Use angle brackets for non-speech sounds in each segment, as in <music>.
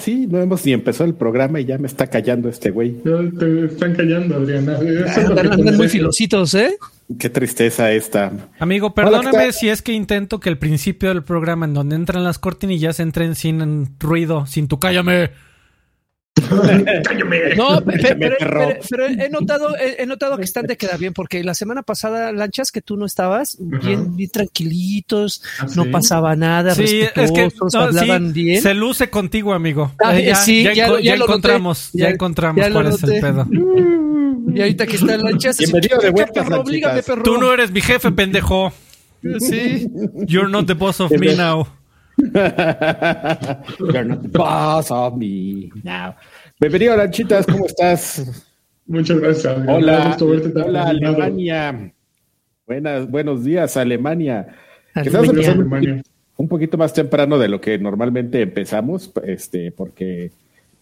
así no hemos ni empezado el programa y ya me está callando este güey. Te están callando, Adriana. Andan muy filositos, ¿eh? Qué tristeza esta. Amigo, perdóname si es que intento que el principio del programa en donde entran las cortinillas entren sin ruido, sin tu cállame. No, pero, he notado, he, notado que están de quedar bien, porque la semana pasada, lanchas que tú no estabas, bien, bien tranquilitos, ¿Ah, no pasaba nada, sí, es que hablaban bien. Se luce contigo, amigo. Ah, eh, ya, sí, ya, ya, encontramos, ya, encontramos cuál es el pedo. Y ahorita que está lanchas. Bienvenido de vuelta, perro. Tú no eres mi jefe, pendejo. Sí. You're not the boss of me now. You're not the boss of me now. Bienvenido, Lanchitas, ¿cómo estás? Muchas gracias. Hola, hola Alemania. Buenas, buenos días, Alemania. Alemania. Un, poquito más temprano de lo que normalmente empezamos, este, porque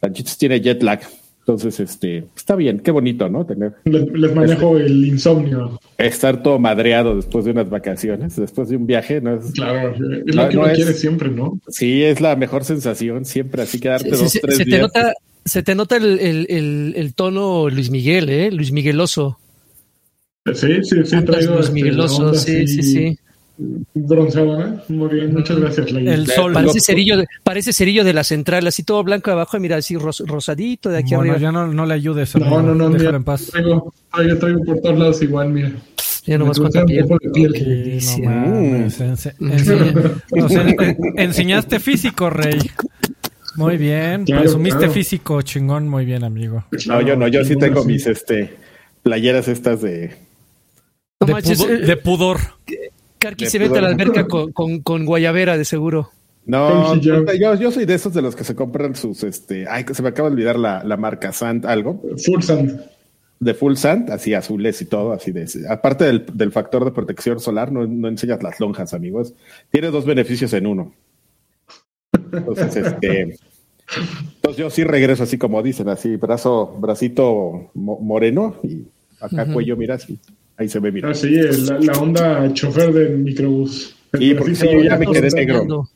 Lanchitas tiene jet lag. Entonces, este, está bien, qué bonito, ¿no? Tener. Les, manejo el insomnio. Estar todo madreado después de unas vacaciones, después de un viaje, ¿no? Es, claro, es lo que uno quiere siempre, ¿no? Sí, es la mejor sensación, siempre así quedarte dos, tres se días. Te nota, se te nota el, el, el, tono Luis Miguel, ¿eh? Luis Migueloso. Sí, sí, sí, traigo. Luis este, Migueloso, sí, sí, sí bronceado, ¿eh? Muy bien, muchas gracias. El sol. Parece cerillo, de, parece cerillo de la central, así todo blanco abajo, y mira, así rosadito de aquí bueno, arriba. ya no, no le ayudes. No, no, no, mira, en paz. Traigo, traigo, traigo, por todos lados igual, mira. Ya no piel. piel. no <laughs> enseñaste físico, Rey. Muy bien, claro, presumiste claro. físico, chingón, muy bien, amigo. No, yo no, yo sí tengo mis este playeras estas de de, pudor, de pudor. Carqui se mete a la alberca <laughs> con, con, con, guayabera, de seguro. No, yo, yo, soy de esos de los que se compran sus, este, ay, se me acaba de olvidar la, la marca Sand, algo. Full Sand. De Full Sand, así azules y todo, así de, aparte del, del factor de protección solar, no, no, enseñas las lonjas, amigos. Tiene dos beneficios en uno. Entonces, este, entonces yo sí regreso así como dicen, así, brazo, bracito moreno y acá uh -huh. cuello, mira, así. Ahí se ve, mira. Ah, sí, la, la onda chofer del microbús. Sí, porque sí, yo ya me quedé negro.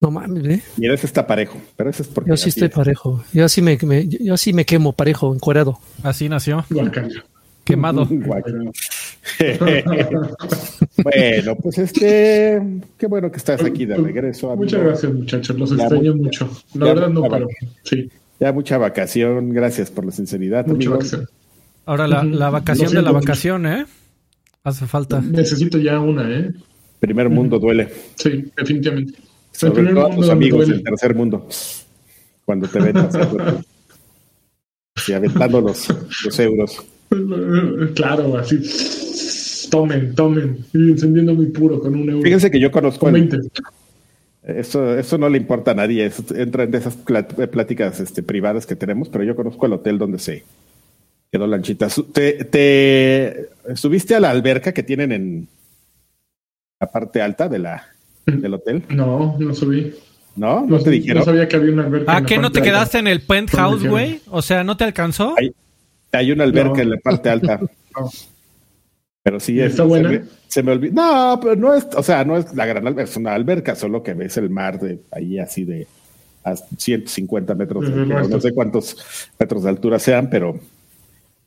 No mames, ¿eh? Mira, ese está parejo, pero ese es porque. Yo sí estoy es. parejo. Yo sí me, me, yo sí me quemo parejo, encuerado. Así nació. Guacaño. Quemado. <laughs> <laughs> bueno, pues este, qué bueno que estás aquí de regreso. Amigo. Muchas gracias, muchachos. Los extraño ya, mucho. La verdad no, pero sí. Ya mucha vacación. Gracias por la sinceridad, Mucha amigo. Vacación. Ahora la, la vacación de la vacación, ¿eh? Hace falta. Necesito ya una, ¿eh? Primer mundo duele. Sí, definitivamente. Sobre todo a tus amigos del tercer mundo. Cuando te ven y aventando los, los euros. Claro, así. Tomen, tomen. Y encendiendo muy puro con un euro. Fíjense que yo conozco. El, eso, eso no le importa a nadie. Eso entra en esas pláticas este, privadas que tenemos, pero yo conozco el hotel donde se quedó Lanchita. ¿Te, ¿Te, subiste a la alberca que tienen en la parte alta de la, del hotel? No, no subí. ¿No? ¿No, ¿No te dijeron? No sabía que había una alberca. ¿Ah, que no te quedaste alta? en el penthouse, güey? O sea, ¿no te alcanzó? Hay, hay una alberca no. en la parte alta. <laughs> no. Pero sí es. ¿Está buena? Se me, se me olvidó. No, pero no es, o sea, no es la gran alberca, es una alberca, solo que ves el mar de ahí así de a 150 metros, de altura, no sé cuántos metros de altura sean, pero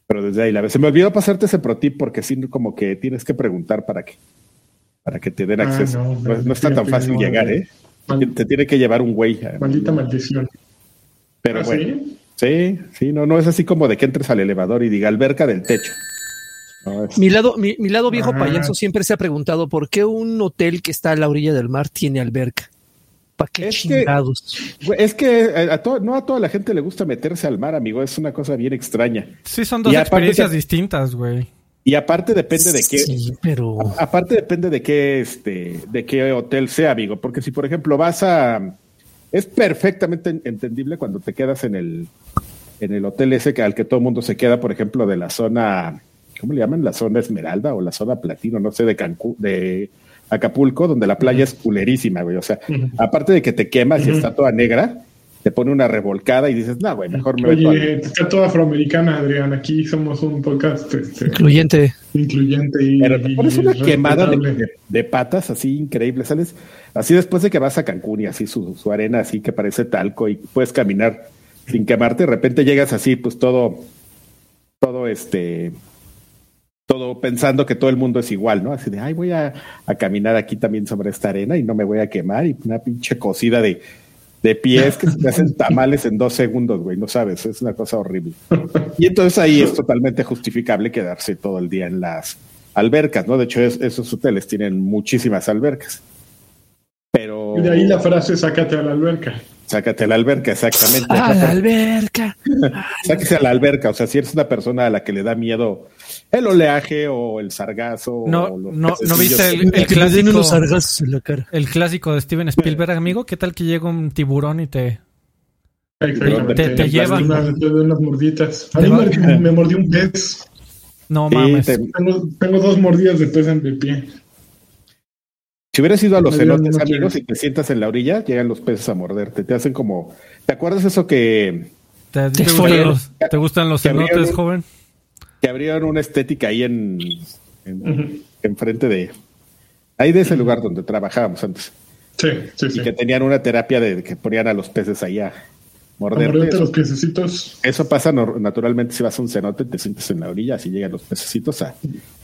pero desde ahí la vez. Se me olvidó pasarte ese pro tip porque sí, como que tienes que preguntar para que, para que te den acceso. Ah, no, no, no, está tan fácil llegar, ¿eh? Mal, te tiene que llevar un güey. Maldita maldición. Pero ¿Ah, bueno. ¿sí? sí, sí, no, no es así como de que entres al elevador y diga alberca del techo. No, es... mi, lado, mi, mi lado viejo Ajá. payaso siempre se ha preguntado por qué un hotel que está a la orilla del mar tiene alberca. ¿Para qué es chingados? Que, es que a to, no a toda la gente le gusta meterse al mar, amigo. Es una cosa bien extraña. Sí, son dos y experiencias distintas, güey. Y aparte depende de qué. Sí, pero. Aparte depende de qué, este, de qué hotel sea, amigo. Porque si, por ejemplo, vas a. Es perfectamente entendible cuando te quedas en el, en el hotel ese que, al que todo el mundo se queda, por ejemplo, de la zona. ¿Cómo le llaman? La zona Esmeralda o la zona Platino, no sé, de Cancún, de Acapulco, donde la playa uh -huh. es culerísima, güey. O sea, uh -huh. aparte de que te quemas uh -huh. y está toda negra, te pone una revolcada y dices, no, güey, mejor me Oye, está toda afroamericana, Adrián. Aquí somos un podcast este, incluyente. Incluyente y. Pero te pones una quemada de, patas así increíble, ¿sales? Así después de que vas a Cancún y así su, su arena así que parece talco y puedes caminar sin quemarte, de repente llegas así, pues todo, todo este, todo pensando que todo el mundo es igual, ¿no? Así de, ay, voy a, a caminar aquí también sobre esta arena y no me voy a quemar y una pinche cocida de de pies que se te hacen tamales en dos segundos, güey, no sabes, es una cosa horrible. Y entonces ahí es totalmente justificable quedarse todo el día en las albercas, ¿no? De hecho, esos hoteles tienen muchísimas albercas. Pero... Y de ahí la frase, sácate a la alberca. Sácate a la alberca, exactamente. A la alberca. <laughs> Sáquese a la alberca, o sea, si eres una persona a la que le da miedo el oleaje o el sargazo. No, no, ¿no viste el, clásico. El clásico de Steven Spielberg, amigo. ¿Qué tal que llega un tiburón y te. Te, lleva. unas morditas. A mí me, mordió un pez. No mames. tengo, dos mordidas de pez en el pie. Si hubieras ido a los cenotes, amigos, y te sientas en la orilla, llegan los peces a morderte. Te hacen como. ¿Te acuerdas eso que. ¿Te, te gustan los cenotes, joven? Que abrieron una estética ahí en, en, frente de ahí de ese lugar donde trabajábamos antes. Sí, sí, sí. Y que tenían una terapia de que ponían a los peces allá morderte. los pececitos. Eso pasa naturalmente si vas a un cenote, te sientes en la orilla, así llegan los pececitos a,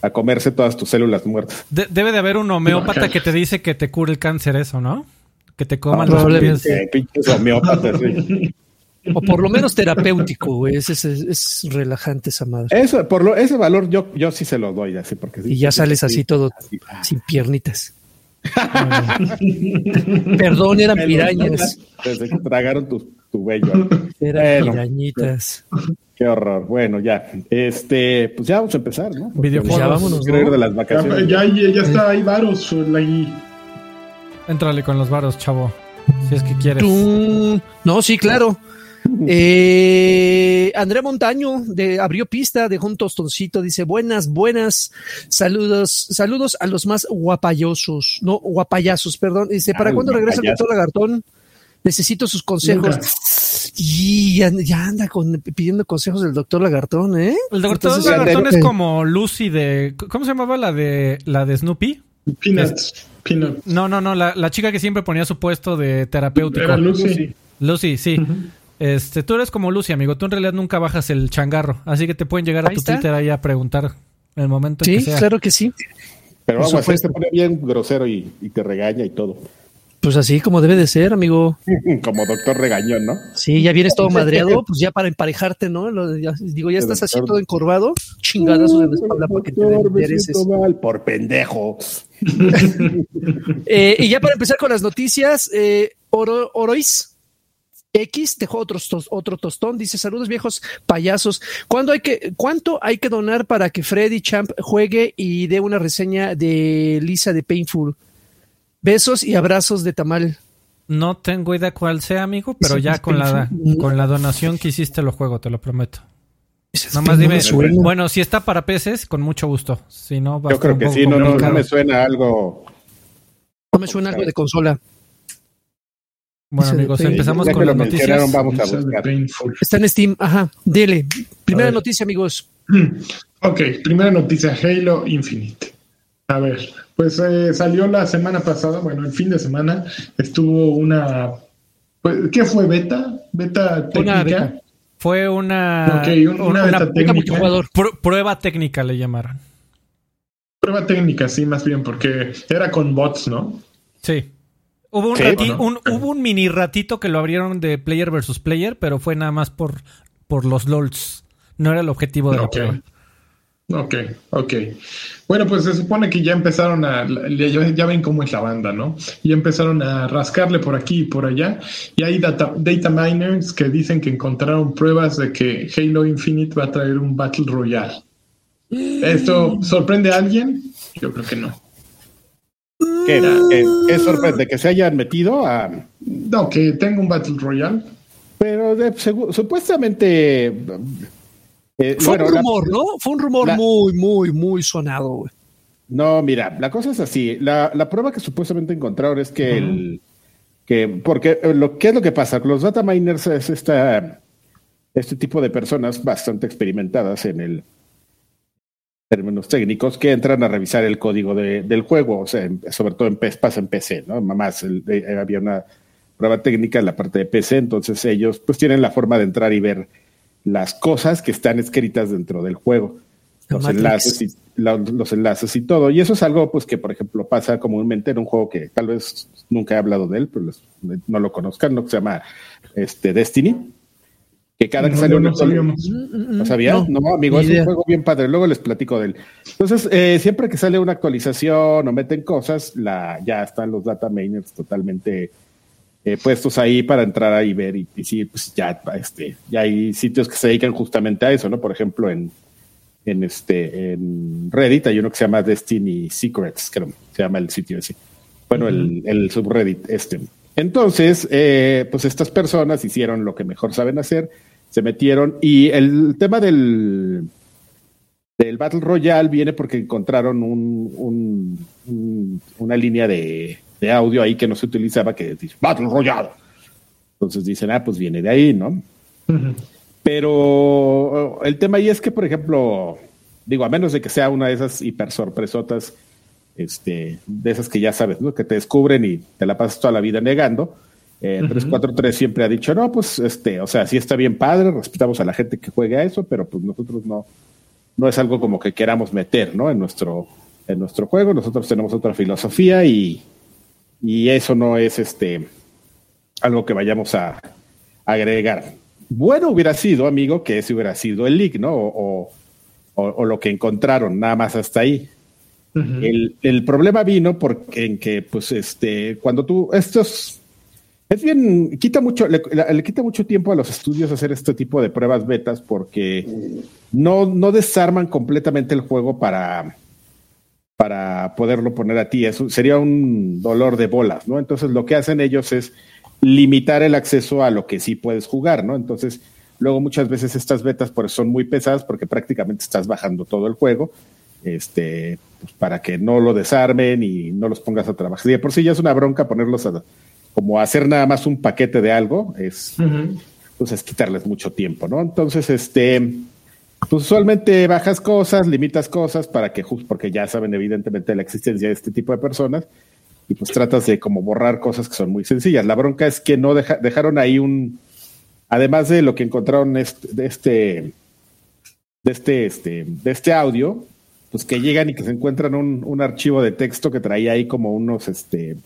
a comerse todas tus células muertas. debe de haber un homeópata que te dice que te cure el cáncer eso, ¿no? Que te coman los pies. Pinches homeópatas, sí. <laughs> O por lo menos terapéutico, güey. Es, es, relajante esa madre. Eso, por lo, ese valor yo, yo sí se lo doy así, porque Y ya sales así todo ah. sin piernitas. <laughs> Perdón, eran pirañas. Desde que tragaron tu, tu vello. Eran pirañitas. Qué horror. Bueno, ya. Este, pues ya vamos a empezar, ¿no? Videojuegos. Ya vámonos. De las vacaciones. Ya, ya, ya, está ahí varos. Ahí. Entrale con los varos, chavo. Si es que quieres. No, sí, claro. Eh, Andrea Montaño de abrió pista, dejó un tostoncito, dice buenas, buenas, saludos, saludos a los más guapayosos, no guapayazos, perdón. Dice, ¿para cuándo regresa el doctor Lagartón? Necesito sus consejos. Y ya, anda con, pidiendo consejos del doctor Lagartón, ¿eh? El doctor Lagartón es como Lucy de, ¿cómo se llamaba la de la de Snoopy? Peanuts. No, no, no, la, chica que siempre ponía su puesto de terapéutico. Era Lucy. Lucy, sí. Este, tú eres como Lucy, amigo. Tú en realidad nunca bajas el changarro. Así que te pueden llegar a tu Twitter ahí a preguntar en el momento sí, que sea. claro que sí. Pero vamos, se pone bien grosero y, te regaña y todo. Pues así como debe de ser, amigo. <laughs> como doctor regañón, ¿no? Sí, ya vienes todo madreado, pues ya para emparejarte, ¿no? digo, ya estás así todo encorvado, chingadazo de espalda para que te intereses. Mal por pendejo. <laughs> eh, y ya para empezar con las noticias, eh, Oro, Orois X dejó otro, otro tostón, dice saludos viejos payasos. ¿Cuándo hay que, ¿Cuánto hay que donar para que Freddy Champ juegue y dé una reseña de Lisa de Painful? Besos y abrazos de tamal. No tengo idea cuál sea, amigo, pero ya con la, con la donación que hiciste lo juego, te lo prometo. Nada más dime, bueno, si está para peces, con mucho gusto. Si no, Yo creo que sí, no, no, no me suena algo. No me suena algo de consola. Bueno, amigos, empezamos con las noticias. Vamos a buscar. Está en Steam, ajá. Dele. Primera noticia, amigos. <clears throat> Ok, primera noticia, Halo Infinite. A ver, pues eh, salió la semana pasada, bueno, el fin de semana, estuvo una... Pues, ¿Qué fue? ¿Beta? ¿Beta técnica? Fue una, okay, una, beta técnica. prueba técnica le llamaron. Prueba técnica, sí, más bien, porque era con bots, ¿no? Sí. Hubo un, hubo un mini ratito que lo abrieron de player versus player, pero fue nada más por, por los LOLs. No era el objetivo de la prueba. Ok, ok. Bueno, pues se supone que ya empezaron a, ya, ven cómo es la banda, ¿no? Ya empezaron a rascarle por aquí y por allá. Y hay data, data miners que dicen que encontraron pruebas de que Halo Infinite va a traer un Battle Royale. ¿Esto sorprende a alguien? Yo creo que no. ¿Qué, qué, sorprende? ¿Que se hayan metido a...? No, que tenga un Battle Royale. Pero supuestamente... Eh, Fue un rumor, ¿no? Fue un rumor muy, muy, muy sonado. No, mira, la cosa es así. La, prueba que supuestamente encontraron es que el, Que, porque eh, lo, ¿qué es lo que pasa? Los data miners es esta, este tipo de personas bastante experimentadas en el términos técnicos que entran a revisar el código del juego, o sea, sobre todo en pasa en PC, ¿no? Más había una prueba técnica en la parte de PC, entonces ellos pues tienen la forma de entrar y ver las cosas que están escritas dentro del juego, los enlaces, y, los enlaces y todo. Y eso es algo pues que, por ejemplo, pasa comúnmente en un juego que tal vez nunca he hablado de él, pero no lo conozcan, ¿no? que se llama este, Destiny que cada que salió no, sabíamos. ¿No sabías? No, amigo, es un juego bien padre. Luego les platico de él. Entonces, eh, siempre que sale una actualización o meten cosas, la, ya están los data miners totalmente eh, puestos ahí para entrar ahí y ver. Y, sí, pues ya, este, ya hay sitios que se dedican justamente a eso, ¿no? Por ejemplo, en, en este, en Reddit hay uno que se llama Destiny Secrets, creo, se llama el sitio ese. Bueno, el, el subreddit este. Entonces, eh, pues estas personas hicieron lo que mejor saben hacer, se metieron y el tema del, del Battle Royale viene porque encontraron un, una línea de, audio ahí que no se utilizaba que dice Battle Royale. Entonces dicen, ah, pues viene de ahí, ¿no? Pero el tema ahí es que, por ejemplo, digo, a menos de que sea una de esas hiper sorpresotas este, de esas que ya sabes, ¿no? que te descubren y te la pasas toda la vida negando. Eh, 343 siempre ha dicho, no, pues, este, o sea, sí está bien padre, respetamos a la gente que juega a eso, pero pues nosotros no, no es algo como que queramos meter, ¿no? En nuestro, en nuestro juego, nosotros tenemos otra filosofía y, y eso no es, este, algo que vayamos a, agregar. Bueno hubiera sido, amigo, que ese hubiera sido el leak, ¿no? o, o lo que encontraron, nada más hasta ahí el, problema vino porque en que, pues, este, cuando tú, estos, es bien, quita mucho, le, quita mucho tiempo a los estudios hacer este tipo de pruebas betas porque no, no desarman completamente el juego para, para poderlo poner a ti. Eso sería un dolor de bolas, ¿no? Entonces lo que hacen ellos es limitar el acceso a lo que sí puedes jugar, ¿no? Entonces, luego muchas veces estas betas por son muy pesadas porque prácticamente estás bajando todo el juego este, pues, para que no lo desarmen y no los pongas a trabajar. Y por sí ya es una bronca ponerlos a, como hacer nada más un paquete de algo, es, pues es quitarles mucho tiempo, ¿no? Entonces, este, pues usualmente bajas cosas, limitas cosas para que, justo porque ya saben evidentemente la existencia de este tipo de personas, y pues tratas de como borrar cosas que son muy sencillas. La bronca es que no dejaron ahí un, además de lo que encontraron este, de este, de este, este, de este audio, pues que llegan y que se encuentran un, un archivo de texto que traía ahí como unos, este,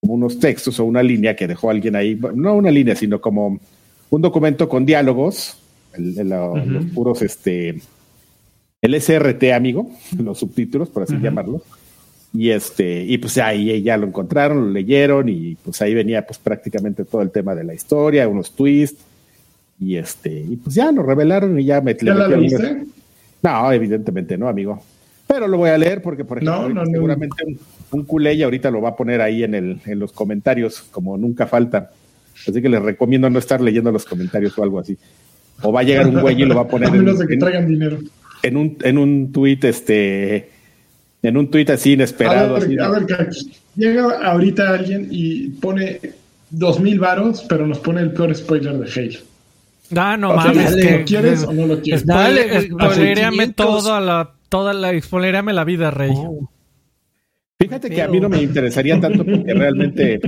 como unos textos o una línea que dejó alguien ahí, no una línea, sino como un documento con diálogos, los puros, este, el SRT, amigo, <laughs> los subtítulos, por así llamarlo. Y este, y pues ahí ya lo encontraron, lo leyeron, y pues ahí venía pues prácticamente todo el tema de la historia, unos twists, y este, y pues ya lo revelaron y ya me ¿Ya la leíste? No, evidentemente no, amigo. Pero lo voy a leer porque, por ejemplo, seguramente un, culé y ahorita lo va a poner ahí en, el, en los comentarios, como nunca falta. Así que les recomiendo no estar leyendo los comentarios o algo así. O va a llegar un güey y lo va a <laughs> poner. en, de que traigan dinero. En un, en un tuit, este. En un tuit así inesperado. A ver, a ver llega ahorita alguien y pone dos mil varos, pero nos pone el peor spoiler de Halo. Ah, no mames. ¿Lo quieres o no lo quieres? Dale, spoileréame toda la, toda la, spoileréame la vida, Rey. Oh. Fíjate que a mí no me interesaría tanto porque realmente,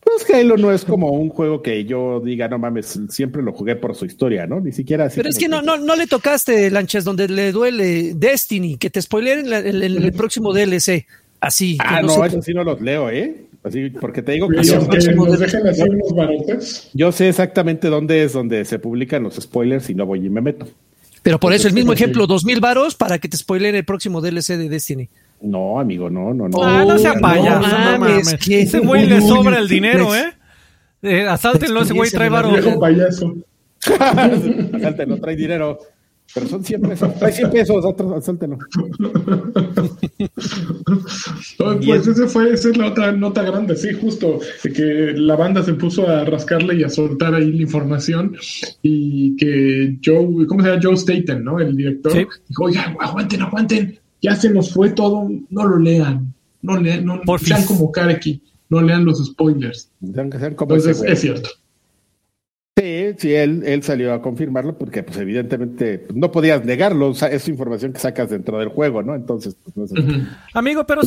pues Halo no es como un juego que yo diga, no mames, siempre lo jugué por su historia, ¿no? Ni siquiera así. Pero es que, no, no, no le tocaste, Lanches, donde le duele Destiny, que te spoileen el, el, próximo DLC. Así. Ah, no, eso sí no los leo, ¿eh? Así, porque te digo que, yo, sé exactamente dónde es donde se publican los spoilers y no voy y me meto. Pero por eso el mismo ejemplo, dos mil varos para que te spoilen el próximo DLC de Destiny. No, amigo, no, no, no. Ah, no sea payaso, no, mames. ese güey le sobra el dinero, ¿eh? eh asáltenlo, ese güey trae varos. Viejo payaso. <laughs> Asáltenlo, trae dinero. Pero son 100 pesos. Trae 100 pesos, otros, suéltenlo. <laughs> pues ese fue, esa es la otra nota grande, sí, justo, que la banda se puso a rascarle y a soltar ahí la información y que Joe, ¿cómo se llama? Joe Staten, ¿no? El director, dijo, oigan, aguanten, aguanten, ya se nos fue todo, no lo lean, no lean, no sean como Kareki. no lean los spoilers. que ser como Entonces, es cierto. Sí, sí, él, él salió a confirmarlo porque, pues, evidentemente no podías negarlo. O sea, es información que sacas dentro del juego, ¿no? Entonces, pues, no Amigo, pero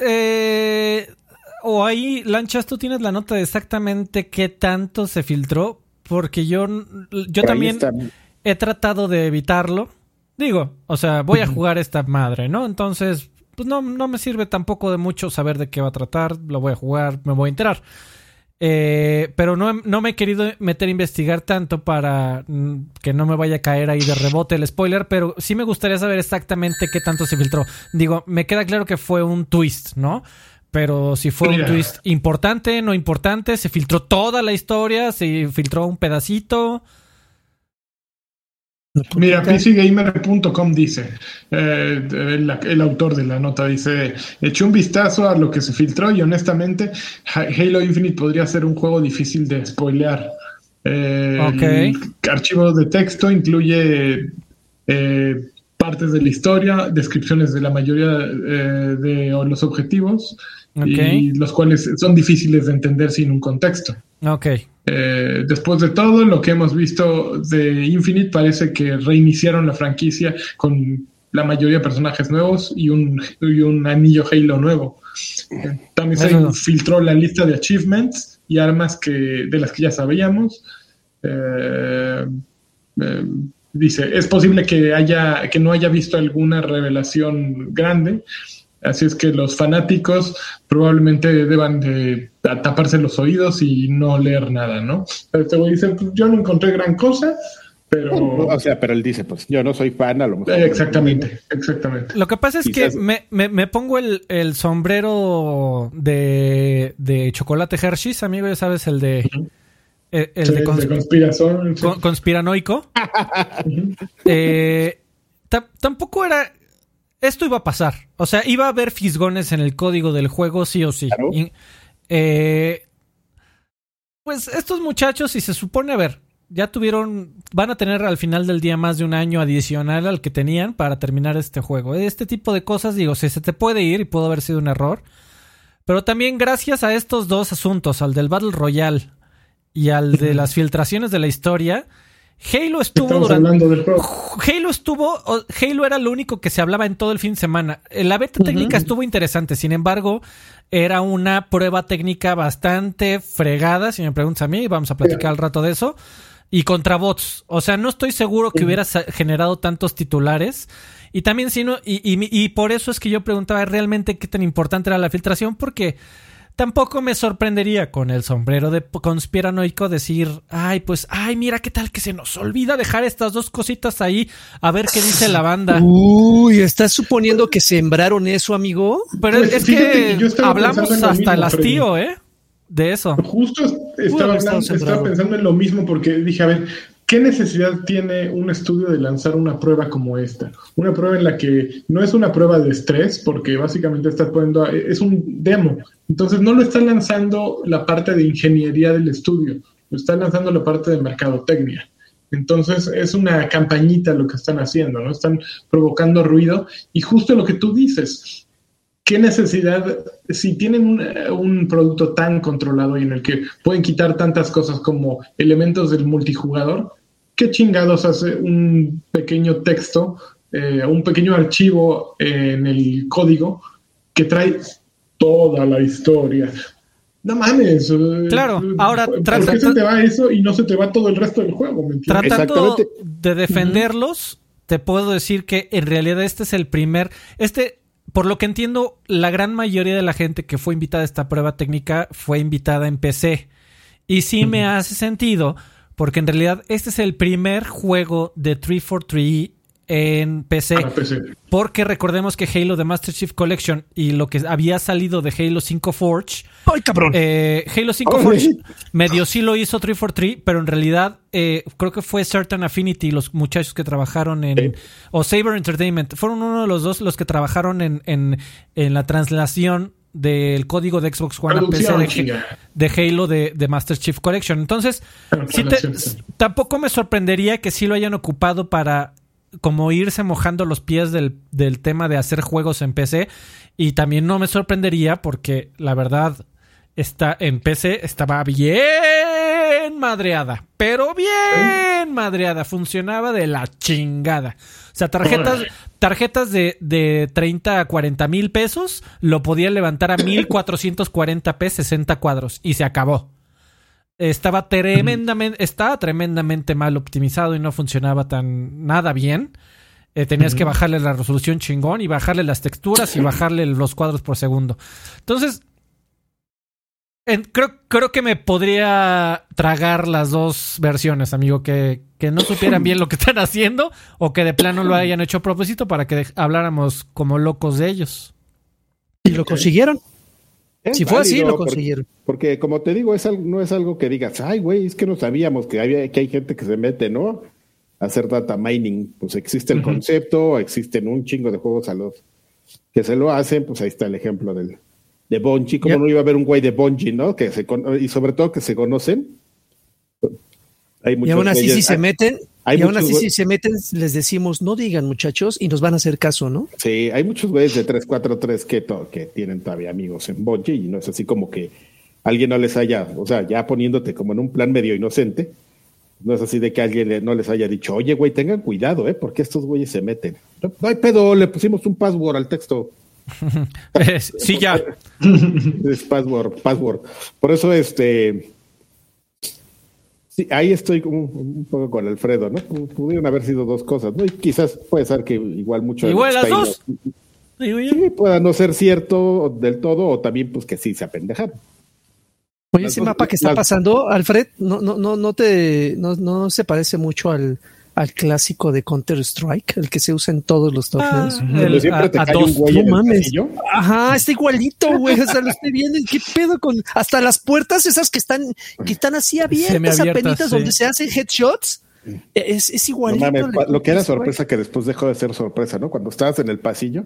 eh, o ahí, Lanchas, tú tienes la nota de exactamente qué tanto se filtró, porque yo, yo también he tratado de evitarlo. Digo, o sea, voy a jugar esta madre, ¿no? Entonces, pues no, no me sirve tampoco de mucho saber de qué va a tratar, lo voy a jugar, me voy a enterar. Eh, pero no, no, me he querido meter a investigar tanto para que no me vaya a caer ahí de rebote el spoiler, pero sí me gustaría saber exactamente qué tanto se filtró. Digo, me queda claro que fue un twist, ¿no? Pero si fue un twist importante, no importante, se filtró toda la historia, se filtró un pedacito. Mira, PCGamer.com dice, eh, el, autor de la nota dice, eché un vistazo a lo que se filtró y honestamente Halo Infinite podría ser un juego difícil de spoilear. Eh, el archivo de texto incluye eh, partes de la historia, descripciones de la mayoría de los objetivos y los cuales son difíciles de entender sin un contexto. Ok. Eh, después de todo, lo que hemos visto de Infinite parece que reiniciaron la franquicia con la mayoría de personajes nuevos y un, un anillo Halo nuevo. también se filtró la lista de achievements y armas que, de las que ya sabíamos. Eh, eh, dice, es posible que, haya, que no haya visto alguna revelación grande, Así es que los fanáticos probablemente deban de taparse los oídos y no leer nada, ¿no? Este güey dice, pues yo no encontré gran cosa, pero... <laughs> O sea, pero él dice, pues yo no soy fan, a lo mejor. Exactamente, exactamente. Lo que pasa es que me, me, pongo el, el sombrero de, de, chocolate Hershey's, amigo, ya sabes, el de... El, de, conspiración. conspiranoico. eh, tampoco era esto iba a pasar. O sea, iba a haber fisgones en el código del juego, sí o sí. Eh, pues estos muchachos, si se supone, a ver, ya tuvieron, van a tener al final del día más de un año adicional al que tenían para terminar este juego. Este tipo de cosas, digo, si se te puede ir y pudo haber sido un error. Pero también gracias a estos dos asuntos, al del Battle Royale y al de <laughs> las filtraciones de la historia, Halo estuvo durante. Halo estuvo. Halo era lo único que se hablaba en todo el fin de semana. La beta técnica estuvo interesante, sin embargo, era una prueba técnica bastante fregada. Si me preguntas a mí, vamos a platicar al rato de eso. Y contra bots. O sea, no estoy seguro que hubiera generado tantos titulares. Y también, si no, y, y por eso es que yo preguntaba realmente qué tan importante era la filtración, porque Tampoco me sorprendería con el sombrero de conspiranoico decir, ay, pues, ay, mira qué tal que se nos olvida dejar estas dos cositas ahí a ver qué dice la banda. Uy, ¿estás suponiendo que sembraron eso, amigo? Pero pues es que, hablamos hasta el hastío, ¿eh? De eso. Justo estaba, estaba pensando en lo mismo porque dije, a ver, ¿Qué necesidad tiene un estudio de lanzar una prueba como esta? Una prueba en la que no es una prueba de estrés, porque básicamente está poniendo, es un demo. Entonces no lo está lanzando la parte de ingeniería del estudio, lo está lanzando la parte de mercadotecnia. Entonces es una campañita lo que están haciendo, ¿no? Están provocando ruido y justo lo que tú dices, ¿qué necesidad, si tienen un, un, producto tan controlado y en el que pueden quitar tantas cosas como elementos del multijugador, ¿qué chingados hace un pequeño texto, eh, un pequeño archivo en el código que trae toda la historia? No mames. Eh, claro, ahora ¿por qué se te va eso y no se te va todo el resto del juego? tratando de defenderlos, te puedo decir que en realidad este es el primer, este por lo que entiendo, la gran mayoría de la gente que fue invitada a esta prueba técnica fue invitada en PC. Y sí me hace sentido porque en realidad este es el primer juego de 343 en PC, Porque recordemos que Halo The Master Chief Collection y lo que había salido de Halo 5 Forge. ¡Ay, cabrón! Eh, Halo 5 Forge medio sí lo hizo 343, pero en realidad eh, creo que fue Certain Affinity, los muchachos que trabajaron en. O Saber Entertainment. Fueron uno de los dos los que trabajaron en, en, en la translación del código de Xbox One a PC de, Halo de, de, Master Chief Collection. Entonces, tampoco me sorprendería que sí lo hayan ocupado para como irse mojando los pies del, del tema de hacer juegos en PC. Y también no me sorprendería porque la verdad está en PC estaba bien madreada, pero bien madreada, funcionaba de la chingada. O sea, tarjetas, tarjetas de, de 30 a 40 mil pesos lo podía levantar a 1440p 60 cuadros y se acabó. Estaba tremendamente, estaba tremendamente mal optimizado y no funcionaba tan nada bien. Eh, tenías que bajarle la resolución chingón y bajarle las texturas y bajarle los cuadros por segundo. Entonces, creo, creo que me podría tragar las dos versiones, amigo, que, que no supieran bien lo que están haciendo o que de plano lo hayan hecho a propósito para que habláramos como locos de ellos. Y lo consiguieron. Si fue así, lo consiguieron. Porque, como te digo, es no es algo que digas, ay, güey, es que no sabíamos que, había, que hay gente que se mete, ¿no? A hacer data mining. Pues existe el concepto, existen un chingo de juegos a los que se lo hacen, pues ahí está el ejemplo del, de Bungie, como no iba a haber un güey de Bungie, no? Que se y sobre todo que se conocen. Hay y aún así si se meten, y aún así si se meten, les decimos, no digan muchachos, y nos van a hacer caso, ¿no? Sí, hay muchos güeyes de 343 que, que tienen todavía amigos en Bungie, y no es así como que alguien no les haya, o sea, ya poniéndote como en un plan medio inocente, no es así de que alguien no les haya dicho, oye, güey, tengan cuidado, ¿eh? Porque estos güeyes se meten. No, no hay pedo, le pusimos un password al texto. <laughs> sí, ya. <laughs> es password, password. Por eso, este. Sí, ahí estoy como un poco con Alfredo, ¿no? Pudieron haber sido dos cosas, ¿no? Y quizás puede ser que igual mucho. Igual las dos. Sí, pueda no ser cierto del todo, o también, pues que sí se apendejaron. Oye, ese mapa que está pasando, Alfred, no, no, no, no te, no, no se parece mucho al, al clásico de Counter Strike, el que se usa en todos los torneos. Ah, siempre te cae un güey no mames. Ajá, está igualito, güey. O sea, lo estoy viendo. ¿Qué pedo con hasta las puertas esas que están, que están así abiertas, apenitas, donde se hacen headshots? Es, es igualito. lo que era sorpresa que después dejó de ser sorpresa, ¿no? Cuando estabas en el pasillo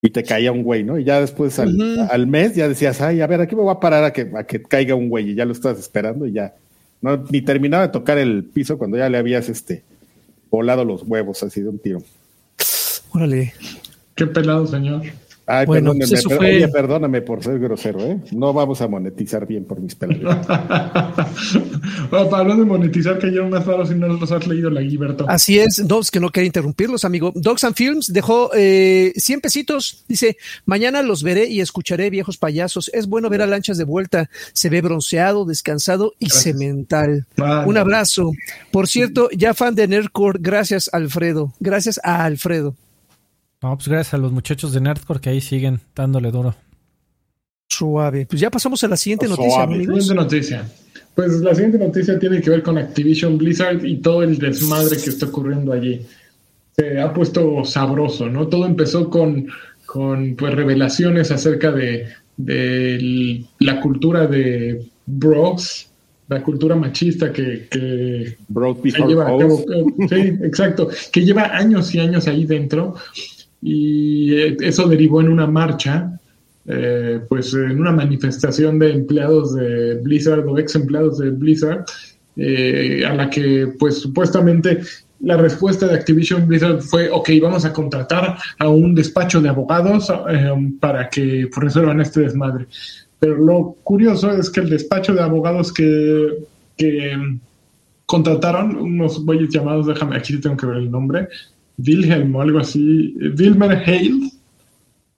y te caía un güey, ¿no? Y ya después al, mes ya decías, ay, a ver, aquí me voy a parar a que, a que caiga un güey y ya lo estás esperando y ya no, ni terminaba de tocar el piso cuando ya le habías este volado los huevos así de un tiro. Órale. Qué pelado, señor. Ay, bueno, perdóname, perdóname por ser grosero, ¿eh? No vamos a monetizar bien por mis pelados. <laughs> bueno, hablando de monetizar, que ayer más raro si no los has leído la Guiberto. Así es, Dogs, que no quería interrumpirlos, amigo. Dogs and Films dejó eh, 100 pesitos. Dice, mañana los veré y escucharé viejos payasos. Es bueno ver a Lanchas de vuelta. Se ve bronceado, descansado y cemental. Un abrazo. Por cierto, ya fan de Nerdcore, gracias Alfredo. Gracias a Alfredo. No, pues gracias a los muchachos de Nerdcore que ahí siguen dándole duro. Suave. Pues ya pasamos a la siguiente noticia, amigos. Siguiente noticia. Pues la siguiente noticia tiene que ver con Activision Blizzard y todo el desmadre que está ocurriendo allí. Se ha puesto sabroso, ¿no? Todo empezó con, con pues, revelaciones acerca de, de la cultura de Bros, la cultura machista que, que lleva, sí, exacto, que lleva años y años ahí dentro y eh, eso derivó en una marcha, eh, pues en una manifestación de empleados de Blizzard o ex empleados de Blizzard, eh, a la que pues supuestamente la respuesta de Activision Blizzard fue, ok, vamos a contratar a un despacho de abogados para que resuelvan este desmadre. Pero lo curioso es que el despacho de abogados que, que contrataron, unos güeyes llamados, déjame, aquí tengo que ver el nombre, Wilhelm o algo así, Wilmer Hale,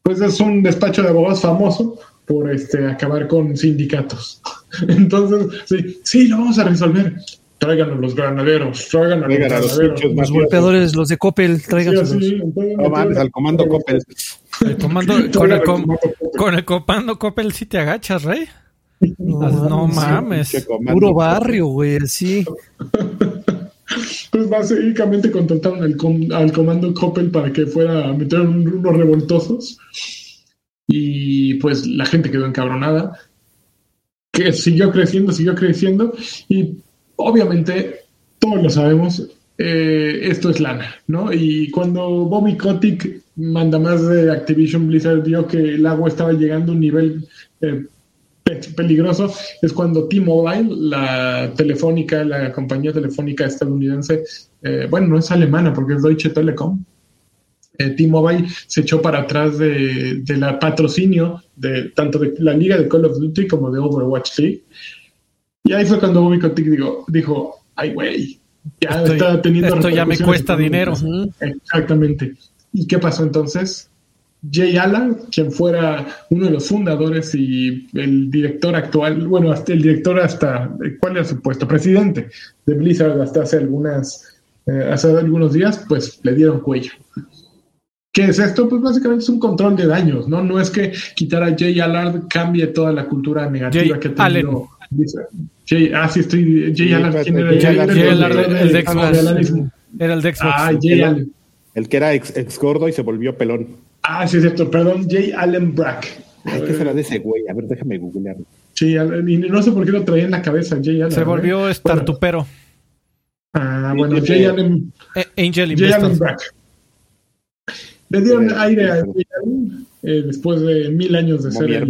pues es un despacho de abogados famoso por este acabar con sindicatos. <laughs> Entonces, sí, sí, lo vamos a resolver. Tráiganos los granaderos, tráiganos los granaderos. Los, golpeadores, los de Coppel, tráiganos. no mames, al comando Coppel. El comando, <laughs> con, el, con el comando Coppel sí te agachas, rey. <laughs> No, mames. Puro barrio, güey, sí. Pues básicamente contrataron al, comando Coppel para que fuera a meter unos revoltosos. Y pues la gente quedó encabronada. Que siguió creciendo, siguió creciendo. Y obviamente, todos lo sabemos, eh, esto es lana, ¿no? Y cuando Bobby Kotick manda más de Activision Blizzard vio que el agua estaba llegando a un nivel eh, peligroso es cuando T-Mobile, la telefónica, la compañía telefónica estadounidense, eh, bueno, no es alemana porque es Deutsche Telekom, eh, T-Mobile se echó para atrás de, la patrocinio de tanto de la liga de Call of Duty como de Overwatch League. Y ahí fue cuando Bobby Kotick digo, dijo, ay güey, ya está teniendo... Esto ya me cuesta dinero. Exactamente. ¿Y qué pasó entonces? Jay Allen, quien fuera uno de los fundadores y el director actual, bueno, hasta el director hasta, ¿cuál era su puesto? Presidente de Blizzard hasta hace algunas, eh, hace algunos días, pues le dieron cuello. ¿Qué es esto? Pues básicamente es un control de daños, ¿no? No es que quitar a Jay Allard cambie toda la cultura negativa que ha tenido. Jay, ah, sí, estoy. Jay Allard, ¿quién era? Jay Allard, el de Xbox. Era el de Xbox. Ah, Jay Allen. El que era ex, gordo y se volvió pelón. Ah, sí, es cierto. Perdón, Jay Allen Brack. ¿Qué será de ese güey? A ver, déjame googlear. Sí, y no sé por qué lo traía en la cabeza, Jay Allen. Se volvió ¿eh? estartupero. Ah, bueno, Jay Allen. Angel Jay Allen Brack. Le dieron aire a Jay Allen eh, después de mil años de ser el,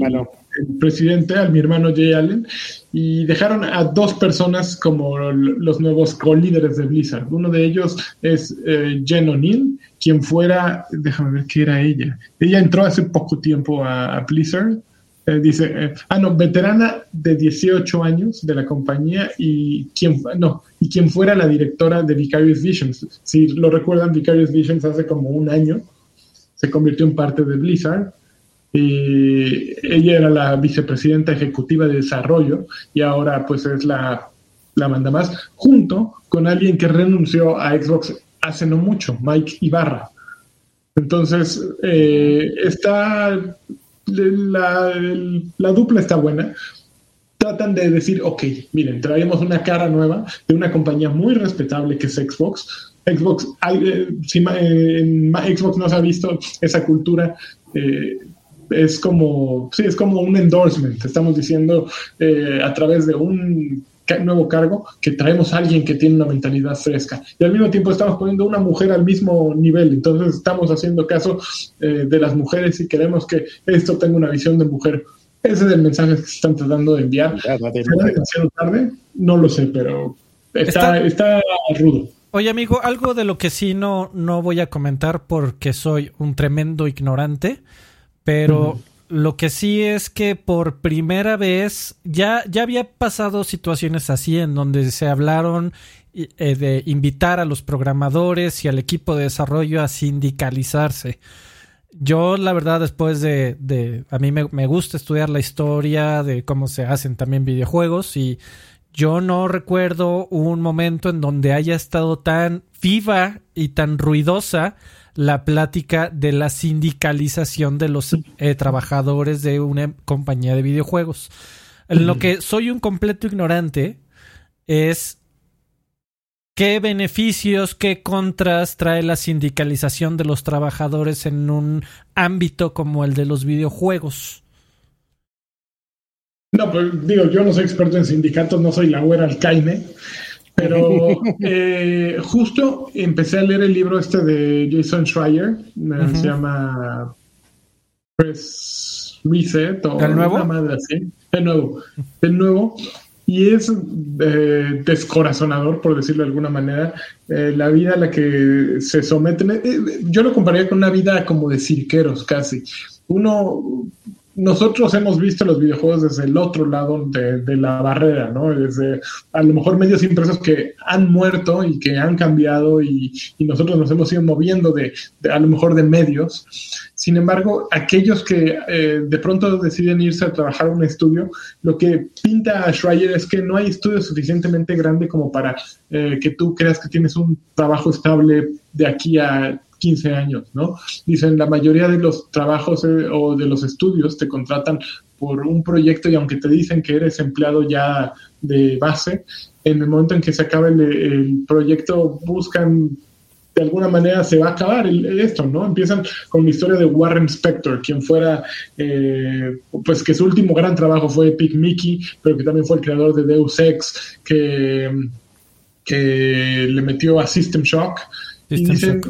presidente, a mi hermano Jay Allen, y dejaron a dos personas como los nuevos co-líderes de Blizzard. Uno de ellos es eh, Jen O'Neill, quien fuera, déjame ver qué era ella. Ella entró hace poco tiempo a, Blizzard. Eh, dice, ah, no, veterana de 18 años de la compañía y quien, no, y quien fuera la directora de Vicarious Visions. Si lo recuerdan, Vicarious Visions hace como un año se convirtió en parte de Blizzard. Ella era la vicepresidenta ejecutiva de desarrollo y ahora pues es la, la manda más, junto con alguien que renunció a Xbox hace no mucho, Mike Ibarra. Entonces, eh, está, la, la, dupla está buena. Tratan de decir, ok, miren, traemos una cara nueva de una compañía muy respetable que es Xbox, Xbox, eh, si en Xbox no se ha visto esa cultura, eh, es como, sí, es como un endorsement. Estamos diciendo eh, a través de un nuevo cargo que traemos a alguien que tiene una mentalidad fresca. Y al mismo tiempo estamos poniendo una mujer al mismo nivel. Entonces estamos haciendo caso de las mujeres y queremos que esto tenga una visión de mujer. Ese es el mensaje que se están tratando de enviar. Demasiado tarde? no lo sé pero está, está rudo. Oye, amigo, algo de lo que sí no, no voy a comentar porque soy un tremendo ignorante, pero lo que sí es que por primera vez ya, ya había pasado situaciones así en donde se hablaron eh, de invitar a los programadores y al equipo de desarrollo a sindicalizarse. Yo, la verdad, después de, de a mí me, me gusta estudiar la historia de cómo se hacen también videojuegos y yo no recuerdo un momento en donde haya estado tan viva y tan ruidosa la plática de la sindicalización de los eh, trabajadores de una compañía de videojuegos. En lo que soy un completo ignorante es qué beneficios, qué contras trae la sindicalización de los trabajadores en un ámbito como el de los videojuegos. No, pues digo, yo no soy experto en sindicatos, no soy la güera alcaine, pero <laughs> eh, justo empecé a leer el libro este de Jason Schreier, eh, se llama Press Reset o ¿El nuevo? madre así, el nuevo, el nuevo, y es eh, descorazonador, por decirlo de alguna manera, la vida a la que se someten. yo lo compararía con una vida como de cirqueros casi. Uno nosotros hemos visto los videojuegos desde el otro lado de, la barrera, ¿no? Desde a lo mejor medios impresos que han muerto y que han cambiado y, nosotros nos hemos ido moviendo de, a lo mejor de medios. Sin embargo, aquellos que eh, de pronto deciden irse a trabajar en un estudio, lo que pinta a Schreier es que no hay estudio suficientemente grande como para eh, que tú creas que tienes un trabajo estable de aquí a 15 años, ¿no? Dicen, la mayoría de los trabajos eh, o de los estudios te contratan por un proyecto y aunque te dicen que eres empleado ya de base, en el momento en que se acabe el, proyecto buscan de alguna manera se va a acabar esto, ¿no? Empiezan con la historia de Warren Spector, quien fuera, eh, pues que su último gran trabajo fue Epic Mickey, pero que también fue el creador de Deus Ex, que, que le metió a System Shock. y dicen,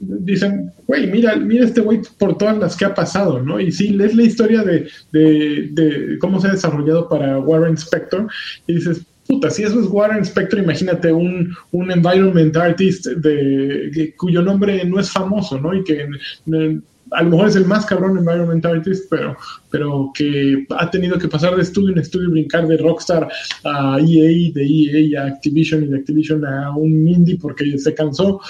dicen, güey, mira, mira este güey por todas las que ha pasado, ¿no? Y sí, lees la historia de, de, de cómo se ha desarrollado para Warren Spector y dices, puta, si eso es Warren Spector, imagínate un, un environment artist de, cuyo nombre no es famoso, ¿no? Y que a lo mejor es el más cabrón environment artist, pero, pero que ha tenido que pasar de estudio en estudio y brincar de Rockstar a EA, de EA a Activision y de Activision a un indie porque se cansó.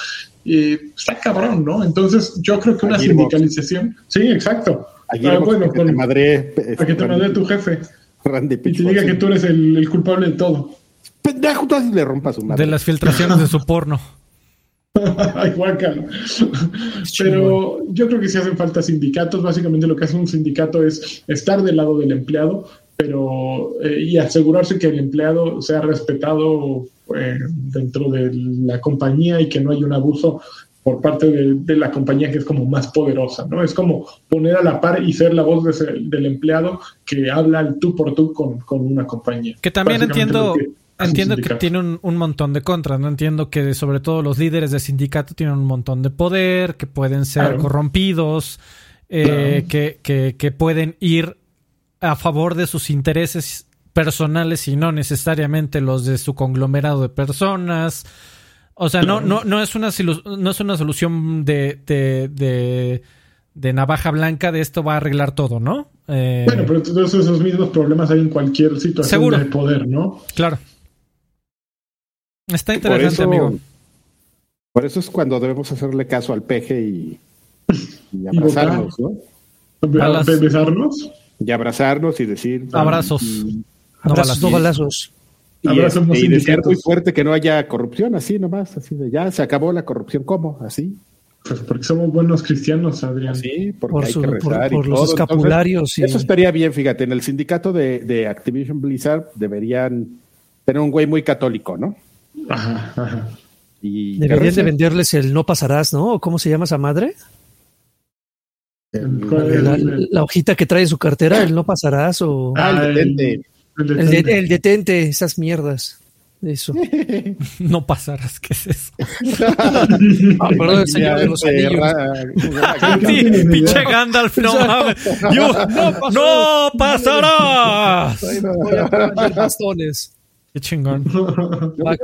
Y está cabrón, ¿no? Entonces yo creo que una sindicalización, sí, exacto. Ah, bueno, con, te madre, para que te madre tu jefe. y te diga que tú eres el, culpable de todo. Pendejo, tú así le rompas su madre. De las filtraciones de su porno. <laughs> Ay, Pero yo creo que sí hacen falta sindicatos. Básicamente lo que hace un sindicato es estar del lado del empleado, pero eh, y asegurarse que el empleado sea respetado eh, dentro de la compañía y que no haya un abuso por parte de, la compañía que es como más poderosa, ¿no? Es como poner a la par y ser la voz del empleado que habla el tú por tú con, una compañía. Que también entiendo... Entiendo que tiene un, montón de contras, ¿no? Entiendo que sobre todo los líderes de sindicato tienen un montón de poder, que pueden ser corrompidos, eh, que, que, que, pueden ir a favor de sus intereses personales y no necesariamente los de su conglomerado de personas. O sea, no, no, no, es, una, no es una solución de, de, de, navaja blanca de esto va a arreglar todo, ¿no? Eh, bueno, pero todos esos mismos problemas hay en cualquier situación de poder, ¿no? Claro. Está interesante, amigo. Por eso es cuando debemos hacerle caso al peje y, <laughs> abrazarnos, ¿no? ¿Abrazarnos? Y abrazarnos y decir. Abrazos. No balazos. Y, y decir muy fuerte que no haya corrupción, así nomás, así de ya se acabó la corrupción, ¿cómo? Así. Pues porque somos buenos cristianos, Adrián. Sí, porque hay que rezar por, los escapularios. Eso estaría bien, fíjate, en el sindicato de, de Activision Blizzard deberían tener un güey muy católico, ¿no? Ajá, ajá. Y Deberían de venderles el no pasarás, ¿no? ¿Cómo se llama esa madre? La, hojita que trae su cartera, el no pasarás o... Ah, el detente. El, detente, esas mierdas. Eso. <laughs> no pasarás, ¿qué es eso? <laughs> ah, perdón, el señor de los anillos. sí, pinche Gandalf, no mames. <laughs> no, no pasarás. Voy a poner bastones. Qué chingón. Yo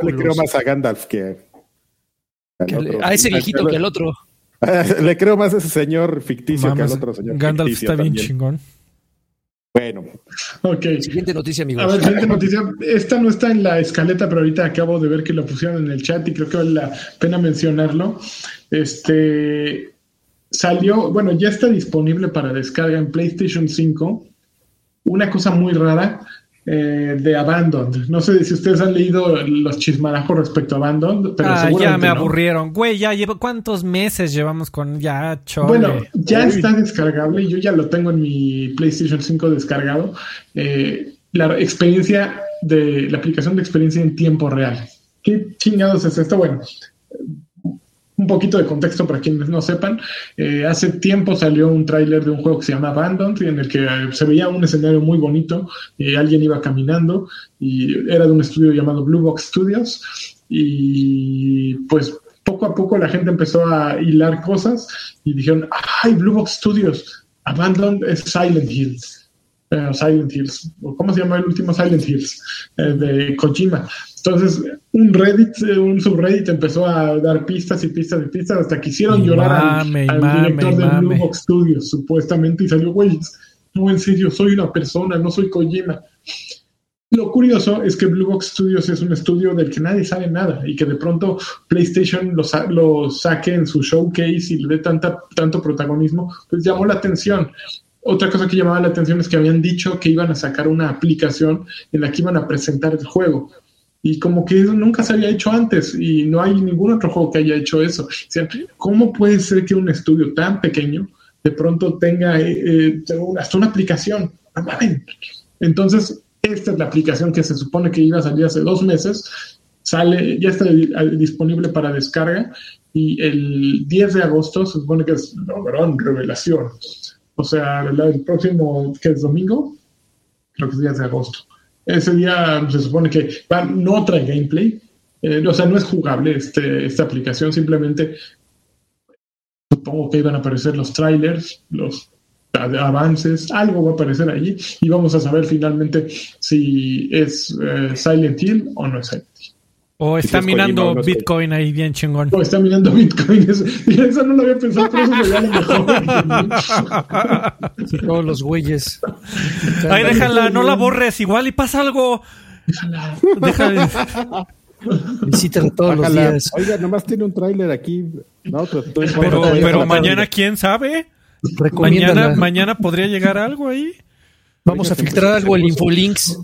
le creo más a Gandalf que, a ese viejito que al otro. le creo más a ese señor ficticio que al otro señor. Gandalf está bien chingón. Bueno. Ok. Siguiente noticia, amigos. A ver, siguiente noticia. Esta no está en la escaleta, pero ahorita acabo de ver que lo pusieron en el chat y creo que vale la pena mencionarlo. Este salió, bueno, ya está disponible para descarga en PlayStation 5. Una cosa muy rara eh, de Abandoned. No sé si ustedes han leído los chismarajos respecto a Abandoned, pero ah, ya me aburrieron. Güey, ya llevo cuántos meses llevamos con ya chole? Bueno, ya está descargable y yo ya lo tengo en mi PlayStation 5 descargado. Eh, la experiencia de la aplicación de experiencia en tiempo real. ¿Qué chingados es esto? Bueno, un poquito de contexto para quienes no sepan, eh, hace tiempo salió un tráiler de un juego que se llama Abandoned, en el que eh, se veía un escenario muy bonito, eh, alguien iba caminando y era de un estudio llamado Blue Box Studios y pues poco a poco la gente empezó a hilar cosas y dijeron, ay, Blue Box Studios, Abandoned es Silent Hills. Silent Hills, ¿cómo se llama el último Silent Hills? de Kojima. Entonces, un Reddit, eh, un subreddit empezó a dar pistas y pistas y pistas hasta que hicieron llorar al, director de Blue Box Studios, supuestamente, y salió, güey, no, en serio, soy una persona, no soy Kojima. Lo curioso es que Blue Box Studios es un estudio del que nadie sabe nada y que de pronto PlayStation lo, lo saque en su showcase y le dé tanta, tanto protagonismo, pues llamó la atención. Otra cosa que llamaba la atención es que habían dicho que iban a sacar una aplicación en la que iban a presentar el juego y como que eso nunca se había hecho antes y no hay ningún otro juego que haya hecho eso. ¿Cómo puede ser que un estudio tan pequeño de pronto tenga eh, eh, hasta una aplicación? Entonces, esta es la aplicación que se supone que iba a salir hace dos meses, sale, ya está disponible para descarga y el 10 de agosto se supone que es la gran revelación. O sea, el próximo, que es domingo, creo que es 10 de agosto ese día se supone que no trae gameplay, eh, o sea, no es jugable este, esta aplicación, simplemente supongo que iban a aparecer los trailers, los avances, algo va a aparecer allí y vamos a saber finalmente si es eh, Silent Hill o no es Silent Hill. O está mirando Bitcoin ahí bien chingón. O está mirando Bitcoin. Eso, eso no lo había pensado, pero eso sería lo mejor. <laughs> todos los güeyes. Ahí déjala, no la borres, igual y pasa algo. Déjala. Déjala. Visítala todos los días. Oiga, nomás tiene un tráiler aquí. No, pero, pero, pero mañana, ¿quién sabe? Mañana, mañana podría llegar algo ahí. Vamos a filtrar algo el Infolinks.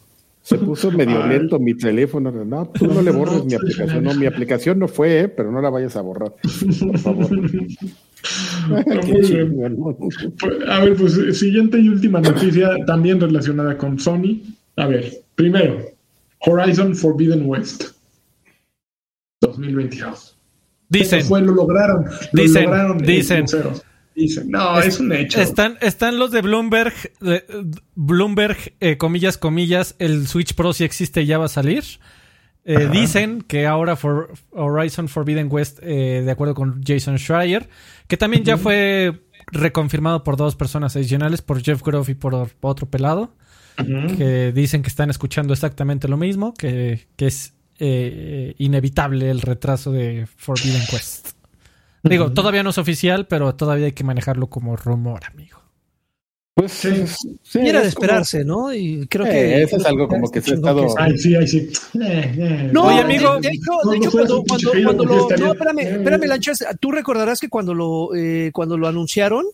Se puso medio lento mi teléfono. No, tú no le borres mi aplicación. No, mi aplicación no fue, ¿eh? pero no la vayas a borrar. Por favor. <laughs> a ver, pues siguiente y última noticia, también relacionada con Sony. A ver, primero, Horizon Forbidden West 2022. Dicen. Fue, lo lograron. Lo dicen. Lograron dicen. No, es, un hecho. Están, están los de Bloomberg, Bloomberg, eh, comillas, comillas, el Switch Pro si existe ya va a salir. Eh, dicen que ahora for Horizon Forbidden West, eh, de acuerdo con Jason Schreier, que también ya fue reconfirmado por dos personas adicionales, por Jeff Groff y por otro pelado, que dicen que están escuchando exactamente lo mismo, que, que es inevitable el retraso de Forbidden West. Digo, todavía no es oficial, pero todavía hay que manejarlo como rumor, amigo. Pues sí, sí era de esperarse, ¿no? Y creo eh, que. Eso es algo como que se ha estado. Ay, sí, ay, sí. Eh, eh. No, Oye, amigo. De, hecho, de hecho cuando, cuando, cuando lo. No, espérame, espérame, Lanchas. Tú recordarás que cuando lo, eh, cuando lo anunciaron,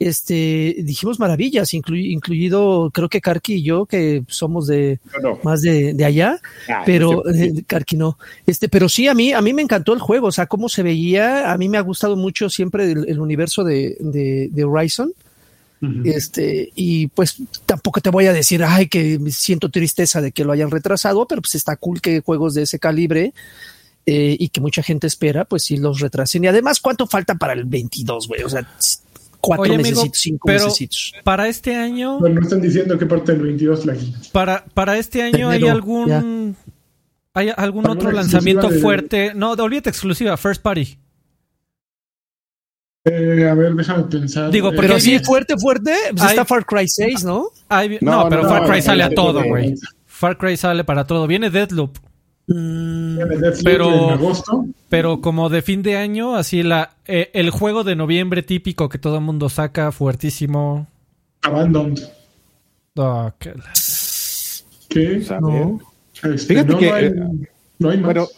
este, dijimos maravillas, incluido creo que Karki y yo, que somos de más de, allá, ah, pero eh, Karki no. Este, pero sí, a mí, a mí me encantó el juego, o sea, cómo se veía, a mí me ha gustado mucho siempre el, universo de, de, Horizon. Este, y pues tampoco te voy a decir, ay, que siento tristeza de que lo hayan retrasado, pero pues está cool que juegos de ese calibre eh, y que mucha gente espera, pues sí los retrasen. Y además, ¿cuánto falta para el 22, güey? O sea, cuatro meses, cinco meses. Para este año. Bueno, no están diciendo qué parte del 22 la Para, para este año hay algún. ¿Hay algún otro lanzamiento fuerte? No, de olvídate exclusiva, First Party. Eh, a ver, déjame pensar. Digo, pero sí, fuerte, fuerte, pues está Far Cry 6, ¿no? no, pero Far Cry sale a todo, güey. Far Cry sale para todo. Viene Deadloop. Mm, pero, pero como de fin de año, así la eh, el juego de noviembre típico que todo el mundo saca fuertísimo. Abandoned. Oh, ¿Qué? No. Este, Fíjate que hay, no hay más. Bueno,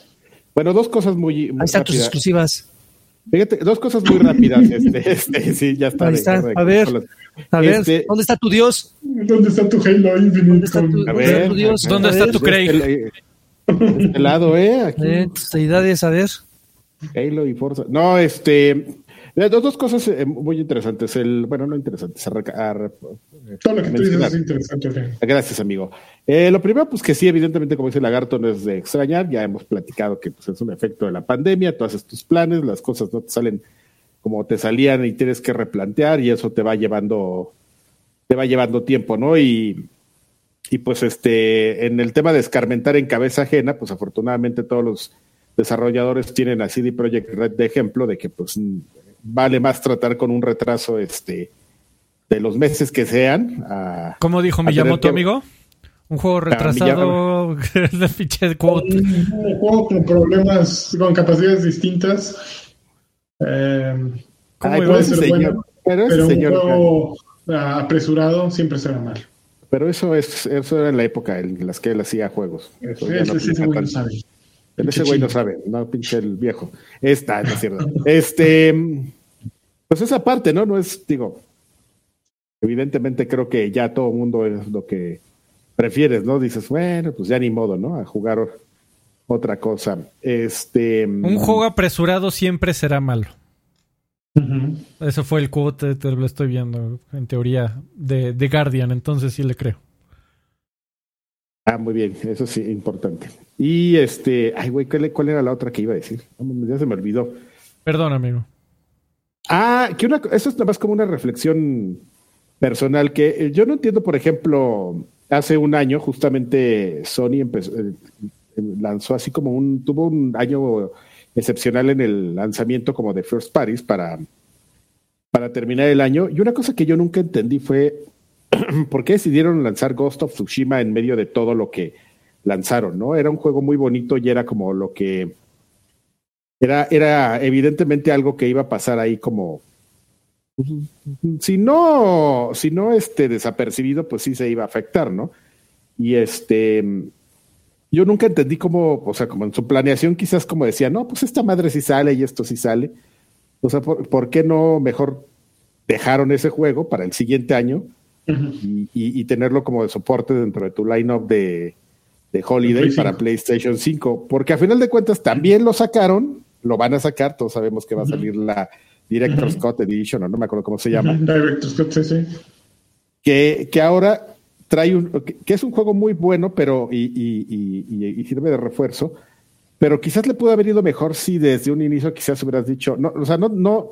bueno, dos cosas muy, Ahí están tus exclusivas. Fíjate, dos cosas muy rápidas. <laughs> Este, este, sí, ya está. Ahí está. a ver, a ver, este, ¿dónde está tu Dios? ¿Dónde está tu Halo Infinite? ¿Dónde está tu, a ver, Dios? ¿Dónde está tu Craig? Este lado, ¿eh? Aquí. Eh, tus a ver. Halo y Forza. No, este. Dos, dos cosas eh, muy interesantes. El, bueno, no interesantes. Todo lo que tú dices es interesante. Gracias, amigo. Eh, lo primero, pues que sí, evidentemente, como dice Lagarto, no es de extrañar. Ya hemos platicado que pues, es un efecto de la pandemia. Tú haces tus planes, las cosas no te salen como te salían y tienes que replantear y eso te va llevando, te va llevando tiempo, ¿no? Y y pues este, en el tema de escarmentar en cabeza ajena, pues afortunadamente todos los desarrolladores tienen a CD Projekt Red de ejemplo de que pues vale más tratar con un retraso este de los meses que sean. A, ¿Cómo dijo Miyamoto, amigo? Un juego retrasado de <laughs> ficha quote. Un, juego con problemas, con capacidades distintas. Eh, puede ser bueno, pero, un juego apresurado siempre será mal. Pero eso es eso era en la época en las que él hacía juegos. Eso ese, güey no sabe. Ese güey no sabe, no pinche el viejo. Esta, no es cierto. este, pues esa parte, ¿no? No es, digo, evidentemente creo que ya todo el mundo es lo que prefieres, ¿no? Dices, bueno, pues ya ni modo, ¿no? A jugar otra cosa. Este. Un juego apresurado siempre será malo. Eso fue el quote, te lo estoy viendo, en teoría, de, de Guardian, entonces sí le creo. Ah, muy bien, eso sí, importante. Y este, ay, güey, ¿cuál, era la otra que iba a decir? Ya se me olvidó. Perdón, amigo. Ah, que una, eso es nada más como una reflexión personal que eh, yo no entiendo, por ejemplo, hace un año justamente Sony empezó, eh, lanzó así como un, tuvo un año excepcional en el lanzamiento como de First Parties para, para terminar el año. Y una cosa que yo nunca entendí fue <clears throat> por qué decidieron lanzar Ghost of Tsushima en medio de todo lo que lanzaron, ¿no? Era un juego muy bonito y era como lo que era, era evidentemente algo que iba a pasar ahí como si no, si no este desapercibido, pues sí se iba a afectar, ¿no? Y este yo nunca entendí cómo, o sea, como en su planeación quizás como decía, no, pues esta madre sí sale y esto sí sale. O sea, ¿por, qué no mejor dejaron ese juego para el siguiente año y, tenerlo como de soporte dentro de tu lineup de, de Holiday para PlayStation 5? Porque a final de cuentas también lo sacaron, lo van a sacar, todos sabemos que va a salir la Director's Cut Edition, o no me acuerdo cómo se llama. Director's Cut, sí, sí. Que, que ahora trae un, que es un juego muy bueno, pero y, sirve de refuerzo, pero quizás le pudo haber ido mejor si desde un inicio quizás hubieras dicho, no, o sea, no, no,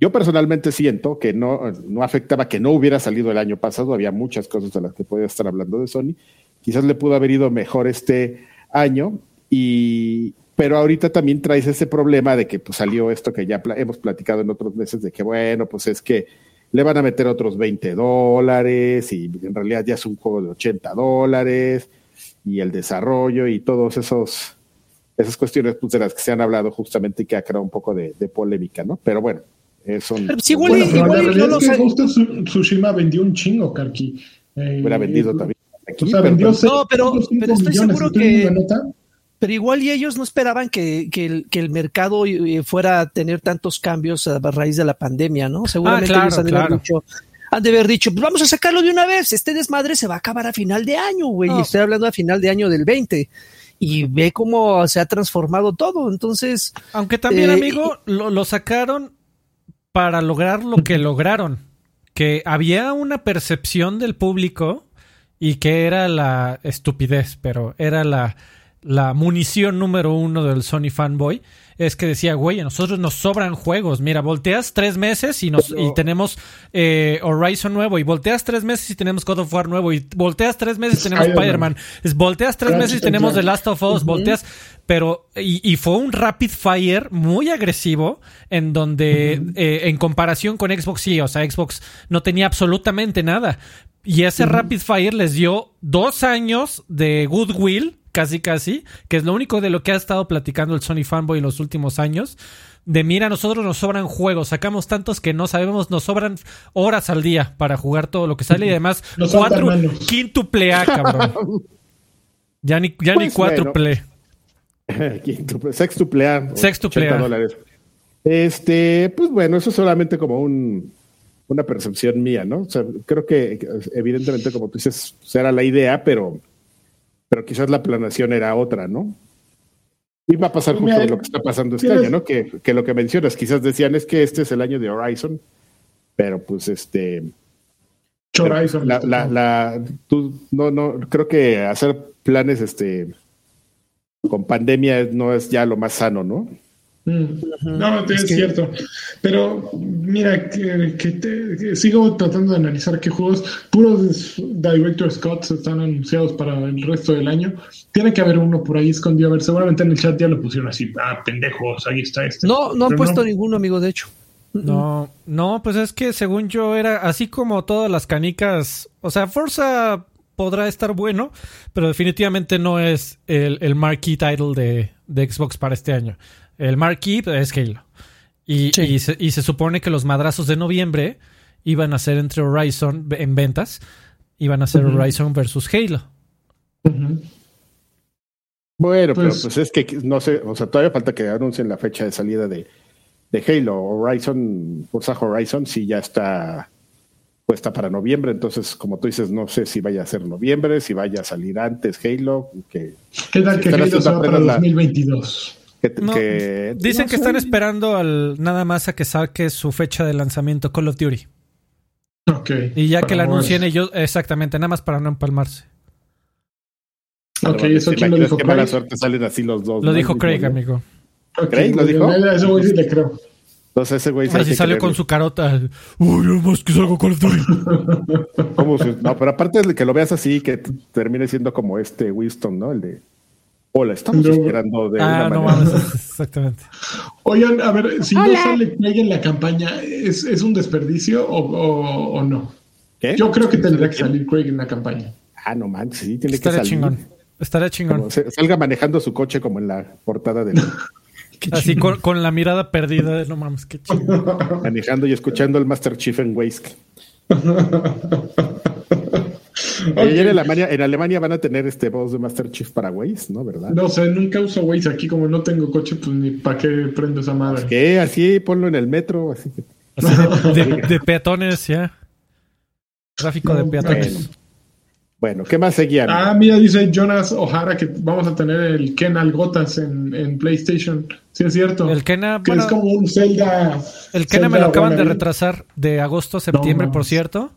yo personalmente siento que no, no afectaba que no hubiera salido el año pasado, había muchas cosas de las que podía estar hablando de Sony, quizás le pudo haber ido mejor este año, y, pero ahorita también traes ese problema de que pues, salió esto que ya hemos platicado en otros meses, de que bueno, pues es que le van a meter otros 20 dólares y en realidad ya es un juego de 80 dólares y el desarrollo y todos esos esas cuestiones pues, de las que se han hablado justamente y que ha creado un poco de, polémica, ¿no? Pero bueno, eso sí, igual, bueno, igual, no es que Tsushima vendió un chingo, Karki. Eh, Hubiera vendido también. Aquí, o sea, vendió no, pero, pero estoy seguro que pero igual y ellos no esperaban que, que, el, mercado eh, fuera a tener tantos cambios a raíz de la pandemia, ¿no? Seguramente ah, ellos han de, haber dicho, han de haber dicho, pues vamos a sacarlo de una vez, este desmadre se va a acabar a final de año, güey, y estoy hablando a final de año del 20 y ve cómo se ha transformado todo. Entonces. Aunque también, eh, amigo, lo, lo, sacaron para lograr lo que lograron. Que había una percepción del público y que era la estupidez, pero era la la munición número uno del Sony fanboy es que decía, güey, a nosotros nos sobran juegos. Mira, volteas tres meses y, nos, y tenemos eh, Horizon nuevo, y volteas tres meses y tenemos God of War nuevo, y volteas tres meses y tenemos Spider-Man, volteas tres meses y tenemos The Last of Us, volteas, pero, y, fue un rapid fire muy agresivo, en donde, eh, en comparación con Xbox, sí, o sea, Xbox no tenía absolutamente nada. Y ese rapid fire les dio dos años de goodwill casi casi, que es lo único de lo que ha estado platicando el Sony Fanboy en los últimos años. De mira, nosotros nos sobran juegos, sacamos tantos que no sabemos, nos sobran horas al día para jugar todo lo que sale y además cuatro, quintuple A, <laughs> cabrón. ya ni, ya ni pues cuádruple. <laughs> sextuple A. Sextuple A. dólares. Este, pues bueno, eso es solamente como un, una percepción mía, ¿no? O sea, creo que evidentemente, como tú dices, será la idea, pero pero quizás la planeación era otra, ¿no? Y va a pasar justo lo que está pasando este año, ¿no? Que, que, lo que mencionas, quizás decían es que este es el año de Horizon, pero pues este. Horizon. La, la, la, tú, no, no, creo que hacer planes este con pandemia no es ya lo más sano, ¿no? No, es, cierto. Pero mira, que, sigo tratando de analizar qué juegos puros Director Scott están anunciados para el resto del año. Tiene que haber uno por ahí escondido. A ver, seguramente en el chat ya lo pusieron así. Ah, pendejos, ahí está este. No, no han puesto ninguno, amigo, de hecho. No, no, pues es que según yo era así como todas las canicas. O sea, Forza podrá estar bueno, pero definitivamente no es el, el marquee title de, de Xbox para este año. El marquee es Halo. Y, y, se, supone que los madrazos de noviembre iban a ser entre Horizon en ventas, iban a ser Horizon versus Halo. Bueno, pero pues, pues es que no sé, o sea, todavía falta que anuncien la fecha de salida de, de Halo. Horizon, Forza Horizon, sí ya está puesta para noviembre, entonces, como tú dices, no sé si vaya a ser noviembre, si vaya a salir antes Halo. Que, ¿Qué tal que Halo se va para 2022? Dicen que están esperando al, nada más a que saque su fecha de lanzamiento Call of Duty. Ok. Y ya que la anuncien ellos, exactamente, nada más para no empalmarse. Ok, eso quién lo dijo Qué mala suerte salen así los dos. Lo dijo Craig, amigo. ¿Craig lo dijo? Ese güey sí le creo. Entonces ese güey sí salió con su carota. Uy, más que salgo Call of Duty. no, pero aparte de que lo veas así, que termine siendo como este Winston, ¿no? El de O la estamos esperando de ah, una manera. <laughs> exactamente. Oigan, a ver, si no sale Craig en la campaña, ¿es, es un desperdicio o, o, no? ¿Qué? Yo creo que tendría que salir Craig en la campaña. Ah, no manches, sí, tiene que salir. Chingón. Estaría chingón. salga manejando su coche como en la portada de <laughs> Así con, con, la mirada perdida de no mames, qué chingón. Manejando y escuchando el Master Chief en Waze. <laughs> en, Alemania, en Alemania van a tener este voz de Master Chief para Waze, ¿no? ¿Verdad? No sé, nunca uso Waze aquí, como no tengo coche, pues ni para qué prendo esa madre. ¿Qué? Así ponlo en el metro, así que. <laughs> de, peatones, ya. Tráfico de peatones. Bueno. ¿qué más seguían? Ah, mira, dice Jonas O'Hara que vamos a tener el Kenal Gotas en, en PlayStation. Sí, es cierto. El Kena, que es como un Zelda. El Kena me lo acaban de retrasar de agosto a septiembre, por cierto.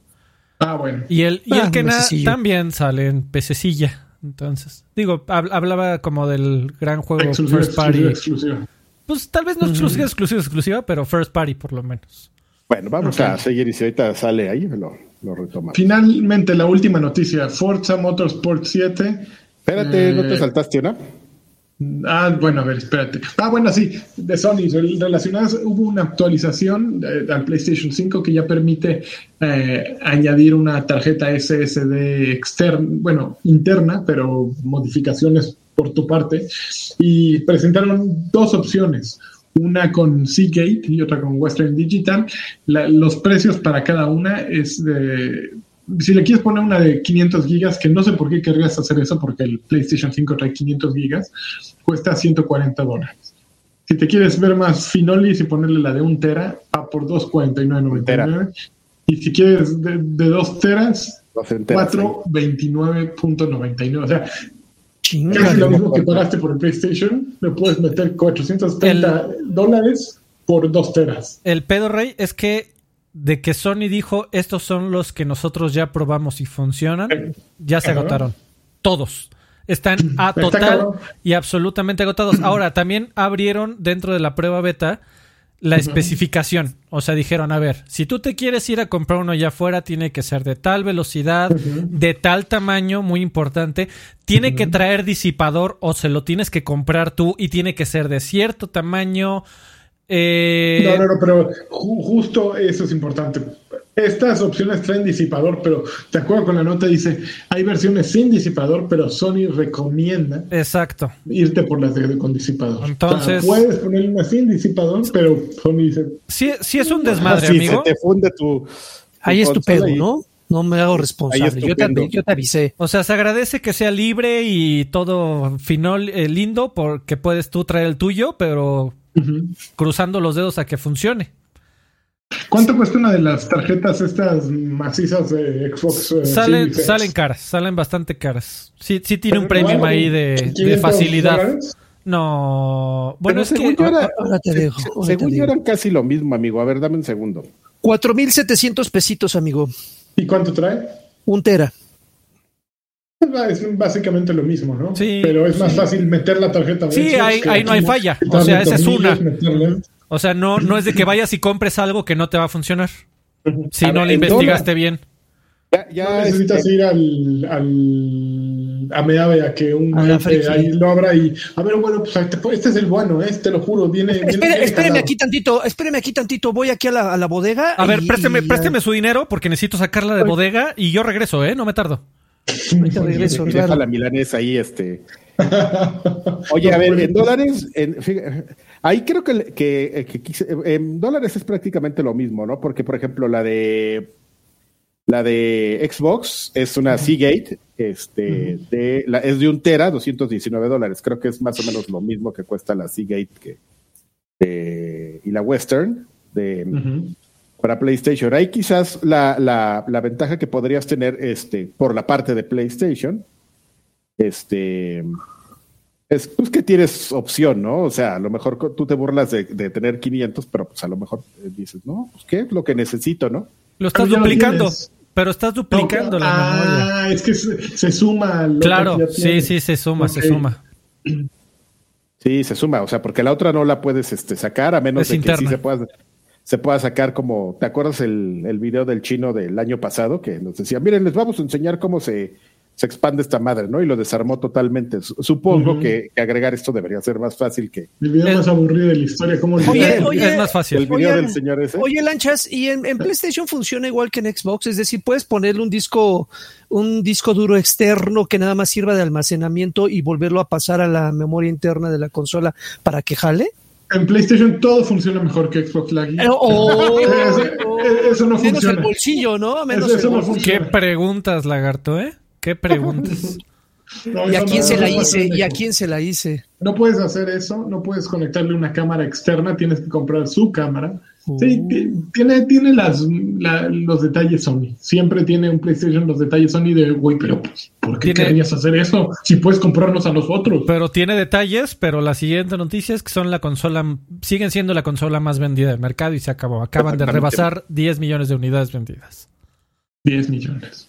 Ah, bueno. Y el, y el ah, Kena también sale en pececilla. Entonces, digo, hablaba como del gran juego First Party. Pues tal vez no exclusiva, exclusiva, exclusiva, pero First Party por lo menos. Bueno, vamos a seguir y si ahorita sale ahí, lo, lo retomamos. Finalmente, la última noticia: Forza Motorsport 7. Espérate, no te eh, saltaste una. Ah, bueno, a ver, espérate. Ah, bueno, sí, de Sony, relacionadas, hubo una actualización al PlayStation 5 que ya permite eh, añadir una tarjeta SSD externa, bueno, interna, pero modificaciones por tu parte. Y presentaron dos opciones una con Seagate y otra con Western Digital. los precios para cada una es de si le quieres poner una de 500 gigas, que no sé por qué querrías hacer eso, porque el PlayStation 5 trae 500 gigas, cuesta 140 dólares. Si te quieres ver más finolis y ponerle la de un tera, va por 249.99. Y si quieres de, de 2 teras, 429.99. O sea, casi lo mismo que pagaste por el PlayStation, le puedes meter 430 dólares por 2 teras. El pedo rey es que de que Sony dijo, estos son los que nosotros ya probamos y funcionan, ya se agotaron. Todos. Están <clears throat> a total y absolutamente agotados. <clears throat> Ahora, también abrieron dentro de la prueba beta la especificación. O sea, dijeron, a ver, si tú te quieres ir a comprar uno allá afuera, tiene que ser de tal velocidad, de tal tamaño, muy importante. Tiene que traer disipador o se lo tienes que comprar tú y tiene que ser de cierto tamaño. Eh, no, no, no, pero justo eso es importante. Estas opciones traen disipador, pero te acuerdas con la nota dice, hay versiones sin disipador, pero Sony recomienda Exacto. irte por las de, con disipador. Entonces, puedes poner una sin disipador, pero Sony dice... Sí, sí es un desmadre, amigo. Se te funde tu... Ahí es tu pedo, ¿no? No me hago responsable. Yo te, yo te, avisé. O sea, se agradece que sea libre y todo final eh, lindo porque puedes tú traer el tuyo, pero cruzando los dedos a que funcione. ¿Cuánto cuesta una de las tarjetas estas macizas de Xbox? Eh, salen, salen caras, salen bastante caras. Sí, sí tiene un premium ahí de, facilidad. No, bueno, es que ahora te dejo, según yo eran casi lo mismo, amigo. A ver, dame un segundo. 4.700 pesitos, amigo. ¿Y cuánto trae? Un tera. <laughs> Es básicamente lo mismo, ¿no? Sí. Pero es más fácil meter la tarjeta. Sí, ahí, ahí no hay falla. O sea, esa es una. O sea, no, no es de que <laughs> vayas y compres algo que no te va a funcionar. Si no le investigaste bien. Ya, necesitas este ir al, al a Meave a que un ahí lo abra y a ver bueno pues este es el bueno eh, te lo juro viene, Espere, espéreme aquí tantito espéreme aquí tantito voy aquí a la, a la bodega a ver présteme, présteme su dinero porque necesito sacarla de bodega y yo regreso eh no me tardo Deja la milanesa ahí, este. <laughs> Oye, a ver, en dólares, ahí creo que, que, en dólares es prácticamente lo mismo, ¿no? Porque, por ejemplo, la de la de Xbox es una Seagate, este, de, la, es de un tera, 219 dólares. Creo que es más o menos lo mismo que cuesta la Seagate que, y la Western de, para PlayStation. Ahí quizás la, la, ventaja que podrías tener este, por la parte de PlayStation este, es pues, que tienes opción, ¿no? O sea, a lo mejor tú te burlas de, tener 500, pero pues a lo mejor eh, dices, no, pues qué es lo que necesito, ¿no? Lo estás duplicando. Pero estás duplicando la ah, memoria. Ah, es que se, suma. claro, sí, sí, se suma, se suma. Sí, se suma, o sea, porque la otra no la puedes este, sacar a menos de que sí se pueda se pueda sacar como, ¿te acuerdas el, el video del chino del año pasado que nos decía, miren, les vamos a enseñar cómo se se expande esta madre, ¿no? Y lo desarmó totalmente. Supongo que, agregar esto debería ser más fácil que. El video más aburrido de la historia, ¿cómo oye, oye, es más fácil. El video del señor ese. Oye, Lanchas, y en, PlayStation funciona igual que en Xbox, es decir, puedes ponerle un disco, un disco duro externo que nada más sirva de almacenamiento y volverlo a pasar a la memoria interna de la consola para que jale. En PlayStation todo funciona mejor que Xbox Live. Eh, oh, <laughs> eso, no funciona. el bolsillo, ¿no? Menos eso, no Qué preguntas, lagarto, ¿eh? ¿Qué preguntas? <laughs> ¿Y a quién se la hice? ¿Y a quién se la hice? No puedes hacer eso, no puedes conectarle una cámara externa, tienes que comprar su cámara. Sí, uh. tiene, tiene las, los detalles Sony. Siempre tiene un PlayStation los detalles Sony de, güey, pero pues, ¿por qué querías hacer eso? Si puedes comprarnos a nosotros. Pero tiene detalles, pero la siguiente noticia es que son la consola, siguen siendo la consola más vendida del mercado y se acabó. Acaban de rebasar 10 millones de unidades vendidas. 10 millones.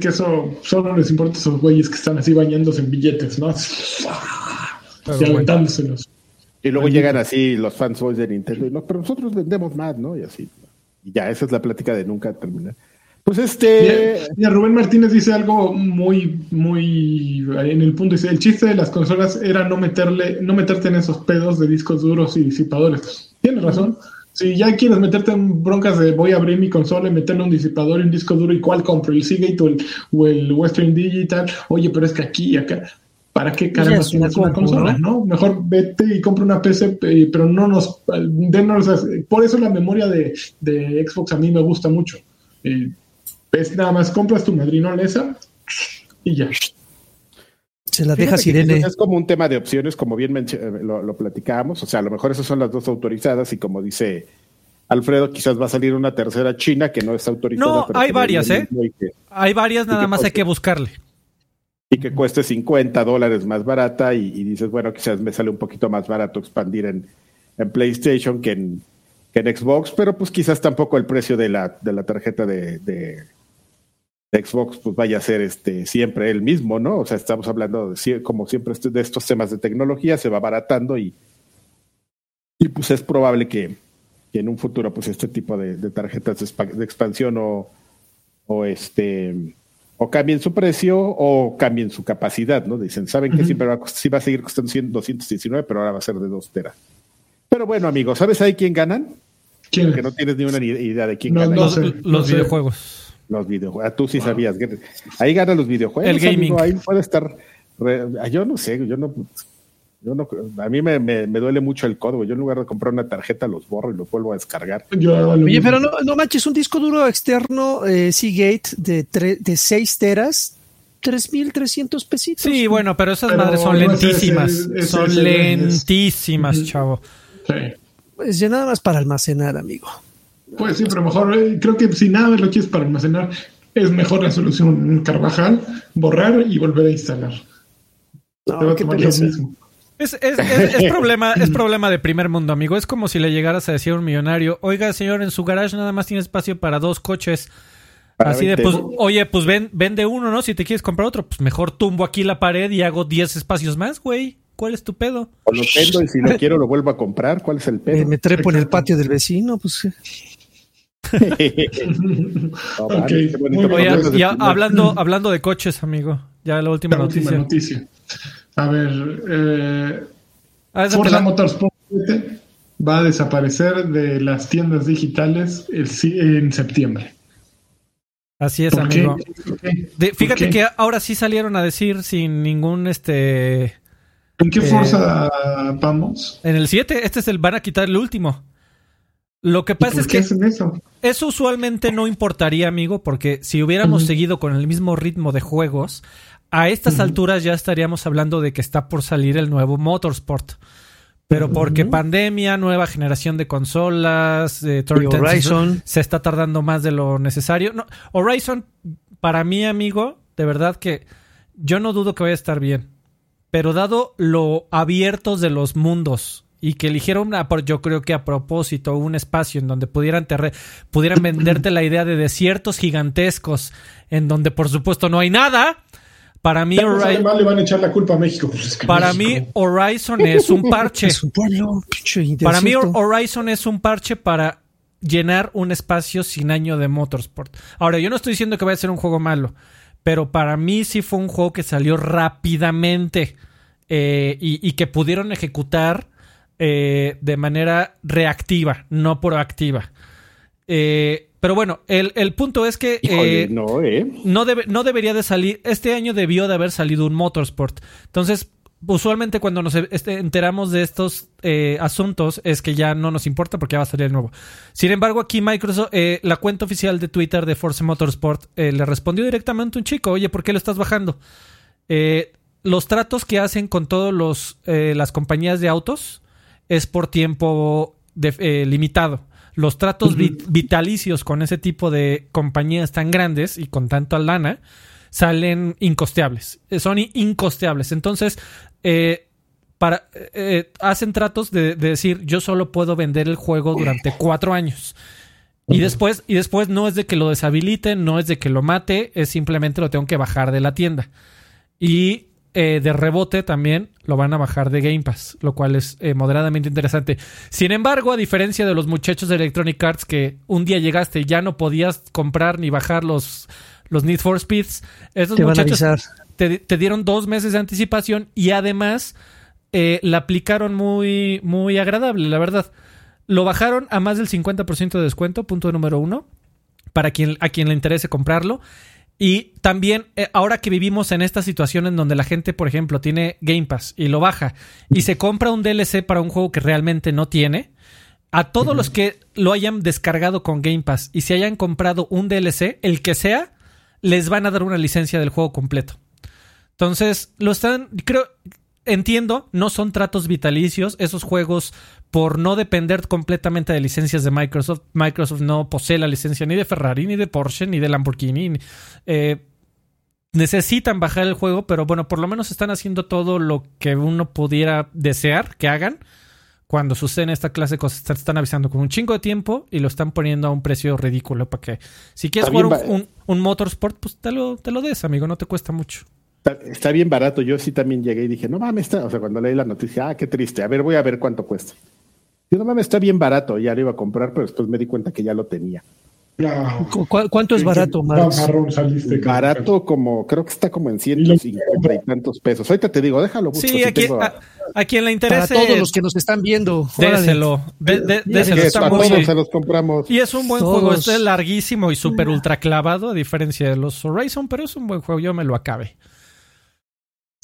que eso solo les importa a esos güeyes que están así bañándose en billetes, ¿no? y aventándoselos. Y luego llegan así los fans de Nintendo y no, pero nosotros vendemos más, ¿no? Y así. Y ya, esa es la plática de nunca terminar. Pues este. Mira, Rubén Martínez dice algo muy, muy en el punto. Dice: el chiste de las consolas era no meterle, no meterte en esos pedos de discos duros y disipadores. Tienes razón. Si ya quieres meterte en broncas de voy a abrir mi consola y meterle un disipador y un disco duro y cuál compro, el Seagate o el, o el Western Digital, oye, pero es que aquí y acá. ¿Para qué caramba tienes una consola? ¿no? Mejor vete y compra una PC, pero no nos. Denos, por eso la memoria de, de, Xbox a mí me gusta mucho. Eh, es nada más compras tu madrinolesa y ya. Se la deja Irene. Es como un tema de opciones, como bien lo, lo platicábamos. O sea, a lo mejor esas son las dos autorizadas y como dice Alfredo, quizás va a salir una tercera china que no es autorizada. No, hay varias, ¿eh? hay varias, nada más hay que buscarle y que cueste 50 dólares más barata y, dices, bueno, quizás me sale un poquito más barato expandir en, PlayStation que en, Xbox, pero pues quizás tampoco el precio de la, de la tarjeta de, Xbox pues vaya a ser este siempre el mismo, ¿no? O sea, estamos hablando de, como siempre este, de estos temas de tecnología, se va baratando y, y pues es probable que, en un futuro pues este tipo de, tarjetas de, expansión o, o este o cambien su precio o cambien su capacidad, ¿no? Dicen, saben que siempre va, sí va a seguir costando 219, pero ahora va a ser de 2 teras. Pero bueno, amigos, ¿sabes ahí quién ganan? ¿Quién? Porque no tienes ni una idea de quién gana. los, videojuegos. Los videojuegos. Ah, tú sí sabías. Ahí ganan los videojuegos. El gaming. ahí puede estar. Yo no sé, yo no. Yo no, a mí me, me, duele mucho el código. Yo en lugar de comprar una tarjeta los borro y los vuelvo a descargar. Oye, pero no, no, manches, un disco duro externo eh, Seagate de, de 6 teras, 3.300 pesitos. Sí, bueno, pero esas madres son lentísimas. son lentísimas, chavo. Sí. Pues ya nada más para almacenar, amigo. Pues sí, pero mejor, eh, creo que si nada lo quieres para almacenar, es mejor la solución Carvajal, borrar y volver a instalar. No, qué mismo. Es, es, es, problema, es problema de primer mundo, amigo. Es como si le llegaras a decir a un millonario, oiga, señor, en su garage nada más tiene espacio para dos coches. Así de, pues, oye, pues ven, vende uno, ¿no? Si te quieres comprar otro, pues mejor tumbo aquí la pared y hago 10 espacios más, güey. ¿Cuál es tu pedo? O lo tengo y si lo quiero lo vuelvo a comprar. ¿Cuál es el pedo? Me, trepo en el patio del vecino, pues. <laughs> Oye, ya hablando, hablando de coches, amigo. Ya la última, noticia. noticia. A ver, eh, ah, Forza Motorsport 7 va a desaparecer de las tiendas digitales en septiembre. Así es, amigo. fíjate que ahora sí salieron a decir sin ningún este. ¿En qué Forza eh, vamos? En el 7, este es el van a quitar el último. Lo que pasa es que eso? eso? usualmente no importaría, amigo, porque si hubiéramos seguido con el mismo ritmo de juegos, a estas alturas ya estaríamos hablando de que está por salir el nuevo Motorsport. Pero porque pandemia, nueva generación de consolas, eh, Horizon se está tardando más de lo necesario. No, Horizon, para mí, amigo, de verdad que yo no dudo que vaya a estar bien. Pero dado lo abiertos de los mundos y que eligieron, yo creo que a propósito, un espacio en donde pudieran, pudieran venderte la idea de desiertos gigantescos, en donde por supuesto no hay nada, para mí, Horizon, le van a echar la culpa a México. para mí, <laughs> Horizon es un parche. para mí, Horizon es un parche para llenar un espacio sin año de Motorsport. Ahora, yo no estoy diciendo que vaya a ser un juego malo, pero para mí sí fue un juego que salió rápidamente eh, y, que pudieron ejecutar eh, de manera reactiva, no proactiva. Eh, pero bueno, el, punto es que no, no, no debería de salir, este año debió de haber salido un Motorsport. Entonces, usualmente cuando nos este, enteramos de estos eh, asuntos es que ya no nos importa porque ya va a salir el nuevo. Sin embargo, aquí Microsoft, eh, la cuenta oficial de Twitter de Force Motorsport eh, le respondió directamente a un chico, oye, ¿por qué lo estás bajando? los tratos que hacen con todas las compañías de autos es por tiempo limitado. Los tratos vitalicios con ese tipo de compañías tan grandes y con tanto lana salen incosteables. Son incosteables. Entonces, eh, para, eh, hacen tratos de, decir yo solo puedo vender el juego durante cuatro años. Y después, y después no es de que lo deshabiliten, no es de que lo mate, es simplemente lo tengo que bajar de la tienda. Y eh, de rebote también lo van a bajar de Game Pass, lo cual es moderadamente interesante. Sin embargo, a diferencia de los muchachos de Electronic Arts que un día llegaste y ya no podías comprar ni bajar los, los Need for Speeds, esos muchachos te, dieron dos meses de anticipación y además eh, la aplicaron muy, muy agradable, la verdad. Lo bajaron a más del 50% de descuento, punto número uno, para quien, a quien le interese comprarlo. Y también, eh, ahora que vivimos en esta situación en donde la gente, por ejemplo, tiene Game Pass y lo baja y se compra un DLC para un juego que realmente no tiene, a todos los que lo hayan descargado con Game Pass y se hayan comprado un DLC, el que sea, les van a dar una licencia del juego completo. Entonces, lo están, creo, entiendo, no son tratos vitalicios. Esos juegos, por no depender completamente de licencias de Microsoft, Microsoft no posee la licencia ni de Ferrari, ni de Porsche, ni de Lamborghini. Eh, necesitan bajar el juego, pero bueno, por lo menos están haciendo todo lo que uno pudiera desear que hagan. Cuando suceden esta clase de cosas, están avisando con un chingo de tiempo y lo están poniendo a un precio ridículo para que si quieres jugar un, un, motorsport, pues te lo, te lo des, amigo, no te cuesta mucho. Está, bien barato. Yo sí también llegué y dije, no mames, está. O sea, cuando leí la noticia, ah, qué triste. A ver, voy a ver cuánto cuesta. Yo no mames, está bien barato. Ya lo iba a comprar, pero después me di cuenta que ya lo tenía. ¿Cuánto es barato, Barato como, creo que está como en 150 y tantos pesos. Ahorita te digo, déjalo. sí, aquí, a, quien le interese. Para todos los que nos están viendo. Déselo. a todos se los compramos. Y es un buen juego. Este es larguísimo y súper ultra clavado, a diferencia de los Horizon, pero es un buen juego. Yo me lo acabe.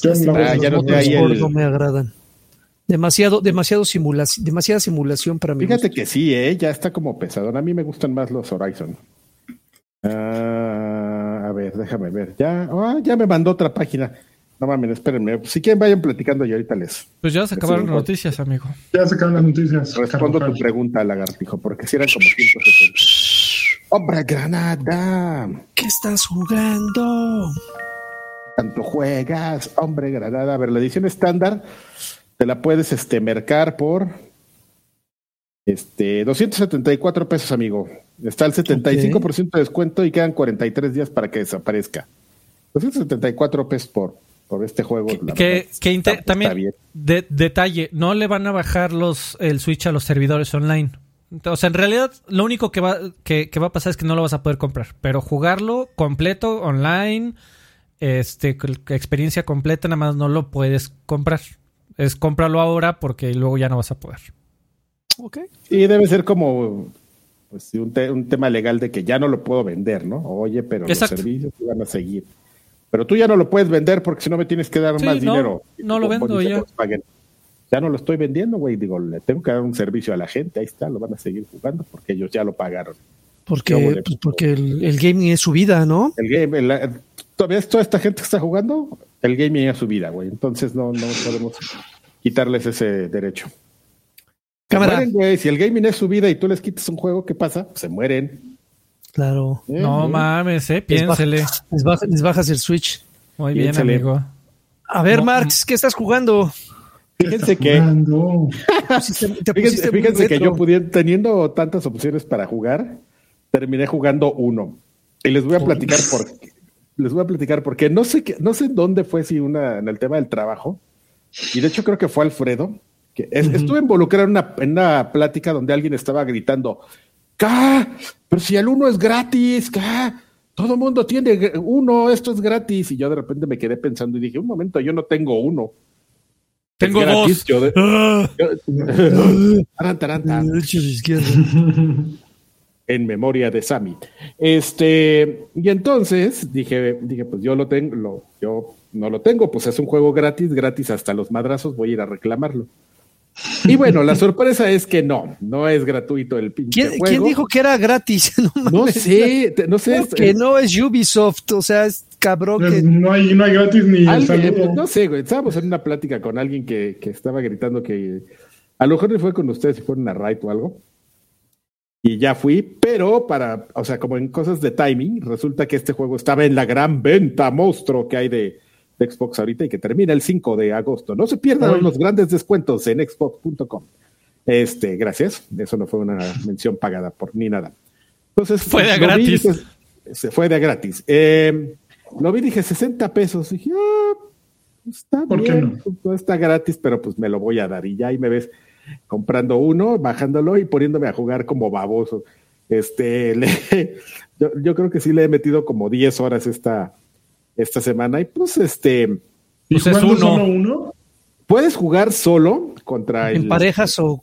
Ah, ya no, no me agradan. Demasiado, demasiado simulación, demasiada simulación para mí. Fíjate que sí, ¿eh? ya está como pesado. A mí me gustan más los Horizon. Ah, a ver, déjame ver. Ya, ah, ya me mandó otra página. No mames, espérenme. Si quieren, vayan platicando y ahorita les. Pues ya se acabaron las noticias, amigo. Ya se acabaron las noticias. Respondo tu pregunta, lagartijo, porque si eran como 170. ¡Hombre, Granada! ¿Qué estás jugando? Tanto juegas, hombre, granada. A ver, la edición estándar te la puedes este, mercar por este, 274 pesos, amigo. Está el 75% de descuento y quedan 43 días para que desaparezca. 274 pesos por, por este juego. Que, también, de, detalle, no le van a bajar los, el Switch a los servidores online. O sea, en realidad lo único que va, que, que va a pasar es que no lo vas a poder comprar. Pero jugarlo completo online este, experiencia completa, nada más no lo puedes comprar. Es cómpralo ahora porque luego ya no vas a poder. Ok. Y debe ser como pues, un, tema legal de que ya no lo puedo vender, ¿no? Oye, pero los servicios van a seguir. Pero tú ya no lo puedes vender porque si no me tienes que dar más dinero. No lo vendo ya. Ya no lo estoy vendiendo, güey. Digo, le tengo que dar un servicio a la gente. Ahí está, lo van a seguir jugando porque ellos ya lo pagaron. Porque, pues, porque el, gaming es su vida, ¿no? El game, todavía toda esta gente que está jugando, el gaming es su vida, güey. Entonces no, no podemos quitarles ese derecho. Cámara. güey. Si el gaming es su vida y tú les quitas un juego, ¿qué pasa? se mueren. Claro. Eh, no mames, eh, piénsele. Les, bajas, el Switch. Muy bien, amigo. A ver, Marx, ¿qué estás jugando? Fíjense que, fíjense, que yo pudiendo, teniendo tantas opciones para jugar, terminé jugando uno. Y les voy a platicar por les voy a platicar porque no sé qué, no sé dónde fue si una en el tema del trabajo. Y de hecho creo que fue Alfredo, que estuve involucrado en una, en una plática donde alguien estaba gritando, ¡Ca! Pero si el uno es gratis, ¡Ca! todo el mundo tiene uno, esto es gratis. Y yo de repente me quedé pensando y dije, un momento, yo no tengo uno. Tengo dos. En memoria de Sammy. Este, y entonces dije, dije, pues yo lo tengo, lo, yo no lo tengo, pues es un juego gratis, gratis hasta los madrazos, voy a ir a reclamarlo. Y bueno, la <laughs> sorpresa es que no, no es gratuito el pinche ¿Quién, juego. ¿Quién dijo que era gratis? <laughs> No, sé, no sé. Que no es Ubisoft, o sea, es cabrón que... No hay, no hay gratis ni pues, No sé, güey, estábamos en una plática con alguien que, que estaba gritando que a lo mejor le fue con ustedes si fueron a Raid o algo. Y ya fui, pero para, o sea, como en cosas de timing, resulta que este juego estaba en la gran venta monstruo que hay de, de Xbox ahorita y que termina el 5 de agosto. No se pierdan los grandes descuentos en xbox.com. Este, gracias. Eso no fue una mención pagada por ni nada. Entonces, fue de gratis. se fue de gratis. Eh, lo vi, dije 60 pesos. Dije, ah, está bien, no? está gratis, pero pues me lo voy a dar. Y ya ahí me ves comprando uno, bajándolo y poniéndome a jugar como baboso. Este, <laughs> yo, yo, creo que sí le he metido como 10 horas esta, esta semana. Y pues este. Pues es uno. Puedes jugar solo contra ¿En parejas o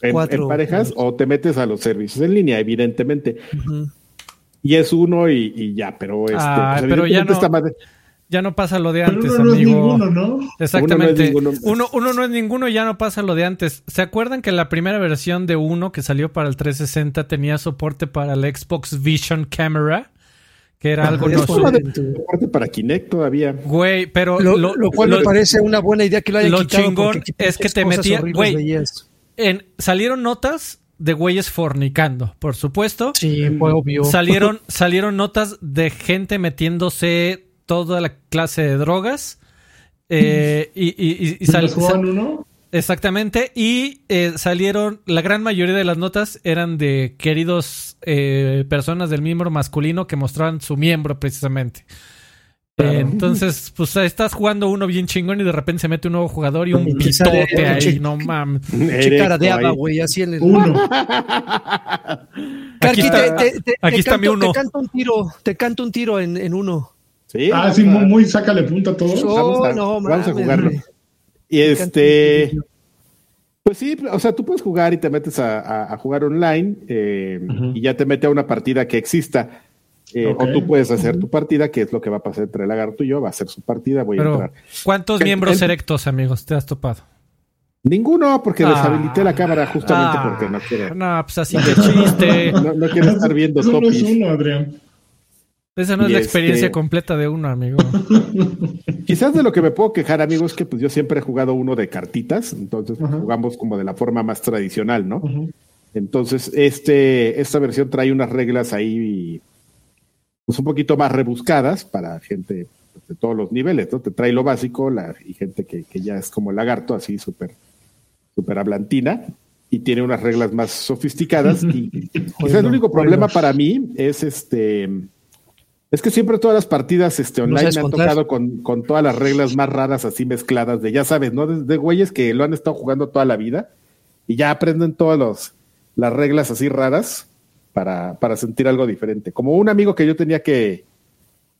en, cuatro, en parejas o te metes a los servicios en línea, evidentemente. Y es uno y, ya, pero este. Ah, pues, pero ya no, ya no pasa lo de antes, uno no amigo. Es ninguno, ¿no? Exactamente. Uno no, es ninguno. Uno, no es ninguno, ya no pasa lo de antes. ¿Se acuerdan que la primera versión de uno que salió para el 360 tenía soporte para la Xbox Vision Camera? que era algo no parte para Kinect todavía. Güey, pero lo, cual me parece una buena idea que lo hayan lo chingón es que te metía, güey, en, salieron notas de güeyes fornicando, por supuesto. Sí, fue obvio. Salieron, <laughs> salieron notas de gente metiéndose toda la clase de drogas. Eh, y, y, y, uno? Exactamente. Y eh, salieron, la gran mayoría de las notas eran de queridos eh, personas del miembro masculino que mostraban su miembro precisamente. entonces, pues estás jugando uno bien chingón y de repente se mete un nuevo jugador y un pitote ahí, no mames. Qué cara de agua, güey, así en el... Uno. aquí está, aquí está mi uno. Te canto un tiro, te canto un tiro en, en uno. Sí, ah, sí, muy, muy, sácale punta a todos. vamos a, no, vamos a jugarlo. Y este, pues sí, o sea, tú puedes jugar y te metes a, jugar online eh, y ya te mete a una partida que exista. Eh, o tú puedes hacer tu partida, que es lo que va a pasar entre el lagarto y yo, va a ser su partida, voy a entrar. ¿Cuántos miembros erectos, amigos, te has topado? Ninguno, porque deshabilité la cámara justamente ah. porque no quiero. No, pues así <laughs> de chiste. no, quiero estar viendo Solo es uno, Adrián. Esa no es la experiencia este completa de uno, amigo. <laughs> Quizás de lo que me puedo quejar, amigo, es que pues yo siempre he jugado uno de cartitas, entonces jugamos como de la forma más tradicional, ¿no? Entonces, este, esta versión trae unas reglas ahí pues un poquito más rebuscadas para gente pues, de todos los niveles, ¿no? Te trae lo básico la, y gente que, que ya es como lagarto, así súper súper hablantina, y tiene unas reglas más sofisticadas. y <laughs> quizás el único problema para mí es este es que siempre todas las partidas este, online me han tocado con, con, todas las reglas más raras así mezcladas de, ya sabes, ¿no? De, güeyes que lo han estado jugando toda la vida y ya aprenden todas los, las reglas así raras para, para sentir algo diferente. Como un amigo que yo tenía que,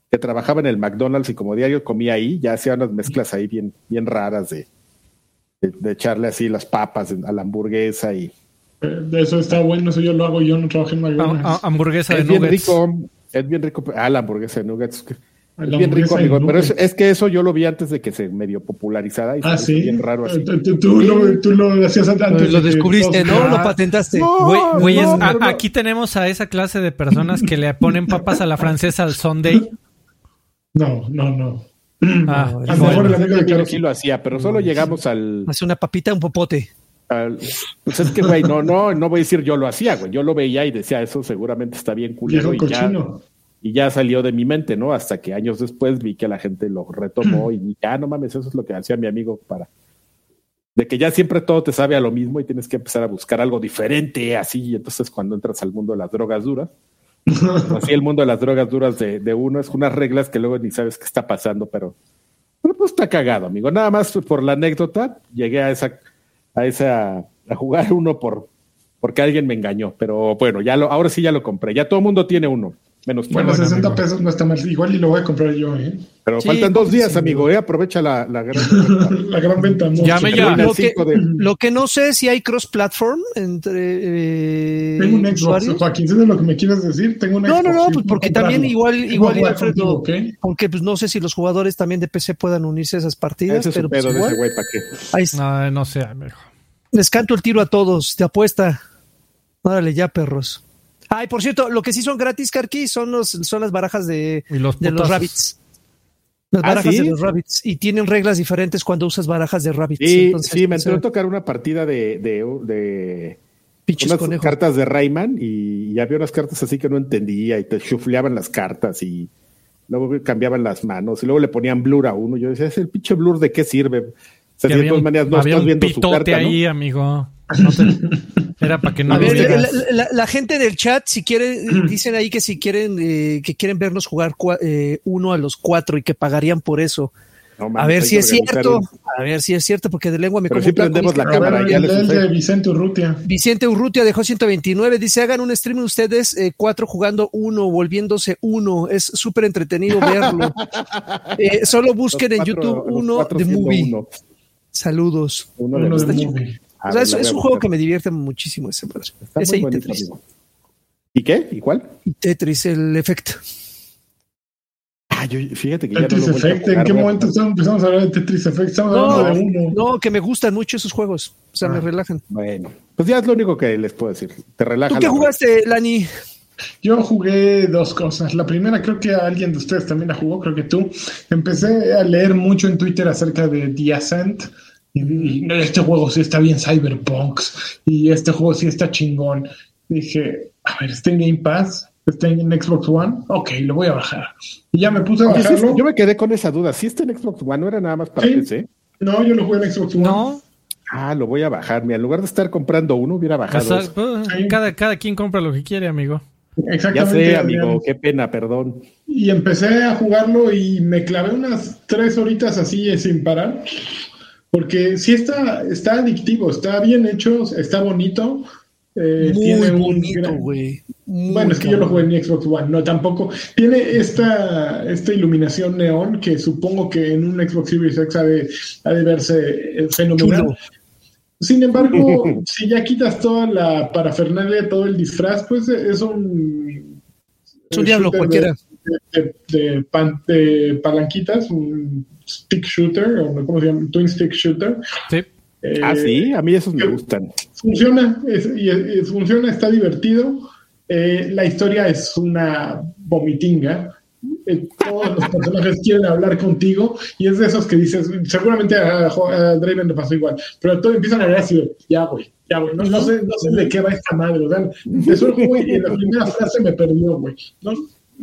que trabajaba en el McDonald's y como diario comía ahí, ya hacía unas mezclas ahí bien, bien raras de, de, echarle así las papas a la hamburguesa y... Eh, eso está bueno, eso yo lo hago, yo no trabajo en McDonald's. hamburguesa de bien rico. Es bien rico. Ah, la hamburguesa de nuggets. Es bien rico, amigo. Pero es, que eso yo lo vi antes de que se medio popularizara. Y ah, sí. Bien raro así. Tú, lo, tú lo hacías antes. Lo descubriste, ¿no? Lo patentaste. Güeyes, aquí tenemos a esa clase de personas que le ponen papas a la francesa al Sunday. No, no, no. Ah, a lo mejor la yo sí lo hacía, pero solo llegamos al. Hace una papita, un popote. Pues es que, güey, no, no, no voy a decir yo lo hacía, güey. Yo lo veía y decía, eso seguramente está bien culero. Y ya, y ya salió de mi mente, ¿no? Hasta que años después vi que la gente lo retomó <clears throat> y ya, no mames, eso es lo que hacía mi amigo para. De que ya siempre todo te sabe a lo mismo y tienes que empezar a buscar algo diferente, así. Y entonces, cuando entras al mundo de las drogas duras, <laughs> así el mundo de las drogas duras de, de uno es unas reglas que luego ni sabes qué está pasando, pero, pero pues está cagado, amigo. Nada más por la anécdota, llegué a esa a esa a jugar uno por porque alguien me engañó, pero bueno, ya lo ahora sí ya lo compré. Ya todo el mundo tiene uno. Menos bueno, 60 pesos no está mal. Igual y lo voy a comprar yo, ¿eh? Pero faltan dos días, amigo, ¿eh? Aprovecha la, la gran <laughs> venta. la gran venta. Ya me ya. Lo, que, lo que no sé es si hay cross-platform entre. Eh, Tengo un Xbox, Joaquín, ¿sabes lo que me quieres decir? Tengo un no, no, no, pues porque también igual, igual, igual Alfredo, porque pues no sé si los jugadores también de PC puedan unirse a esas partidas. pero pues, igual, ese güey, ¿para qué? Ahí no, no sé, amigo. Les canto el tiro a todos, te apuesta. Órale, ya, perros. Ay, por cierto, lo que sí son gratis, Karki, son, los, son las barajas de, los, de los rabbits. Las ¿Ah, barajas de los rabbits. Y tienen reglas diferentes cuando usas barajas de rabbits. Sí, sí, me entró a tocar una partida de, de, de unas cartas de Rayman y, había unas cartas así que no entendía y te chufleaban las cartas y luego cambiaban las manos y luego le ponían blur a uno. Yo decía, ¿es el pinche blur de qué sirve? O sea, de todas maneras no estás viendo su carta, ahí, amigo. <laughs> Era para que no. la, gente del chat, si quieren, <clears throat> dicen ahí que si quieren, eh, que quieren vernos jugar eh, uno a los cuatro y que pagarían por eso. a ver si es cierto, a ver si es cierto, porque de lengua me Pero si prendemos la cámara. Ya de Vicente Urrutia. Vicente Urrutia dejó 129, dice, hagan un stream ustedes eh, cuatro jugando uno, volviéndose uno, es súper entretenido verlo. <laughs> solo busquen en YouTube uno de movie. Saludos. Uno de movie es, un juego que me divierte muchísimo ese madre. ese y Tetris. ¿Y qué? ¿Y cuál? Y Tetris, el efecto. Ah, yo, fíjate que Tetris ya no Effect, ¿en qué momento empezamos a hablar de Tetris Effect? Estamos hablando de uno. No, que me gustan mucho esos juegos. O sea, me ah, relajan. Bueno, pues ya es lo único que les puedo decir. Te relajan. ¿Tú qué jugaste, Lani? Yo jugué dos cosas. La primera, creo que alguien de ustedes también la jugó, creo que tú. Empecé a leer mucho en Twitter acerca de The Ascent y, este juego sí está bien cyberpunk y este juego sí está chingón. Dije, a ver, está en Game Pass, está en Xbox One, ok, lo voy a bajar. Y ya me puse a bajarlo. yo me quedé con esa duda, si está en Xbox One, no era nada más para PC. No, yo lo jugué en Xbox One. No. Ah, lo voy a bajar. en lugar de estar comprando uno, hubiera bajado. Pues, cada, cada quien compra lo que quiere, amigo. Exactamente. Ya sé, amigo, qué pena, perdón. Y empecé a jugarlo y me clavé unas tres horitas así sin parar. Porque sí está, está adictivo, está bien hecho, está bonito. Eh, tiene bonito, güey. Bueno, es que yo lo jugué en Xbox One, no tampoco. Tiene esta, esta iluminación neón que supongo que en un Xbox Series X ha de, ha de verse eh, fenomenal. Sin embargo, <laughs> si ya quitas toda la parafernalia, todo el disfraz, pues es un. Es un diablo cualquiera. De, de, palanquitas, un stick shooter, o ¿cómo se llama? Twin stick shooter. Sí. Eh, ah, sí, a mí esos me gustan. Funciona, y, funciona, está divertido. Eh, la historia es una vomitinga. Eh, todos los personajes <laughs> quieren hablar contigo y es de esos que dices, seguramente a, Draven le pasó igual, pero todos empiezan a hablar así, ya güey, ya güey, no, sé, no sé de qué va esta madre, o sea, empezó el juego y en la primera frase me perdió, güey, no,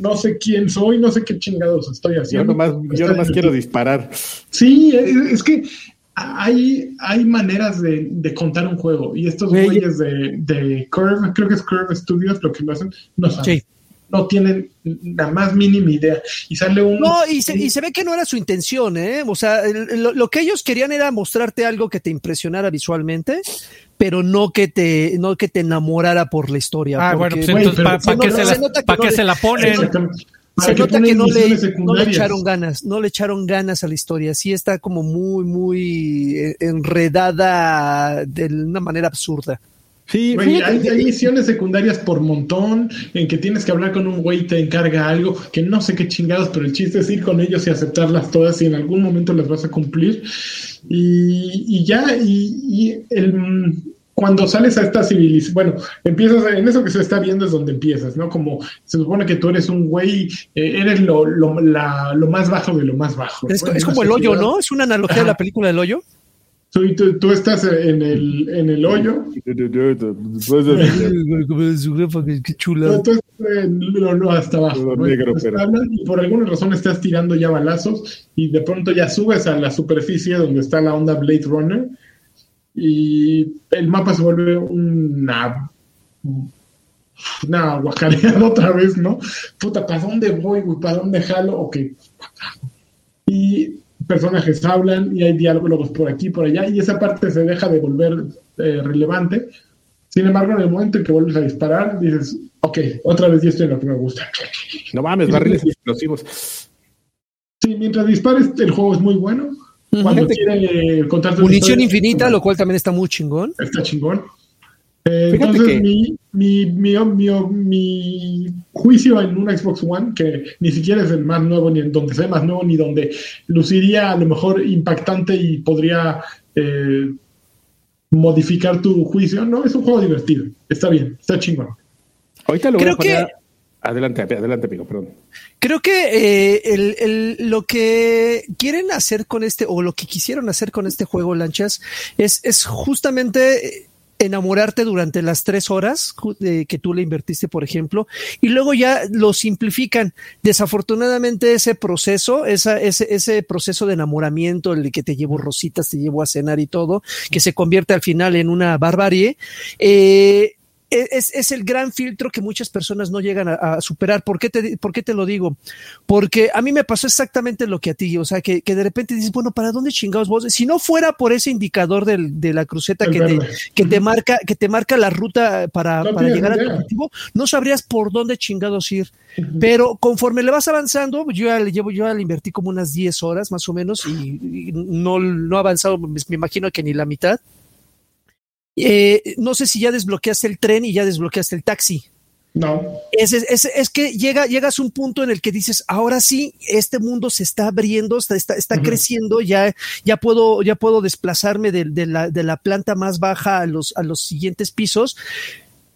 no sé quién soy, no sé qué chingados estoy haciendo. Yo nomás, quiero disparar. Sí, es, que hay, hay maneras de, contar un juego y estos güeyes de, de, Curve, creo que es Curve Studios lo que lo hacen, no saben. No tienen la más mínima idea. Y sale un. No, y se, y se ve que no era su intención, ¿eh? O sea, lo, lo, que ellos querían era mostrarte algo que te impresionara visualmente, pero no que te, no que te enamorara por la historia. Ah, bueno, pues entonces, ¿para qué, se, la, que se la ponen? Se nota que no le, no le, echaron ganas, no le echaron ganas a la historia. Sí está como muy, muy eh, enredada de una manera absurda. Sí, hay, misiones secundarias por montón en que tienes que hablar con un güey y te encarga algo que no sé qué chingados, pero el chiste es ir con ellos y aceptarlas todas y en algún momento las vas a cumplir. Y, ya, y, el, cuando sales a esta civilización, bueno, empiezas en eso que se está viendo es donde empiezas, ¿no? Como se supone que tú eres un güey, eh, eres lo, lo, la, lo, más bajo de lo más bajo. Es, como el hoyo, ¿no? Es una analogía de la película del hoyo. Tú, tú, estás en el, en el hoyo. Qué chula. Tú estás hasta abajo. Y por alguna razón estás tirando ya balazos y de pronto ya subes a la superficie donde está la onda Blade Runner y el mapa se vuelve una una guacareada <laughs> otra vez, ¿no? Puta, ¿para dónde voy, güey? ¿Para dónde jalo? Ok. Y personajes hablan y hay diálogos por aquí, por allá, y esa parte se deja de volver eh, relevante. Sin embargo, en el momento en que vuelves a disparar, dices, Ok, otra vez ya estoy en lo que me gusta. No mames, barriles explosivos. Sí, mientras dispares, el juego es muy bueno. Cuando quiere contarte Munición infinita, lo cual también está muy chingón. Está chingón. Eh, entonces, mi, mi, mi, mi, juicio en una Xbox One, que ni siquiera es el más nuevo, ni en donde sea más nuevo, ni donde luciría a lo mejor impactante y podría eh, modificar tu juicio, no, es un juego divertido. Está bien, está chingón. Ahorita lo Creo voy a que... Adelante, adelante, amigo, perdón. Creo que eh, el, el, lo que quieren hacer con este, o lo que quisieron hacer con este juego, Lanchas, es, es justamente enamorarte durante las tres horas que tú le invertiste, por ejemplo, y luego ya lo simplifican. Desafortunadamente ese proceso, ese, ese proceso de enamoramiento, el que te llevo rositas, te llevo a cenar y todo, que se convierte al final en una barbarie, eh, es, es, el gran filtro que muchas personas no llegan a, superar. ¿Por qué, te, ¿Por qué te lo digo? Porque a mí me pasó exactamente lo que a ti, o sea, que, que de repente dices, bueno, ¿para dónde chingados vos? Si no fuera por ese indicador del, de la cruceta que te, que te, marca, que te marca la ruta para, para llegar a tu objetivo, no sabrías por dónde chingados ir. Pero conforme le vas avanzando, yo ya le llevo, yo ya le invertí como unas 10 horas más o menos y, no, no ha avanzado, me imagino que ni la mitad. Eh, no sé si ya desbloqueaste el tren y ya desbloqueaste el taxi. No. Es, es, es, que llega, llegas a un punto en el que dices, ahora sí, este mundo se está abriendo, está, está, está creciendo, ya, ya puedo, ya puedo desplazarme de, de, la, de la planta más baja a los, a los siguientes pisos.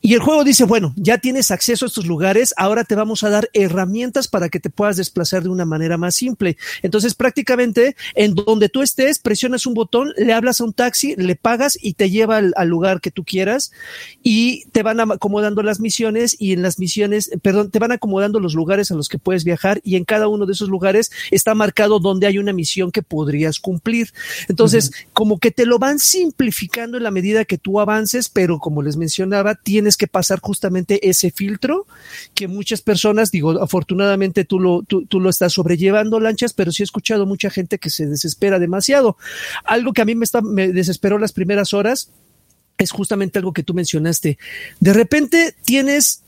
Y el juego dice, bueno, ya tienes acceso a estos lugares, ahora te vamos a dar herramientas para que te puedas desplazar de una manera más simple. Entonces, prácticamente, en donde tú estés, presionas un botón, le hablas a un taxi, le pagas y te lleva al, lugar que tú quieras y te van acomodando las misiones y en las misiones, perdón, te van acomodando los lugares a los que puedes viajar y en cada uno de esos lugares está marcado donde hay una misión que podrías cumplir. Entonces, como que te lo van simplificando en la medida que tú avances, pero como les mencionaba, tienes que pasar justamente ese filtro que muchas personas, digo, afortunadamente tú lo, tú, lo estás sobrellevando, lanchas, pero sí he escuchado mucha gente que se desespera demasiado. Algo que a mí me, está, me desesperó las primeras horas es justamente algo que tú mencionaste. De repente tienes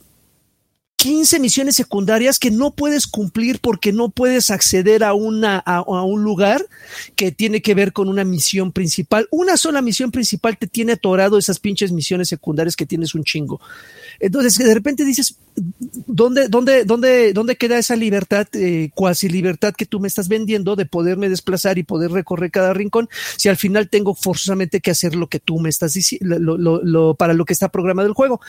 15 misiones secundarias que no puedes cumplir porque no puedes acceder a, una, a, un lugar que tiene que ver con una misión principal. Una sola misión principal te tiene atorado esas pinches misiones secundarias que tienes un chingo. Entonces, de repente dices, ¿dónde, dónde, dónde, dónde queda esa libertad, eh, cuasi libertad que tú me estás vendiendo de poderme desplazar y poder recorrer cada rincón si al final tengo forzosamente que hacer lo que tú me estás diciendo, lo, para lo que está programado el juego?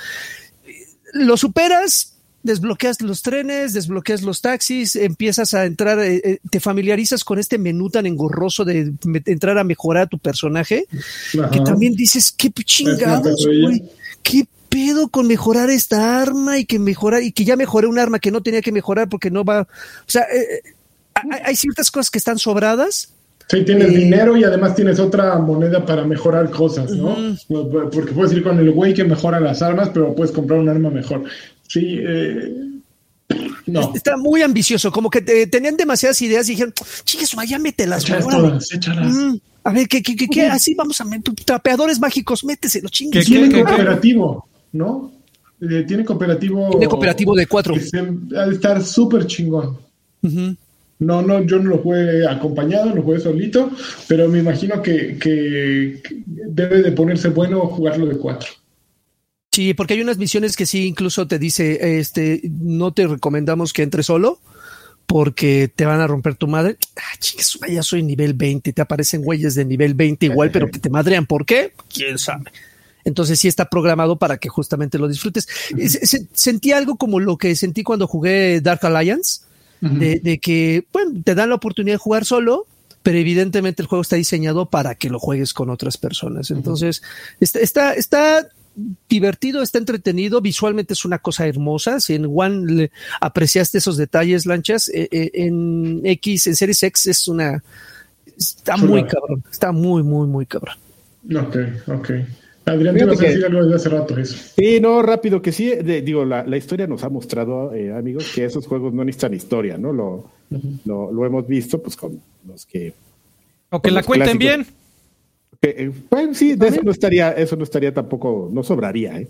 Lo superas, desbloqueas los trenes, desbloqueas los taxis, empiezas a entrar, eh, eh, te familiarizas con este menú tan engorroso de entrar a mejorar a tu personaje, que también dices, qué chingados, güey, qué pedo con mejorar esta arma y que mejorar, y que ya mejoré un arma que no tenía que mejorar porque no va, o sea, eh, hay, ciertas cosas que están sobradas. Sí, tienes dinero y además tienes otra moneda para mejorar cosas, ¿no? Porque puedes ir con el güey que mejora las armas, pero puedes comprar un arma mejor. Sí, eh, no. Está muy ambicioso, como que tenían demasiadas ideas y dijeron, chicas, ya mételas. Todas, mm, a ver, ¿qué, qué, qué, Así vamos a meter trapeadores mágicos, métese los chingues. Tiene cooperativo, ¿no? Eh, tiene cooperativo. Tiene cooperativo de cuatro. ha de estar súper chingón. No, no, yo no lo jugué acompañado, lo jugué solito, pero me imagino que, que debe de ponerse bueno jugarlo de cuatro. Sí, porque hay unas misiones que sí incluso te dice, este, no te recomendamos que entres solo porque te van a romper tu madre. Ah, chicas, ya soy nivel 20, te aparecen güeyes de nivel 20 igual, pero que te madrean. ¿Por qué? ¿Quién sabe? Entonces sí está programado para que justamente lo disfrutes. Sentí algo como lo que sentí cuando jugué Dark Alliance, de, que, bueno, te dan la oportunidad de jugar solo, pero evidentemente el juego está diseñado para que lo juegues con otras personas. Entonces, está, está, está divertido, está entretenido, visualmente es una cosa hermosa. Si en One apreciaste esos detalles, lanchas, eh, eh, en X, en Series X es una. Está muy cabrón, está muy, muy, muy cabrón. Ok, ok. Adrián, te ibas a decir algo desde hace rato eso. Sí, no, rápido, que sí, digo, la, historia nos ha mostrado, eh, amigos, que esos juegos no necesitan historia, ¿no? Lo, lo, hemos visto, pues, con los que. O que la cuenten bien. Eh, bueno, sí, de eso no estaría, eso no estaría tampoco, no sobraría, ¿eh?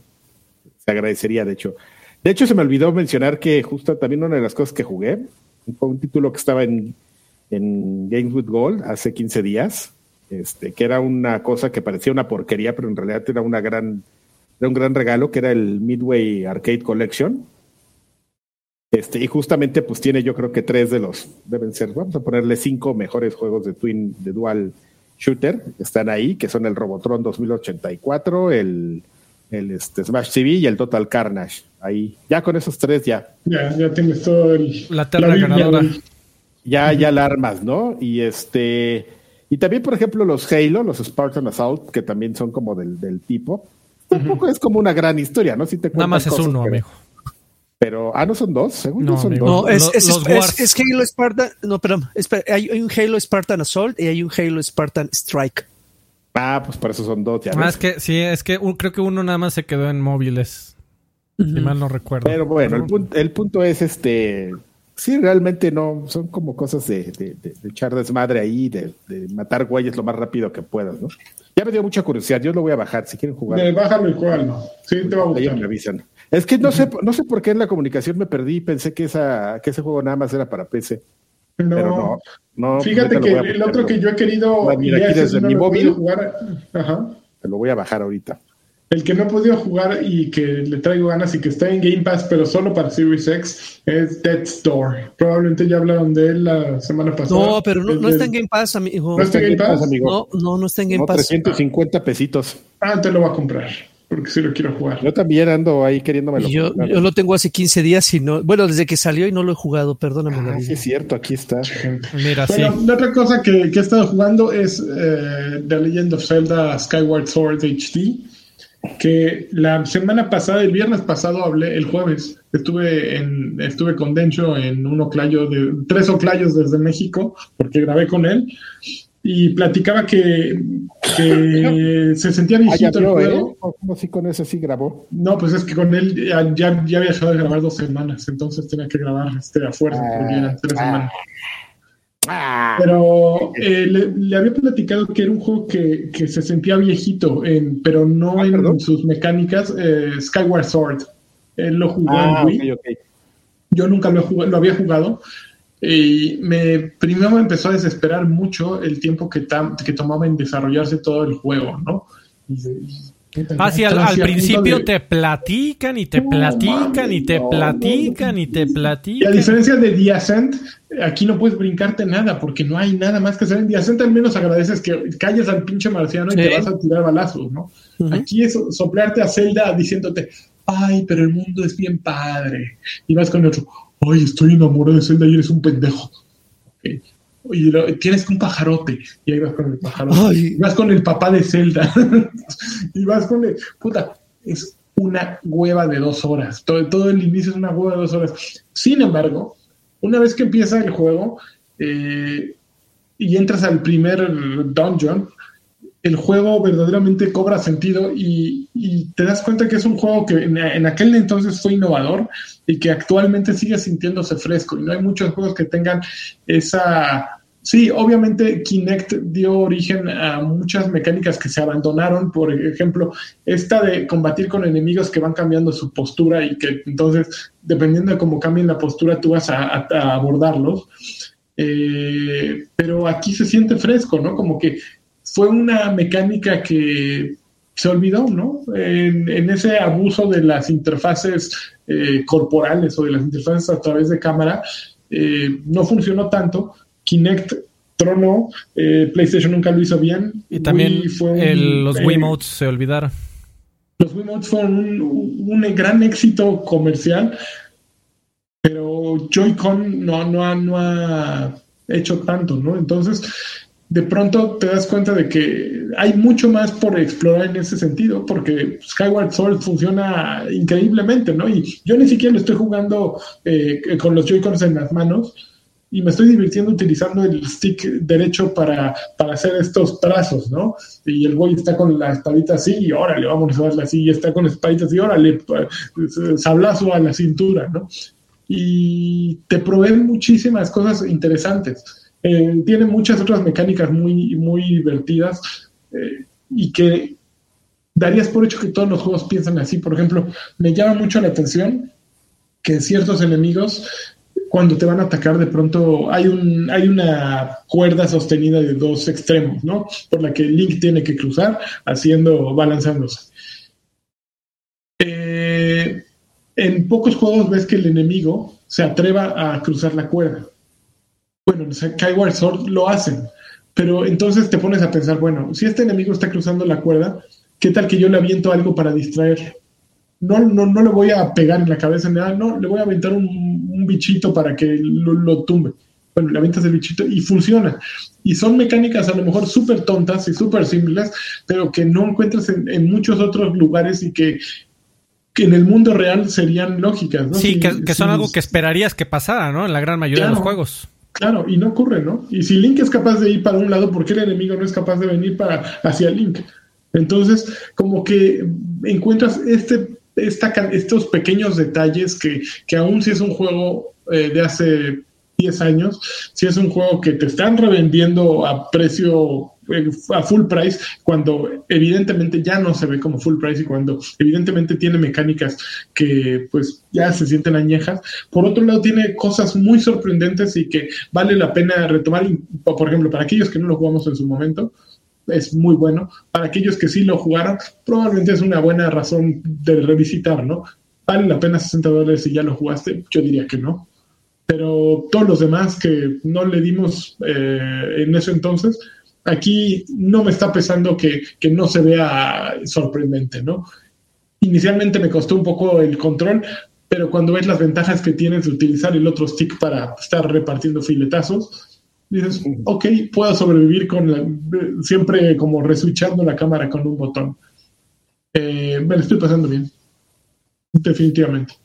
Se agradecería, de hecho. De hecho, se me olvidó mencionar que justo también una de las cosas que jugué fue un título que estaba en, en Games with Gold hace 15 días, este, que era una cosa que parecía una porquería, pero en realidad era una gran, era un gran regalo, que era el Midway Arcade Collection. Este, y justamente pues tiene yo creo que tres de los, deben ser, vamos a ponerle cinco mejores juegos de Twin, de Dual Shooter, están ahí, que son el Robotron 2084, el, el este, Smash TV y el Total Carnage. Ahí, ya con esos tres ya. Ya, ya tienes todo el, la terna ganadora. Ya, ya la armas, ¿no? Y este, y también, por ejemplo, los Halo, los Spartan Assault, que también son como del, del tipo. Tampoco es como una gran historia, ¿no? Si te Nada más es uno, amigo. Pero, ah, no son dos, según no, son dos. No, es, es, es, Halo Spartan, no, perdón, hay, un Halo Spartan Assault y hay un Halo Spartan Strike. Ah, pues por eso son dos, ya. Ah, es que sí, es que creo que uno nada más se quedó en móviles. Si mal no recuerdo. Pero bueno, el, punto, el punto es este. Sí, realmente no, son como cosas de, de, de, echar desmadre ahí, de, matar güeyes lo más rápido que puedas, ¿no? Ya me dio mucha curiosidad, yo lo voy a bajar, si quieren jugar. Bájalo igual, ¿no? Sí, te va a gustar. me avisan. Es que no sé, no sé por qué en la comunicación me perdí, pensé que esa, que ese juego nada más era para PC. No, Pero no, Fíjate que el otro que yo he querido. Mira, aquí desde mi móvil. Jugar, ajá. Te lo voy a bajar ahorita. El que no he podido jugar y que le traigo ganas y que está en Game Pass, pero solo para Series X, es Death's Door. Probablemente ya hablaron de él la semana pasada. No, pero no, está en Game Pass, amigo. ¿No está en Game Pass? amigo? No, no, no está en Game Pass. 350 pesitos. Ah, te lo voy a comprar porque sí lo quiero jugar. Yo también ando ahí queriéndome yo, yo lo tengo hace 15 días y no, bueno, desde que salió y no lo he jugado, perdóname. Ah, sí es cierto, aquí está. Mira, bueno, La otra cosa que, he estado jugando es eh, The Legend of Zelda Skyward Sword HD, que la semana pasada, el viernes pasado hablé, el jueves, estuve en, estuve con Dencho en un oclayo de, tres oclayos desde México, porque grabé con él, y platicaba que, <laughs> se sentía viejito el ¿eh? juego. ¿Cómo si con ese sí grabó? No, pues es que con él ya, ya, había dejado de grabar dos semanas, entonces tenía que grabar este, a fuerza, porque eran tres ah. semanas. Ah. Pero eh, le, había platicado que era un juego que, que se sentía viejito, en, pero no ah, en sus mecánicas. Eh, Skyward Sword. Él lo jugó en Wii. Yo nunca lo, lo había jugado y me, primero me empezó a desesperar mucho el tiempo que, que tomaba en desarrollarse todo el juego, ¿no? ah, sí, al, principio te platican y te platican y te platican y te platican. Y a diferencia de The Ascent, aquí no puedes brincarte nada porque no hay nada más que hacer. En The Ascent al menos agradeces que calles al pinche marciano y te vas a tirar balazos, ¿no? Aquí es soplarte a Zelda diciéndote, ay, pero el mundo es bien padre. Y vas con otro, ay, estoy enamorado de Zelda y eres un pendejo. Okay. Y tienes un pajarote, y ahí vas con el pajarote. Y vas con el papá de Zelda. <laughs> y vas con el. Puta, es una hueva de dos horas. Todo, todo el inicio es una hueva de dos horas. Sin embargo, una vez que empieza el juego eh, y entras al primer dungeon, el juego verdaderamente cobra sentido y, te das cuenta que es un juego que en, aquel entonces fue innovador y que actualmente sigue sintiéndose fresco. Y no hay muchos juegos que tengan esa... Sí, obviamente Kinect dio origen a muchas mecánicas que se abandonaron, por ejemplo, esta de combatir con enemigos que van cambiando su postura y que entonces, dependiendo de cómo cambien la postura, tú vas a, abordarlos. Eh, pero aquí se siente fresco, ¿no? Como que fue una mecánica que se olvidó, ¿no? En, ese abuso de las interfaces eh, corporales o de las interfaces a través de cámara, eh, no funcionó tanto. Kinect tronó, eh, PlayStation nunca lo hizo bien. Y también los Wiimotes se olvidaron. Los Wiimotes fueron un, un, gran éxito comercial, pero Joy-Con no, no, no ha hecho tanto, ¿no? Entonces, de pronto te das cuenta de que hay mucho más por explorar en ese sentido, porque Skyward Sword funciona increíblemente, ¿no? Y yo ni siquiera lo estoy jugando eh, con los Joy-Cons en las manos y me estoy divirtiendo utilizando el stick derecho para, para hacer estos trazos, ¿no? Y el güey está con la espadita así y órale, vamos a darle así, y está con espadita así, órale, sablazo a la cintura, ¿no? Y te proveen muchísimas cosas interesantes eh, tiene muchas otras mecánicas muy, muy divertidas eh, y que darías por hecho que todos los juegos piensan así. Por ejemplo, me llama mucho la atención que ciertos enemigos cuando te van a atacar de pronto hay un hay una cuerda sostenida de dos extremos, ¿no? Por la que Link tiene que cruzar haciendo balanzándose. Eh, en pocos juegos ves que el enemigo se atreva a cruzar la cuerda. Bueno, en Skyward Sword lo hacen, pero entonces te pones a pensar, bueno, si este enemigo está cruzando la cuerda, ¿qué tal que yo le aviento algo para distraer? No, no, no le voy a pegar en la cabeza, nada, no, le voy a aventar un, bichito para que lo, tumbe. Bueno, le avientas el bichito y funciona. Y son mecánicas a lo mejor súper tontas y súper simples, pero que no encuentras en, muchos otros lugares y que, en el mundo real serían lógicas, ¿no? Sí, que, son algo que esperarías que pasara, ¿no? En la gran mayoría de los juegos. Claro, y no ocurre, ¿no? Y si Link es capaz de ir para un lado, ¿por qué el enemigo no es capaz de venir para hacia Link? Entonces, como que encuentras este, estos pequeños detalles que, que aún si es un juego eh, de hace 10 años, si es un juego que te están revendiendo a precio a full price cuando evidentemente ya no se ve como full price y cuando evidentemente tiene mecánicas que pues ya se sienten añejas. Por otro lado tiene cosas muy sorprendentes y que vale la pena retomar, por ejemplo, para aquellos que no lo jugamos en su momento, es muy bueno. Para aquellos que sí lo jugaron, probablemente es una buena razón de revisitar, ¿no? ¿Vale la pena 60 dólares si ya lo jugaste? Yo diría que no pero todos los demás que no le dimos eh, en ese entonces, aquí no me está pesando que, no se vea sorprendente, ¿no? Inicialmente me costó un poco el control, pero cuando ves las ventajas que tienes de utilizar el otro stick para estar repartiendo filetazos, dices, ok, puedo sobrevivir con la, siempre como reswitchando la cámara con un botón. Eh, me lo estoy pasando bien, definitivamente.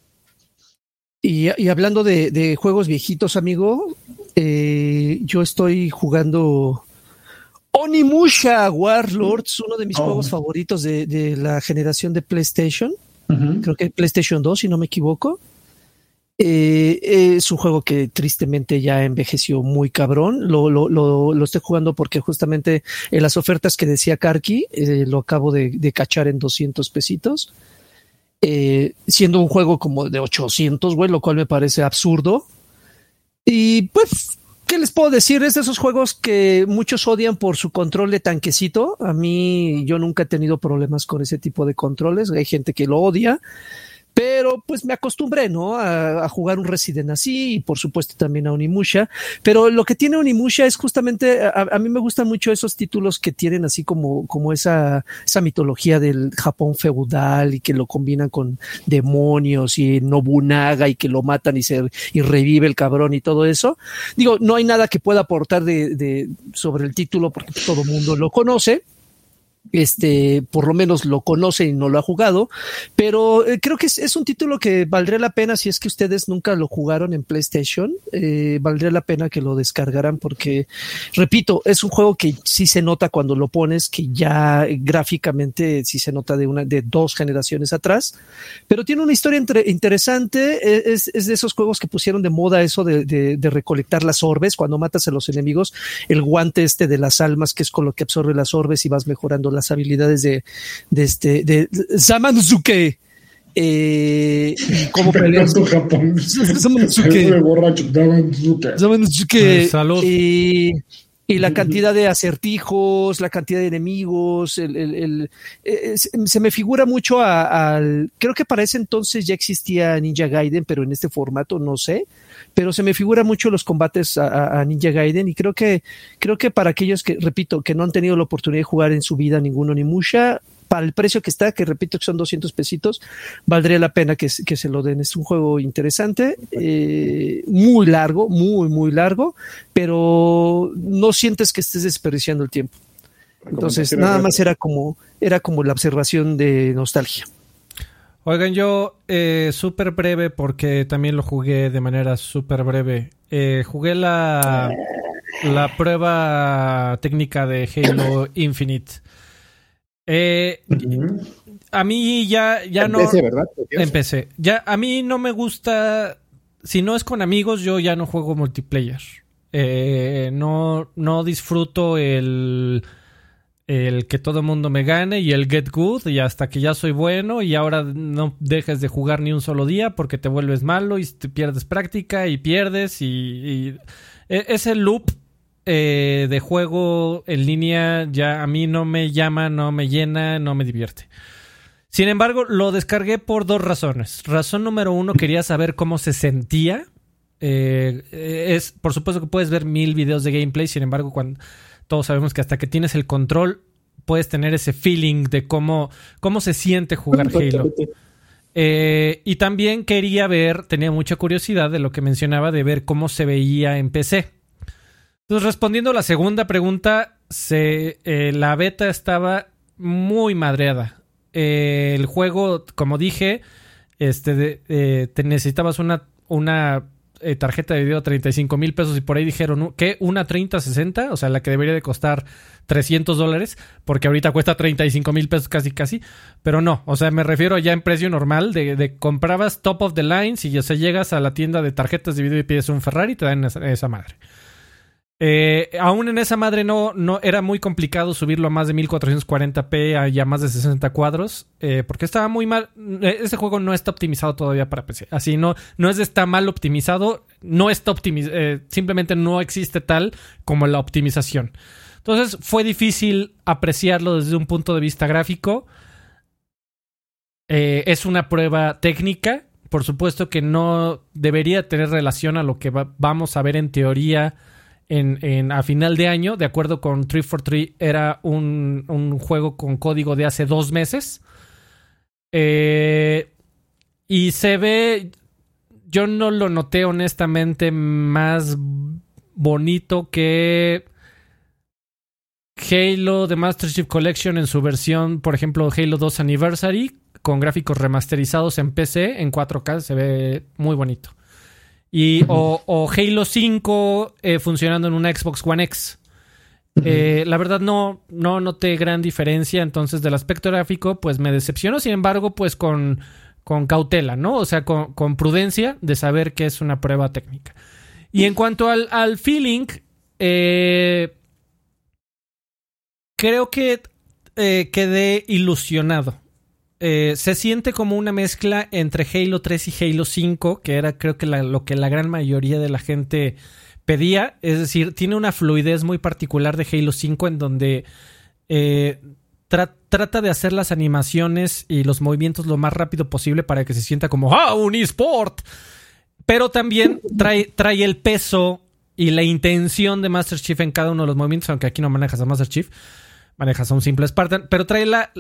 Y, hablando de, juegos viejitos, amigo, eh, yo estoy jugando Onimusha Warlords, uno de mis oh. juegos favoritos de, la generación de PlayStation. Creo que PlayStation 2, si no me equivoco. Eh, es un juego que tristemente ya envejeció muy cabrón. Lo, lo, lo, estoy jugando porque justamente en las ofertas que decía Karki, eh, lo acabo de, de, cachar en 200 pesitos. Eh, siendo un juego como de 800, güey, lo cual me parece absurdo. Y pues, ¿qué les puedo decir? Es de esos juegos que muchos odian por su control de tanquecito. A mí, yo nunca he tenido problemas con ese tipo de controles. Hay gente que lo odia. Pero pues me acostumbré, ¿no? A, jugar un Resident así y por supuesto también a Onimusha. Pero lo que tiene Onimusha es justamente, a, mí me gustan mucho esos títulos que tienen así como, como esa, esa mitología del Japón feudal y que lo combinan con demonios y Nobunaga y que lo matan y se y revive el cabrón y todo eso. Digo, no hay nada que pueda aportar de, de sobre el título porque todo mundo lo conoce este, por lo menos lo conoce y no lo ha jugado, pero eh, creo que es, un título que valdría la pena si es que ustedes nunca lo jugaron en PlayStation, eh, valdría la pena que lo descargaran porque, repito, es un juego que sí se nota cuando lo pones, que ya gráficamente sí se nota de una, de dos generaciones atrás, pero tiene una historia interesante, e, es, de esos juegos que pusieron de moda eso de, de recolectar las orbes, cuando matas a los enemigos, el guante este de las almas que es con lo que absorbe las orbes y vas mejorando las habilidades de, de este, de Zamanzuke. Eh, y cómo peleas. Y, y la cantidad de acertijos, la cantidad de enemigos, el, el, el eh, se me figura mucho al. Creo que para ese entonces ya existía Ninja Gaiden, pero en este formato no sé pero se me figura mucho los combates a, Ninja Gaiden y creo que, creo que para aquellos que, repito, que no han tenido la oportunidad de jugar en su vida ninguno ni Musha, para el precio que está, que repito que son 200 pesitos, valdría la pena que, se lo den. Es un juego interesante, eh, muy largo, muy, muy largo, pero no sientes que estés desperdiciando el tiempo. Entonces, nada más era como, era como la observación de nostalgia. Oigan, yo eh, súper breve porque también lo jugué de manera súper breve. Eh, jugué la, la prueba técnica de Halo Infinite. Eh, a mí ya, ya no... Empecé, ¿verdad? Empecé. Ya, a mí no me gusta... Si no es con amigos, yo ya no juego multiplayer. Eh, no, no disfruto el el que todo mundo me gane y el get good y hasta que ya soy bueno y ahora no dejes de jugar ni un solo día porque te vuelves malo y te pierdes práctica y pierdes y, e, ese loop eh, de juego en línea ya a mí no me llama, no me llena, no me divierte. Sin embargo, lo descargué por dos razones. Razón número uno, quería saber cómo se sentía. Eh, es, por supuesto que puedes ver mil videos de gameplay, sin embargo, cuando todos sabemos que hasta que tienes el control puedes tener ese feeling de cómo, cómo se siente jugar Halo. Eh, y también quería ver, tenía mucha curiosidad de lo que mencionaba, de ver cómo se veía en PC. Entonces, respondiendo a la segunda pregunta, se, eh, la beta estaba muy madreada. Eh, el juego, como dije, este, te necesitabas una, una eh, tarjeta de video a 35 mil pesos y por ahí dijeron que una 3060, o sea, la que debería de costar 300 dólares, porque ahorita cuesta 35 mil pesos casi casi, pero no, o sea, me refiero ya en precio normal de, de comprabas top of the line, si ya se llegas a la tienda de tarjetas de video y pides un Ferrari, te dan esa madre. Eh, aún en esa madre no, no era muy complicado subirlo a más de 1440p y a más de 60 cuadros, eh, porque estaba muy mal. Eh, ese juego no está optimizado todavía para PC. Así no, no es está mal optimizado, no está optimizado, simplemente no existe tal como la optimización. Entonces fue difícil apreciarlo desde un punto de vista gráfico. es una prueba técnica. Por supuesto que no debería tener relación a lo que vamos a ver en teoría en, a final de año, de acuerdo con 343, era un, juego con código de hace dos meses. Eh, y se ve, yo no lo noté honestamente más bonito que Halo The Master Chief Collection en su versión, por ejemplo, Halo 2 Anniversary, con gráficos remasterizados en PC en 4K, se ve muy bonito. Y, o, Halo 5 eh, funcionando en una Xbox One X. Eh, la verdad no, no noté gran diferencia, entonces del aspecto gráfico pues me decepcionó, sin embargo pues con, con cautela, ¿no? O sea, con, prudencia de saber que es una prueba técnica. Y en cuanto al, al feeling, eh, creo que quedé ilusionado. Eh, se siente como una mezcla entre Halo 3 y Halo 5, que era creo que lo que la gran mayoría de la gente pedía. Es decir, tiene una fluidez muy particular de Halo 5 en donde eh, trata de hacer las animaciones y los movimientos lo más rápido posible para que se sienta como ¡Ah, un eSport! Pero también trae, trae el peso y la intención de Master Chief en cada uno de los movimientos, aunque aquí no manejas a Master Chief manejas a un simple Spartan, pero trae la.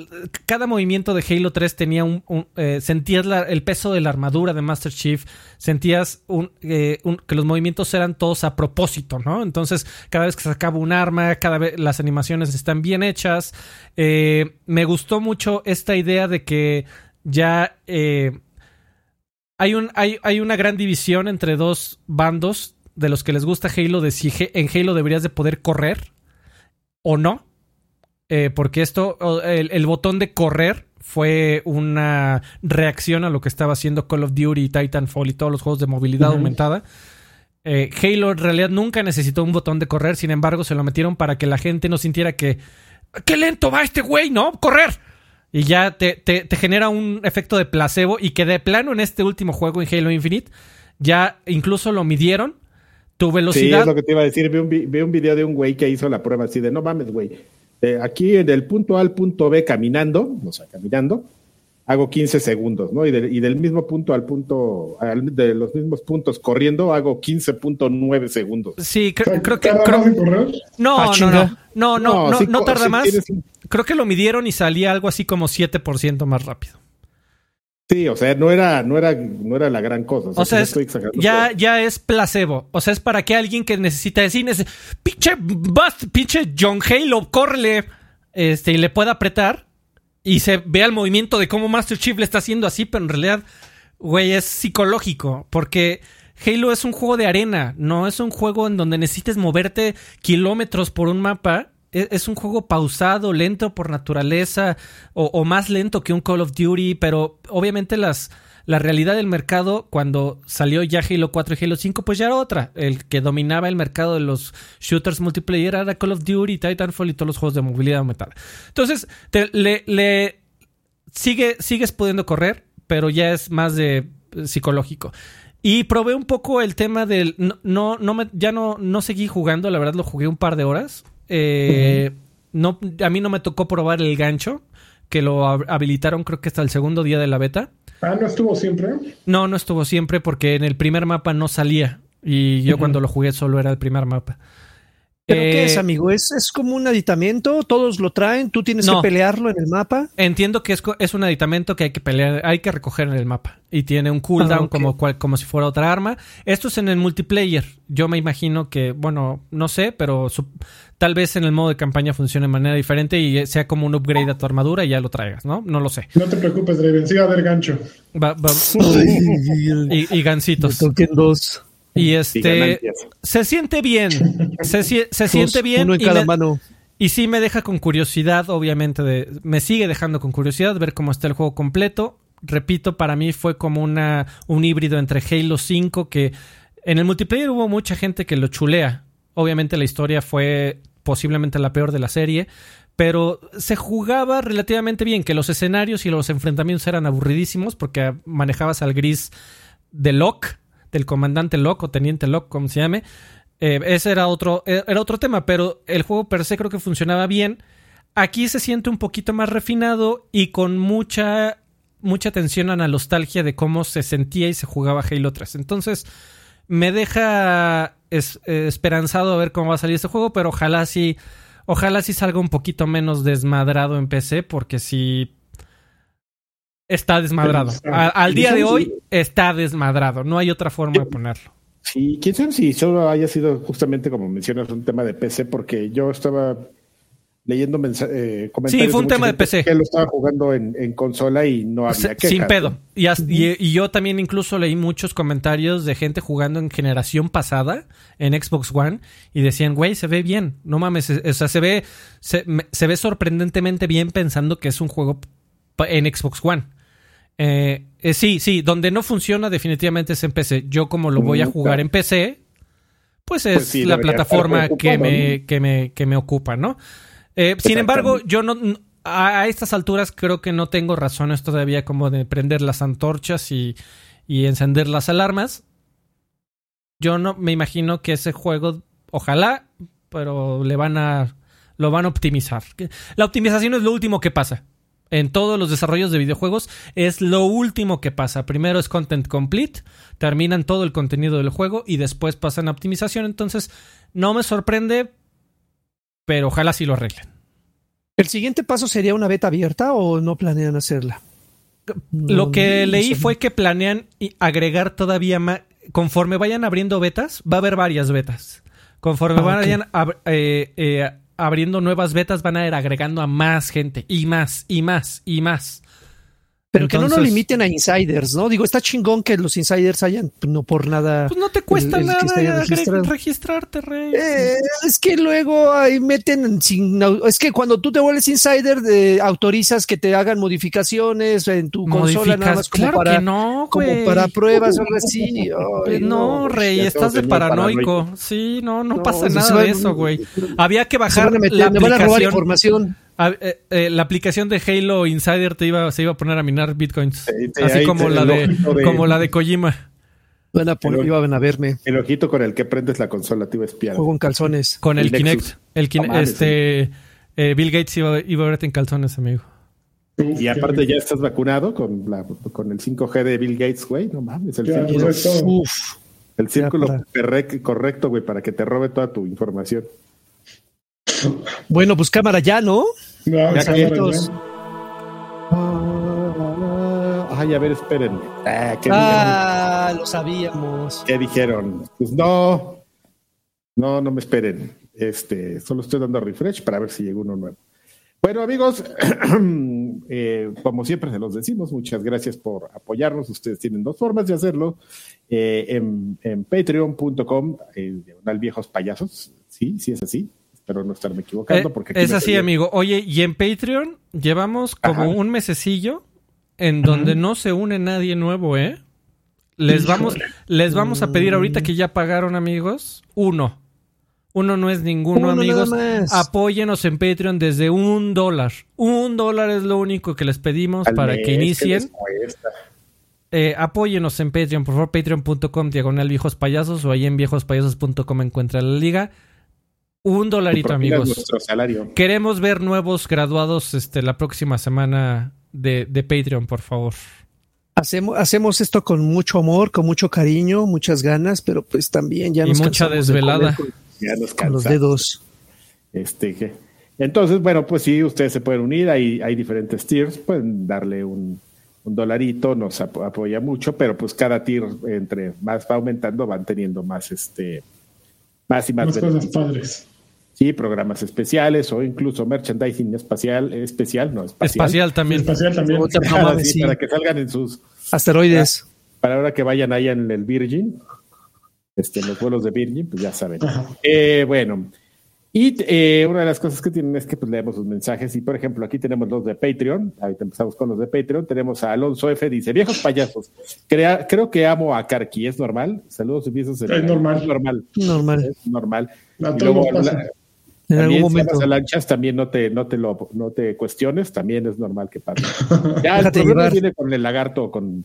Cada movimiento de Halo 3 tenía un. Eh, sentías el peso de la armadura de Master Chief, sentías eh, un, que los movimientos eran todos a propósito, ¿no? Entonces, cada vez que sacaba un arma, cada vez las animaciones están bien hechas. Eh, me gustó mucho esta idea de que ya. hay, un, hay, hay una gran división entre dos bandos de los que les gusta Halo, de si en Halo deberías de poder correr o no eh, porque esto, el, botón de correr fue una reacción a lo que estaba haciendo Call of Duty, Titanfall y todos los juegos de movilidad aumentada. Eh, Halo en realidad nunca necesitó un botón de correr, sin embargo se lo metieron para que la gente no sintiera que qué lento va este güey, ¿no? Correr. Y ya te, te, genera un efecto de placebo y que de plano en este último juego en Halo Infinite ya incluso lo midieron. Tu velocidad. Sí, es lo que te iba a decir. Vi un, vi un video de un güey que hizo la prueba así de no mames, güey eh, aquí del punto A al punto B caminando, o sea, caminando, hago 15 segundos, ¿no? Y, del mismo punto al punto, de los mismos puntos corriendo, hago 15.9 segundos. Sí, creo, que... no, no, no, no, no, no, no, tarda más. Creo que lo midieron y salía algo así como 7% más rápido. Sí, o sea, no era, no era, no era la gran cosa. O sea, ya, ya es placebo. O sea, es para que alguien que necesita decir, pinche, pinche John Halo, córrele, este, y le pueda apretar y se vea el movimiento de cómo Master Chief le está haciendo así, pero en realidad, güey, es psicológico, porque Halo es un juego de arena, no es un juego en donde necesites moverte kilómetros por un mapa es un juego pausado, lento por naturaleza, o, más lento que un Call of Duty, pero obviamente las, la realidad del mercado cuando salió ya Halo 4 y Halo 5, pues ya era otra. El que dominaba el mercado de los shooters multiplayer era Call of Duty, Titanfall y todos los juegos de movilidad aumentada. Entonces, le, le sigue, sigues pudiendo correr, pero ya es más de eh, psicológico. Y probé un poco el tema del. No, no, me, ya no, no seguí jugando, la verdad lo jugué un par de horas. Eh, no, a mí no me tocó probar el gancho, que lo habilitaron creo que hasta el segundo día de la beta. Ah, ¿no estuvo siempre? No, no estuvo siempre porque en el primer mapa no salía. Y yo cuando lo jugué solo era el primer mapa. ¿Pero qué es, eh, amigo? ¿Es, ¿Es, como un aditamento? ¿Todos lo traen? ¿Tú tienes que pelearlo en el mapa? Entiendo que es, es, un aditamento que hay que pelear, hay que recoger en el mapa. Y tiene un cooldown ah, como, como si fuera otra arma. Esto es en el multiplayer. Yo me imagino que, bueno, no sé, pero tal vez en el modo de campaña funcione de manera diferente y sea como un upgrade a tu armadura y ya lo traigas, ¿no? No lo sé. No te preocupes, Draven. Sí va a haber gancho. <laughs> y, y gancitos. dos. Y este se siente bien. Se, siente bien. Uno en cada mano. Y sí me deja con curiosidad, obviamente, de, me sigue dejando con curiosidad ver cómo está el juego completo. Repito, para mí fue como una, un híbrido entre Halo 5 que en el multiplayer hubo mucha gente que lo chulea. Obviamente la historia fue posiblemente la peor de la serie, pero se jugaba relativamente bien, que los escenarios y los enfrentamientos eran aburridísimos porque manejabas al gris de Locke del comandante Locke o teniente Locke, como se llame. Eh, ese era otro, eh, era otro tema, pero el juego per se creo que funcionaba bien. Aquí se siente un poquito más refinado y con mucha, mucha atención a la nostalgia de cómo se sentía y se jugaba Halo 3. Entonces, me deja eh, esperanzado a ver cómo va a salir este juego, pero ojalá sí, ojalá sí salga un poquito menos desmadrado en PC, porque si está desmadrado. al día de hoy está desmadrado. No hay otra forma de ponerlo. Sí, quién sabe si solo haya sido justamente como mencionas un tema de PC, porque yo estaba leyendo eh, comentarios. Sí, fue un tema de PC. Que lo estaba jugando en, consola y no había quejas, Sin pedo. Y, y, yo también incluso leí muchos comentarios de gente jugando en generación pasada en Xbox One y decían, güey, se ve bien. No mames, o sea, se ve, se, se ve sorprendentemente bien pensando que es un juego en Xbox One. Eh, eh, sí, sí, donde no funciona definitivamente es en PC. Yo como lo voy a jugar en PC, pues es pues la plataforma que, me, que, me, que me ocupa, ¿no? Eh, sin embargo, yo no a, estas alturas creo que no tengo razones todavía como de prender las antorchas y, y encender las alarmas. Yo no me imagino que ese juego, ojalá, pero le van a lo van a optimizar. La optimización es lo último que pasa en todos los desarrollos de videojuegos es lo último que pasa. Primero es content complete, terminan todo el contenido del juego y después pasan a optimización. Entonces, no me sorprende, pero ojalá sí lo arreglen. ¿El siguiente paso sería una beta abierta o no planean hacerla? Lo que leí fue que planean agregar todavía más. Conforme vayan abriendo betas, va a haber varias betas. Conforme ah, vayan eh, eh, abriendo nuevas betas, van a ir agregando a más gente y más y más y más. Pero que no nos limiten a insiders, ¿no? Digo, está chingón que los insiders hayan, no por nada. Pues no te cuesta nada registrarte, Rey. Eh, es que luego ahí meten sin. Es que cuando tú te vuelves insider, de, autorizas que te hagan modificaciones en tu consola, nada más como para. no, como para pruebas o algo así. <laughs> no, Rey, estás de paranoico. Sí, no, no, pasa nada de eso, güey. Había que bajar la aplicación. información. Ah, eh, eh, la aplicación de Halo Insider te iba, se iba a poner a minar bitcoins. así como la de, como la de Kojima. Bueno, pues iban a verme. El ojito con el que prendes la consola te iba a espiar. Juego en calzones. Con el, Kinect. El este, eh, Bill Gates iba, iba, a verte en calzones, amigo. Y aparte ya estás vacunado con, la, con el 5G de Bill Gates, güey. No mames, el círculo, el círculo correcto, güey, para que te robe toda tu información. Bueno, pues cámara ya, ¿no? Ya Ay, a ver, espérenme. Ah, ah lo sabíamos. ¿Qué dijeron? Pues no, no, no me esperen. Este, solo estoy dando refresh para ver si llega uno nuevo. Bueno, amigos, <clears throat> eh, como siempre se los decimos, muchas gracias por apoyarnos. Ustedes tienen dos formas de hacerlo. Eh, en, en patreon.com, eh, viejos payasos. Sí, sí es así pero no estarme equivocando. Porque es así, amigo. Oye, y en Patreon llevamos como un mesecillo en donde no se une nadie nuevo, ¿eh? Les vamos, les vamos a pedir ahorita que ya pagaron, amigos, uno. Uno no es ninguno, amigos. Apóyenos en Patreon desde un dólar. Un dólar es lo único que les pedimos para que inicien. Eh, apóyenos en Patreon, por favor, patreon.com, diagonal viejos payasos, o ahí en viejospayasos.com encuentra la liga. Un dolarito, amigos. Queremos ver nuevos graduados este, la próxima semana de, de Patreon, por favor. Hacemos, hacemos esto con mucho amor, con mucho cariño, muchas ganas, pero pues también ya nos Y mucha desvelada. con, los dedos. Este, entonces, bueno, pues sí, ustedes se pueden unir, hay, hay diferentes tiers, pueden darle un, un dolarito, nos apoya mucho, pero pues cada tier entre más va aumentando van teniendo más este más y más, cosas padres. Sí, programas especiales o incluso merchandising espacial, especial, no, espacial. Espacial también. Espacial también. Para que salgan en sus asteroides. Para, ahora que vayan allá en el Virgin, este, en los vuelos de Virgin, pues ya saben. Eh, bueno, y eh, una de las cosas que tienen es que pues, leemos sus mensajes. Y por ejemplo, aquí tenemos los de Patreon. Ahorita empezamos con los de Patreon. Tenemos a Alonso F. Dice: Viejos payasos, creo que amo a Karki. ¿Es normal? Saludos y besos. Es normal. Es normal. Normal. Es normal. y luego, en algún momento. Si lanchas, también no te, no, te lo, no te cuestiones. También es normal que pase. <laughs> Ya el problema viene con el lagarto. Con,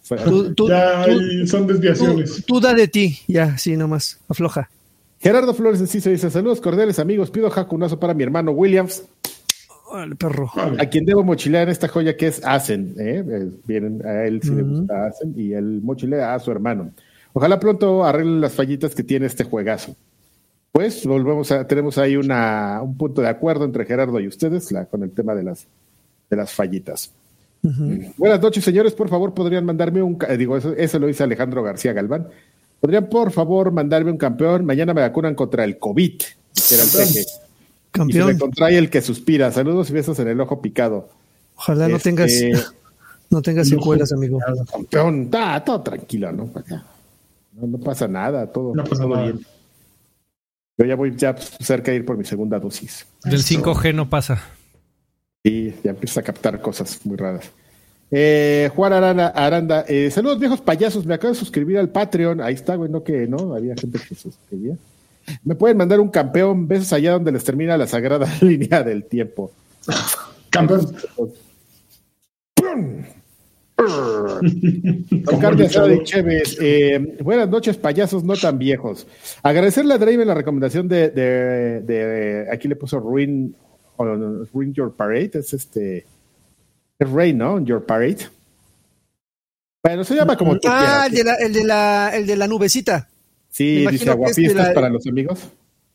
ya son desviaciones. Tú, tú da de ti. Ya, sí, nomás. Afloja. Gerardo Flores de se dice: Saludos cordiales, amigos. Pido jacunazo para mi hermano Williams. perro. A quien debo mochilear esta joya que es Asen. ¿eh? Vienen, a él sí le gusta Asen y él mochilea a su hermano. Ojalá pronto arreglen las fallitas que tiene este juegazo. Pues volvemos a, tenemos ahí una, un punto de acuerdo entre Gerardo y ustedes la, con el tema de las, de las fallitas. Buenas noches, señores. Por favor, podrían mandarme un. Digo, eso, eso lo dice Alejandro García Galván. ¿Podrían, por favor, mandarme un campeón? Mañana me vacunan contra el COVID, era el peje. Campeón. Y se me contrae el que suspira. Saludos y besos en el ojo picado. Ojalá no tengas este, <laughs> no tengas secuelas, amigo. Campeón, está todo tranquilo, ¿no? ¿no? No, pasa nada, todo, todo bien. Yo ya voy ya cerca de ir por mi segunda dosis. Del 5G no pasa. Sí, ya empieza a captar cosas muy raras. Eh, Juan Aranda, Aranda eh, saludos viejos payasos, me acabo de suscribir al Patreon, ahí está, güey, no que no, había gente que se suscribía. Me pueden mandar un campeón, besos allá donde les termina la sagrada <laughs> línea del tiempo. Campeón. Eh, buenas noches, payasos no tan viejos. Agradecerle a Draven la recomendación de, de, de, aquí le puso Ruin, Ruin Your Parade, es este es Rey, ¿no? Your Parade. Bueno, se llama como tú Ah, el de, la, el, de la, el de la nubecita. Sí, dice aguafiestas para los amigos.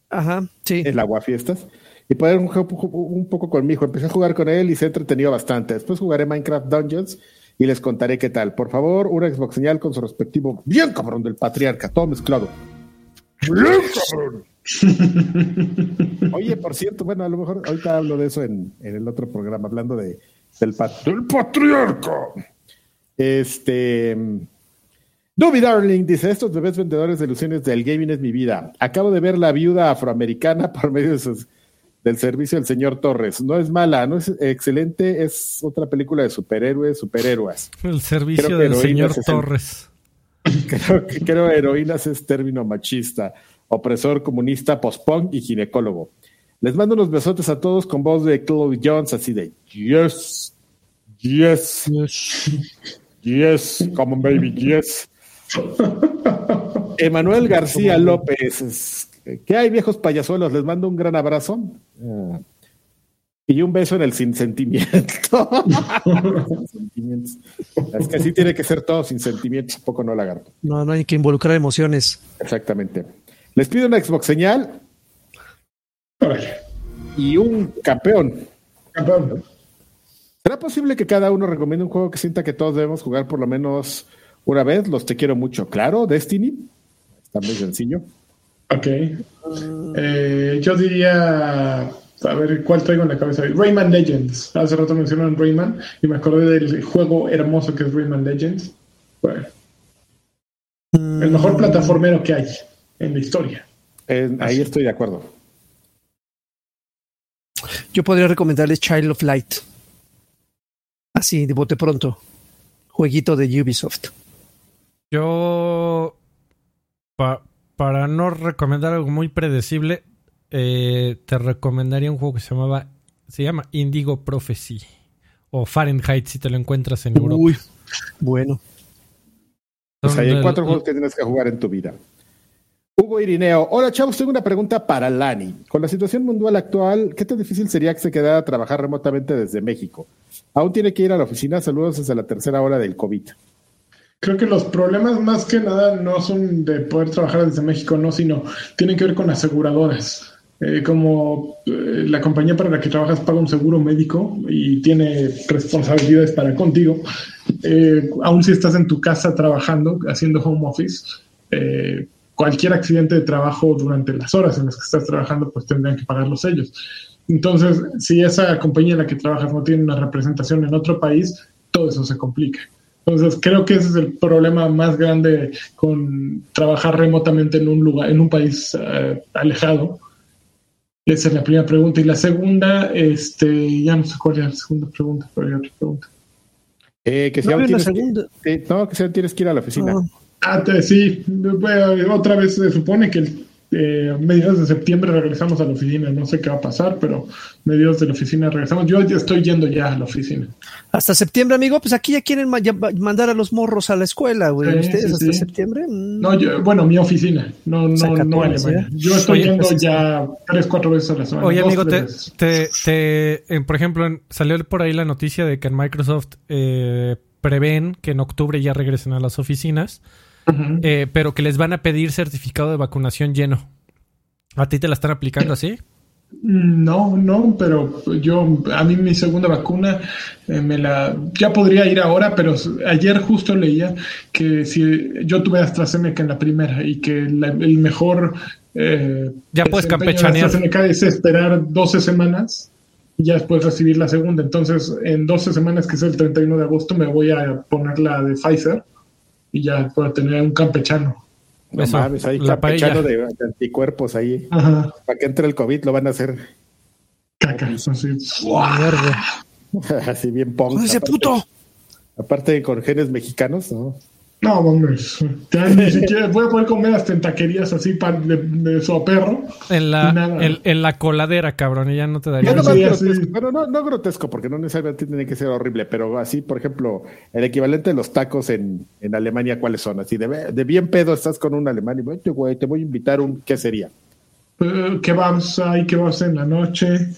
Ajá, sí. Es la aguafiestas. Y poder un, un poco con mi hijo. Empecé a jugar con él y se ha entretenido bastante. Después jugaré Minecraft Dungeons y les contaré qué tal. Por favor, una Xbox señal con su respectivo bien cabrón del patriarca, todo mezclado. Bien cabrón. Oye, por cierto, bueno, a lo mejor ahorita hablo de eso en, en el otro programa, hablando de, del, patriarca. Este. Duby Darling dice: Estos bebés vendedores de ilusiones del gaming es mi vida. Acabo de ver la viuda afroamericana <laughs> por medio del servicio del señor Torres. No es mala, no es excelente, es otra película de superhéroes, superhéroes. El servicio del señor Torres. <laughs> creo que creo heroínas es término machista, opresor comunista, post-punk y ginecólogo. Les mando unos besotes a todos con voz de Chloe Jones, así de yes, yes, yes, come on baby, yes. <laughs> Emanuel García López, ¿qué hay viejos payasuelos? Les mando un gran abrazo. Ah. y un beso en el sin sentimiento. <laughs> es que así tiene que ser todo sin sentimientos, poco no lagarto. No, no hay que involucrar emociones. Exactamente. Les pido una Xbox señal y un campeón. Campeón. ¿Será posible que cada uno recomiende un juego que sienta que todos debemos jugar por lo menos una vez? Los te quiero mucho. Claro, Destiny. Está muy sencillo. Ok. Eh, yo diría. A ver, ¿cuál traigo en la cabeza? Rayman Legends. Hace rato mencionaron Rayman y me acordé del juego hermoso que es Rayman Legends. Bueno. El mejor plataformero que hay en la historia. ahí estoy de acuerdo. Yo podría recomendarles Child of Light. Así, de bote pronto. jueguito de Ubisoft. Yo, para no recomendar algo muy predecible, eh, te recomendaría un juego que se llamaba, se llama Indigo Prophecy o Fahrenheit si te lo encuentras en Europa. Uy, bueno. Pues hay cuatro juegos que tienes que jugar en tu vida. Hugo Irineo, hola chavos, tengo una pregunta para Lani. Con la situación mundial actual, ¿qué tan difícil sería que se quedara a trabajar remotamente desde México? Aún tiene que ir a la oficina, saludos desde la tercera hora del COVID. Creo que los problemas más que nada no son de poder trabajar desde México, no, sino tienen que ver con aseguradoras. Eh, como eh, la compañía para la que trabajas paga un seguro médico y tiene responsabilidades para contigo, eh, si estás en tu casa trabajando, haciendo home office, eh, cualquier accidente de trabajo durante las horas en las que estás trabajando, pues tendrían que pagarlos ellos. Entonces, si esa compañía en la que trabajas no tiene una representación en otro país, todo eso se complica. Entonces, creo que ese es el problema más grande con trabajar remotamente en un lugar, en un país eh, alejado. Esa es la primera pregunta. Y la segunda, este, ya no sé cuál es la segunda pregunta, pero hay otra pregunta. Eh, que si no, tienes, que, no, que tienes que ir a la oficina. Ah, sí, otra vez se supone que el eh, mediados de septiembre regresamos a la oficina. No sé qué va a pasar, pero mediados de la oficina regresamos. Yo ya estoy yendo ya a la oficina. Hasta septiembre, amigo. Pues aquí ya quieren mandar a los morros a la escuela, güey. ¿Ustedes hasta septiembre? Mm. No, bueno, mi oficina. No, no, no Alemania. Yo estoy yendo pues, ya tres, cuatro veces a la semana. Oye, amigo, te, te, por ejemplo, salió por ahí la noticia de que en Microsoft eh, prevén que en octubre ya regresen a las oficinas. Eh, pero que les van a pedir certificado de vacunación lleno. ¿A ti te la están aplicando así? No, no, pero yo, a mí mi segunda vacuna eh, me la, ya podría ir ahora, pero ayer justo leía que si yo tuve AstraZeneca en la primera y que el mejor eh, ya puedes campechanear. AstraZeneca es esperar 12 semanas y ya después recibir la segunda. Entonces, en 12 semanas, que es el 31 de agosto, me voy a poner la de Pfizer y ya puede tener un campechano. No mames, hay campechano de, anticuerpos ahí. Para que entre el COVID lo van a hacer. Caca, así. <laughs> así bien pong. ¡Ese puto! Aparte con genes mexicanos, ¿no? No, mames. Ni <laughs> siquiera voy a poder comer hasta en taquerías así para de, su perro. En la, en, la coladera, cabrón, y ya no te daría. No, grotesco, pero no, no grotesco, porque no necesariamente tiene que ser horrible, pero así, por ejemplo, el equivalente de los tacos en, en Alemania, ¿cuáles son? Así de, de bien pedo estás con un alemán y güey, te voy a invitar un, ¿qué sería? Uh, kebabs, hay kebabs en la noche.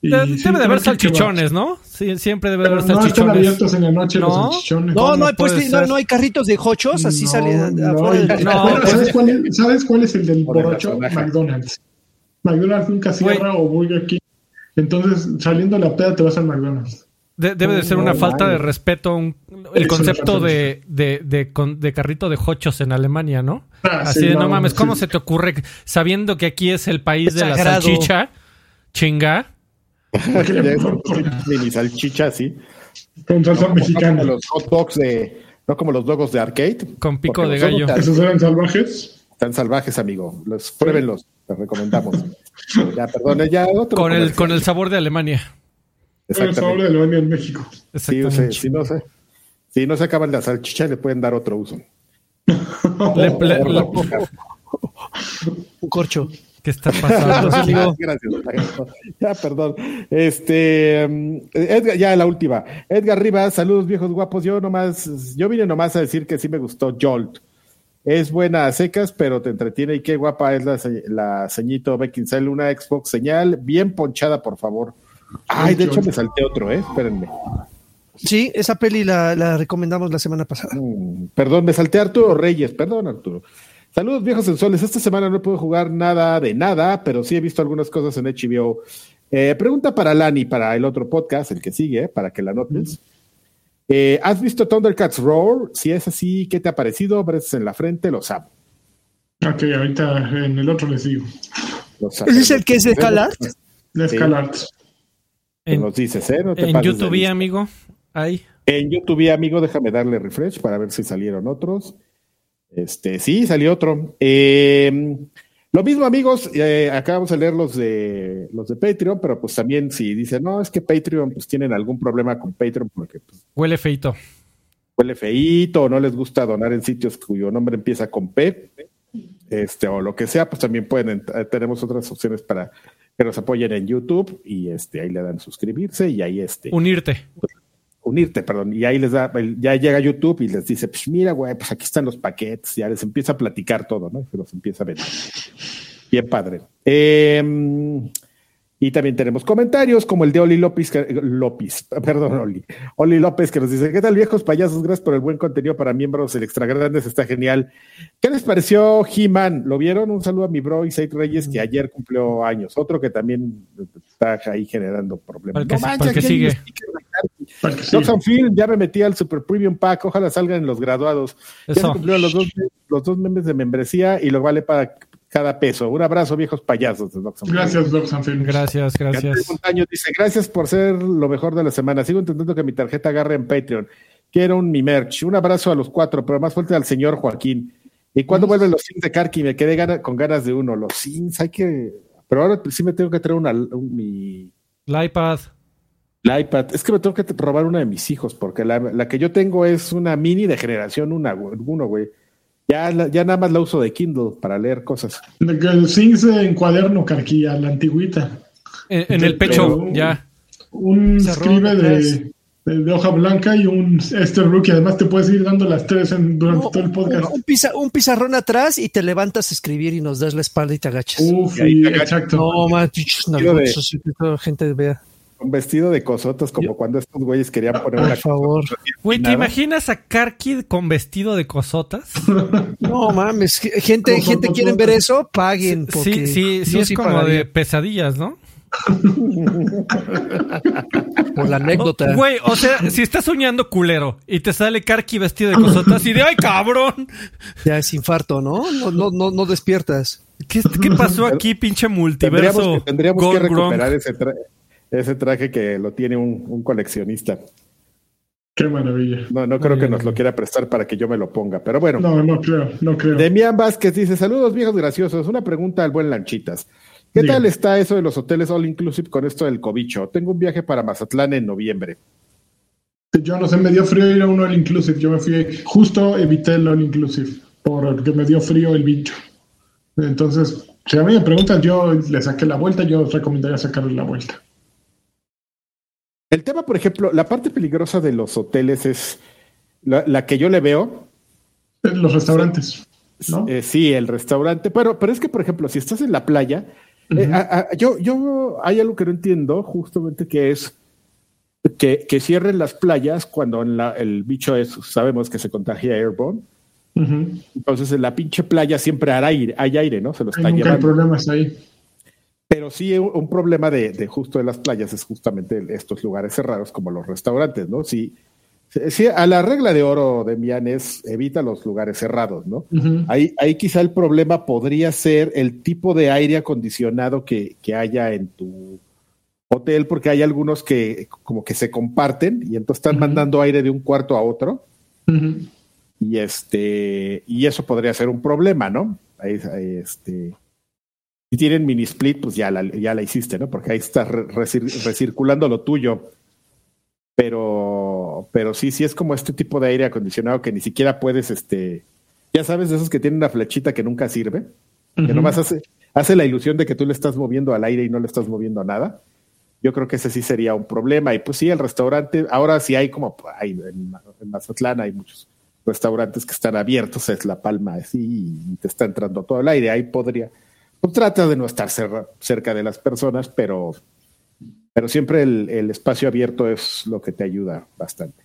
Debe de haber salchichones, ¿no? Sí, siempre debe de haber salchichones. No están abiertos en la noche los salchichones. No, pues, no, no, hay carritos de hochos, así. No, ¿sabes, cuál es, ¿Sabes cuál es el del borracho? McDonald's. McDonald's nunca cierra o Burger King. Entonces, saliendo a la peda te vas al McDonald's. debe de ser una falta de respeto un, el concepto de, de, de, de, carrito de hochos en Alemania, ¿no? Ah, Así de, no, mames, ¿cómo se te ocurre sabiendo que aquí es el país de la salchicha? Chinga. Mini salchicha, sí. Con salsa mexicana. No como los hot dogs de, no como los dogos de arcade. Con pico de gallo. ¿Esos eran salvajes? Están salvajes, amigo. Los, pruébenlos, los recomendamos. <laughs> ya, perdón, ya otro. Con el, con el sabor de Alemania. Con el sabor de Alemania en México. Sí, si no se, si no se acaban la salchicha, le pueden dar otro uso. Un corcho. ¿Qué está pasando? <laughs> Gracias. <laughs> Ya, perdón. Este, mm, Edgar, ya la última. Edgar Rivas, saludos viejos guapos. Yo nomás, yo vine nomás a decir que sí me gustó Jolt. Es buena a secas, pero te entretiene y qué guapa es la, la ceñito una Xbox señal bien ponchada, por favor. Ay, de hecho me salté otro, ¿eh? Espérenme. Sí, esa peli la, la recomendamos la semana pasada. Mm, perdón, me salté Arturo Reyes, perdón Arturo. Saludos viejos sensuales. Esta semana no puedo jugar nada de nada, pero sí he visto algunas cosas en HBO. Eh, pregunta para Lani, para el otro podcast, el que sigue, para que la notes. Eh, ¿Has visto Thundercats Roar? Si es así, ¿qué te ha parecido? Breces en la frente, lo sabe. Ok, ahorita en el otro le sigo. ¿Ese es el que es de Scalart? De Scalart. nos dices, ¿eh? en YouTube, amigo. Ahí. En YouTube, amigo, déjame darle refresh para ver si salieron otros. Este, sí, salió otro. Eh, lo mismo, amigos, eh, acabamos de leer los de los de Patreon, pero pues también si dicen, no, es que Patreon, pues tienen algún problema con Patreon porque pues, huele feito. huele feíto o no les gusta donar en sitios cuyo nombre empieza con P, este, o lo que sea, pues también pueden, eh, tenemos otras opciones para que nos apoyen en YouTube y este, ahí le dan suscribirse y ahí este. Unirte. Pues, unirte, perdón, y ahí les da, ya llega YouTube y les dice, pues mira, güey, pues aquí están los paquetes, ya les empieza a platicar todo, ¿no? Se los empieza a ver. Bien padre. Eh, y también tenemos comentarios como el de Oli López, López, perdón, Oli, Oli López que nos dice, ¿qué tal viejos payasos? Gracias por el buen contenido para miembros, el Extra Grandes está genial. ¿Qué les pareció He-Man? ¿Lo vieron? Un saludo a mi bro Isaac Reyes que ayer cumplió años, otro que también está ahí generando problemas. ¿Para qué, sigue? Roxanne Film, ya me metí al Super Premium Pack, ojalá salgan los graduados. Ya cumplió los dos, los dos memes de membresía y lo vale para cada peso. Un abrazo, viejos payasos de Gracias, Doc Gracias, gracias. dice, gracias por ser lo mejor de la semana. Sigo intentando que mi tarjeta agarre en Patreon. Quiero un mi merch. Un abrazo a los cuatro, pero más fuerte al señor Joaquín. ¿Y cuándo vuelven los sims de Karki? Me quedé con ganas de uno. Los sims, hay que... Pero ahora sí me tengo que traer una, mi... El iPad. El iPad. Es que me tengo que robar una de mis hijos, porque la, la que yo tengo es una mini de generación una, uno, güey. Ya, ya nada más la uso de Kindle para leer cosas. El Sings en cuaderno, Carquilla, la antigüita. En, el pecho, ya. Un escribe de, de, hoja blanca y un este rookie. Además, te puedes ir dando las tres durante todo el podcast. Un, pizarrón atrás y te levantas a escribir y nos das la espalda y te agachas. Uf, exacto. No, man, no, gente vea un vestido de cosotas, como cuando estos güeyes querían poner una. Por favor. Güey, ¿te imaginas a Karki con vestido de cosotas? <laughs> No mames, gente, gente quieren ver eso, paguen. Sí, sí, sí, es como de pesadillas, ¿no? <laughs> Por la anécdota. Güey, o sea, si estás soñando culero y te sale Karki vestido de cosotas y de ¡ay, cabrón! Ya es infarto, ¿no? No, no, no, no despiertas. ¿Qué, ¿Qué, pasó aquí, pinche multiverso? Tendríamos que, recuperar ese, ese traje que lo tiene un, coleccionista. Qué maravilla. No, no creo que nos lo quiera prestar para que yo me lo ponga, pero bueno. No, no creo, no creo. Demian Vázquez dice: Saludos, viejos graciosos. Una pregunta al buen Lanchitas. ¿Qué tal está eso de los hoteles all inclusive con esto del cobicho? Tengo un viaje para Mazatlán en noviembre. Yo no sé, me dio frío ir a un all inclusive. Yo me fui, justo evité el all inclusive, porque me dio frío el bicho. Entonces, si a mí me preguntan, yo le saqué la vuelta, yo recomendaría sacarle la vuelta. El tema, por ejemplo, la parte peligrosa de los hoteles es la, que yo le veo. Los restaurantes. ¿no? Eh, sí, el restaurante. Pero, pero es que, por ejemplo, si estás en la playa, eh, yo, yo hay algo que no entiendo, justamente que es que, que cierren las playas cuando en la, el bicho es, sabemos que se contagia airborne. Entonces en la pinche playa siempre hay aire, hay aire, ¿no? Se lo está llevando. Hay problemas ahí. Pero sí, un problema de, justo de las playas es justamente estos lugares cerrados como los restaurantes, ¿no? Si, si a la regla de oro de Mian es evita los lugares cerrados, ¿no? ahí, ahí quizá el problema podría ser el tipo de aire acondicionado que, haya en tu hotel, porque hay algunos que como que se comparten y entonces están mandando aire de un cuarto a otro. Y este, y eso podría ser un problema, ¿no? Ahí, este, si tienen mini split, pues ya la, ya la hiciste, ¿no? Porque ahí estás recirculando lo tuyo. Pero, pero sí, sí es como este tipo de aire acondicionado que ni siquiera puedes, este, ya sabes, de esos que tienen una flechita que nunca sirve, que nomás hace, hace la ilusión de que tú le estás moviendo al aire y no le estás moviendo a nada. Yo creo que ese sí sería un problema. Y pues sí, el restaurante, ahora sí hay como, hay, en, Mazatlán hay muchos restaurantes que están abiertos, es la palma así, y te está entrando todo el aire. Ahí podría, pues trata de no estar cerca de las personas, pero, pero siempre el, espacio abierto es lo que te ayuda bastante.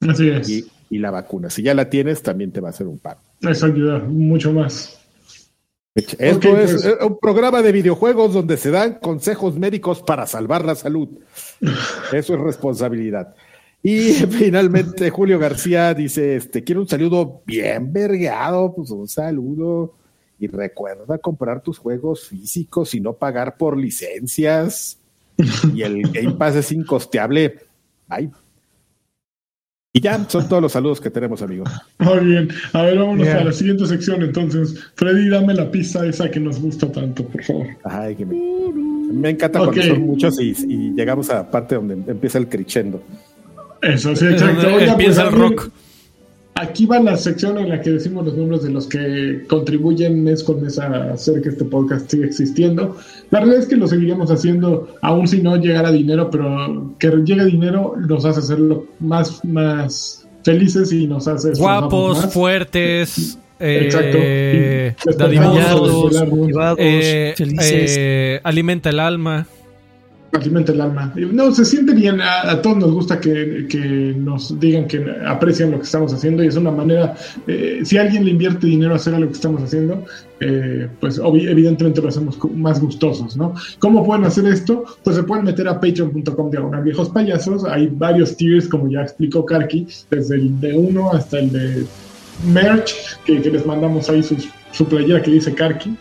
Así es. Y, la vacuna, si ya la tienes, también te va a hacer un paro. Eso ayuda mucho más. Esto es pues. un programa de videojuegos donde se dan consejos médicos para salvar la salud. <laughs> Eso es responsabilidad. Y <laughs> finalmente Julio García dice, este, quiero un saludo bien vergueado, pues un saludo y recuerda comprar tus juegos físicos y no pagar por licencias. y el Game Pass es incosteable. Ay. Y ya son todos los saludos que tenemos, amigo. Muy bien. A ver, vámonos a la siguiente sección entonces. Freddy, dame la pista esa que nos gusta tanto, por favor. Ay, que me, me encanta cuando son muchos y, llegamos a la parte donde empieza el crescendo. Eso sí, exacto. <laughs> empieza pues, el rock. Aquí va la sección en la que decimos los nombres de los que contribuyen mes con mes a hacer que este podcast siga existiendo. La realidad es que lo seguiremos haciendo, aún si no llegara dinero, pero que llegue dinero nos hace hacerlo más, más felices y nos hace... Guapos, fuertes. <laughs> Exacto. Eh, eh, eh, alimenta el alma alimenta el alma. No, se siente bien, a, todos nos gusta que, nos digan que aprecian lo que estamos haciendo y es una manera, eh, si alguien le invierte dinero a hacer lo que estamos haciendo, eh, pues evidentemente lo hacemos más gustosos, ¿no? ¿Cómo pueden hacer esto? Pues se pueden meter a patreon.com diagonal viejos payasos, hay varios tiers, como ya explicó Karki, desde el de uno hasta el de merch, que, les mandamos ahí su playera que dice Karki.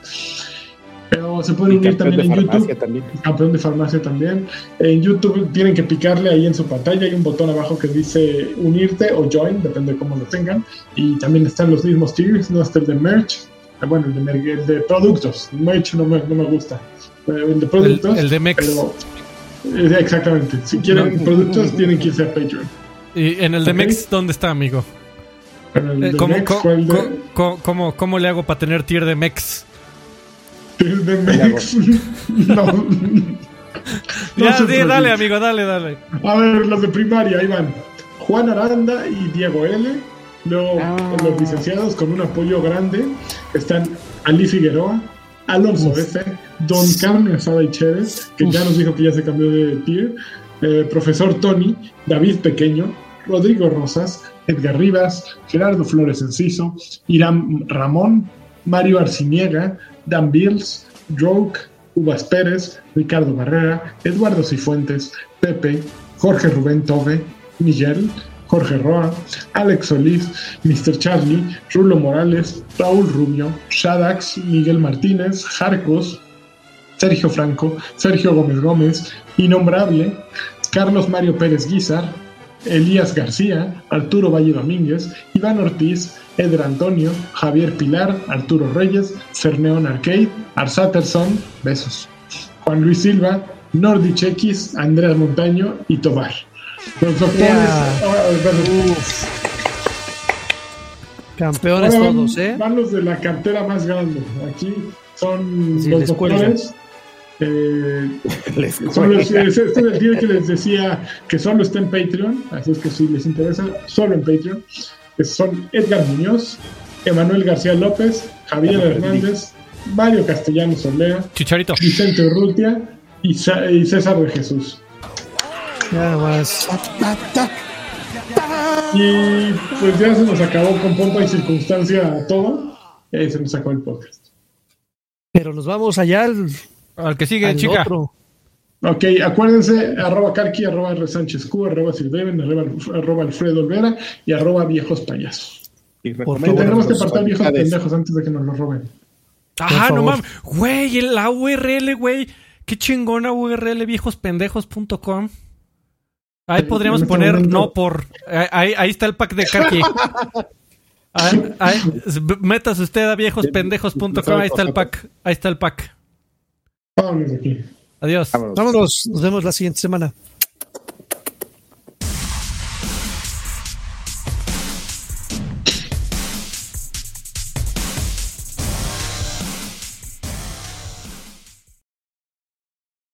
Pero se pueden unir también en YouTube. Campeón de farmacia también. En YouTube tienen que picarle ahí en su pantalla. Hay un botón abajo que dice unirte o join, depende de cómo lo tengan. Y también están los mismos tiers, no está el de merch. Ah, bueno, el de, el de productos. Merch no me, no me gusta. El de productos. El, de Mex. Eh, exactamente. Si quieren productos, tienen que irse a Patreon. ¿Y en el de Mex dónde está, amigo? Eh, ¿Cómo, cómo, cómo, le hago para tener tier de Mex? <laughs> no. ya, sí, dale, amigo, dale, dale. A ver, los de primaria, ahí van. Juan Aranda y Diego L. Luego, ah. los licenciados con un apoyo grande están Ali Figueroa, Alonso F., Don Carmen Asada y Chévez, que ya nos dijo que ya se cambió de tier, eh, Profesor Tony, David Pequeño, Rodrigo Rosas, Edgar Rivas, Gerardo Flores Enciso, Irán Ramón, Mario Arciniega, Dan Bills, Droke, Uvas Pérez, Ricardo Barrera, Eduardo Cifuentes, Pepe, Jorge Rubén Tobe, Miguel, Jorge Roa, Alex Solís, Mr. Charlie, Rulo Morales, Raúl Rubio, Shadax, Miguel Martínez, Jarcos, Sergio Franco, Sergio Gómez Gómez, Innombrable, Carlos Mario Pérez Guizar, Elías García, Arturo Valle Domínguez, Iván Ortiz, Eder Antonio, Javier Pilar, Arturo Reyes, Ferneón Arcade, Arsaterson, besos, Juan Luis Silva, Nordi Chequis, Andrés Montaño y Tobar. Los doctores. Campeones todos, ¿eh? Van los de la cartera más grande. Aquí son los doctores. Eh, son los, este es el tío que les decía que solo está en Patreon, así es que si les interesa, solo en Patreon son Edgar Muñoz, Emanuel García López, Javier Hernández, Mario Castellanos Olea, Chicharito, Vicente Urrutia y, César de Jesús. Nada más. Y pues ya se nos acabó con pompa y circunstancia todo. Y se nos acabó el podcast. Pero nos vamos allá al, que sigue, chica. Ok, acuérdense, arroba Carqui, arroba R. Sánchez Q, arroba Sirdeven, arroba, Alfredo Olvera y arroba Viejos Payasos. Y tenemos que apartar viejos pendejos antes de que nos los roben. Ajá, no mames. Güey, la URL, güey. Qué chingona URL, viejospendejos.com. Ahí podríamos poner no por. Ahí, ahí está el pack de Carqui. <laughs> metas usted a viejospendejos.com. Ahí está el pack. Ahí está el pack. Vámonos aquí. Adiós. Vámonos. Nos vemos la siguiente semana.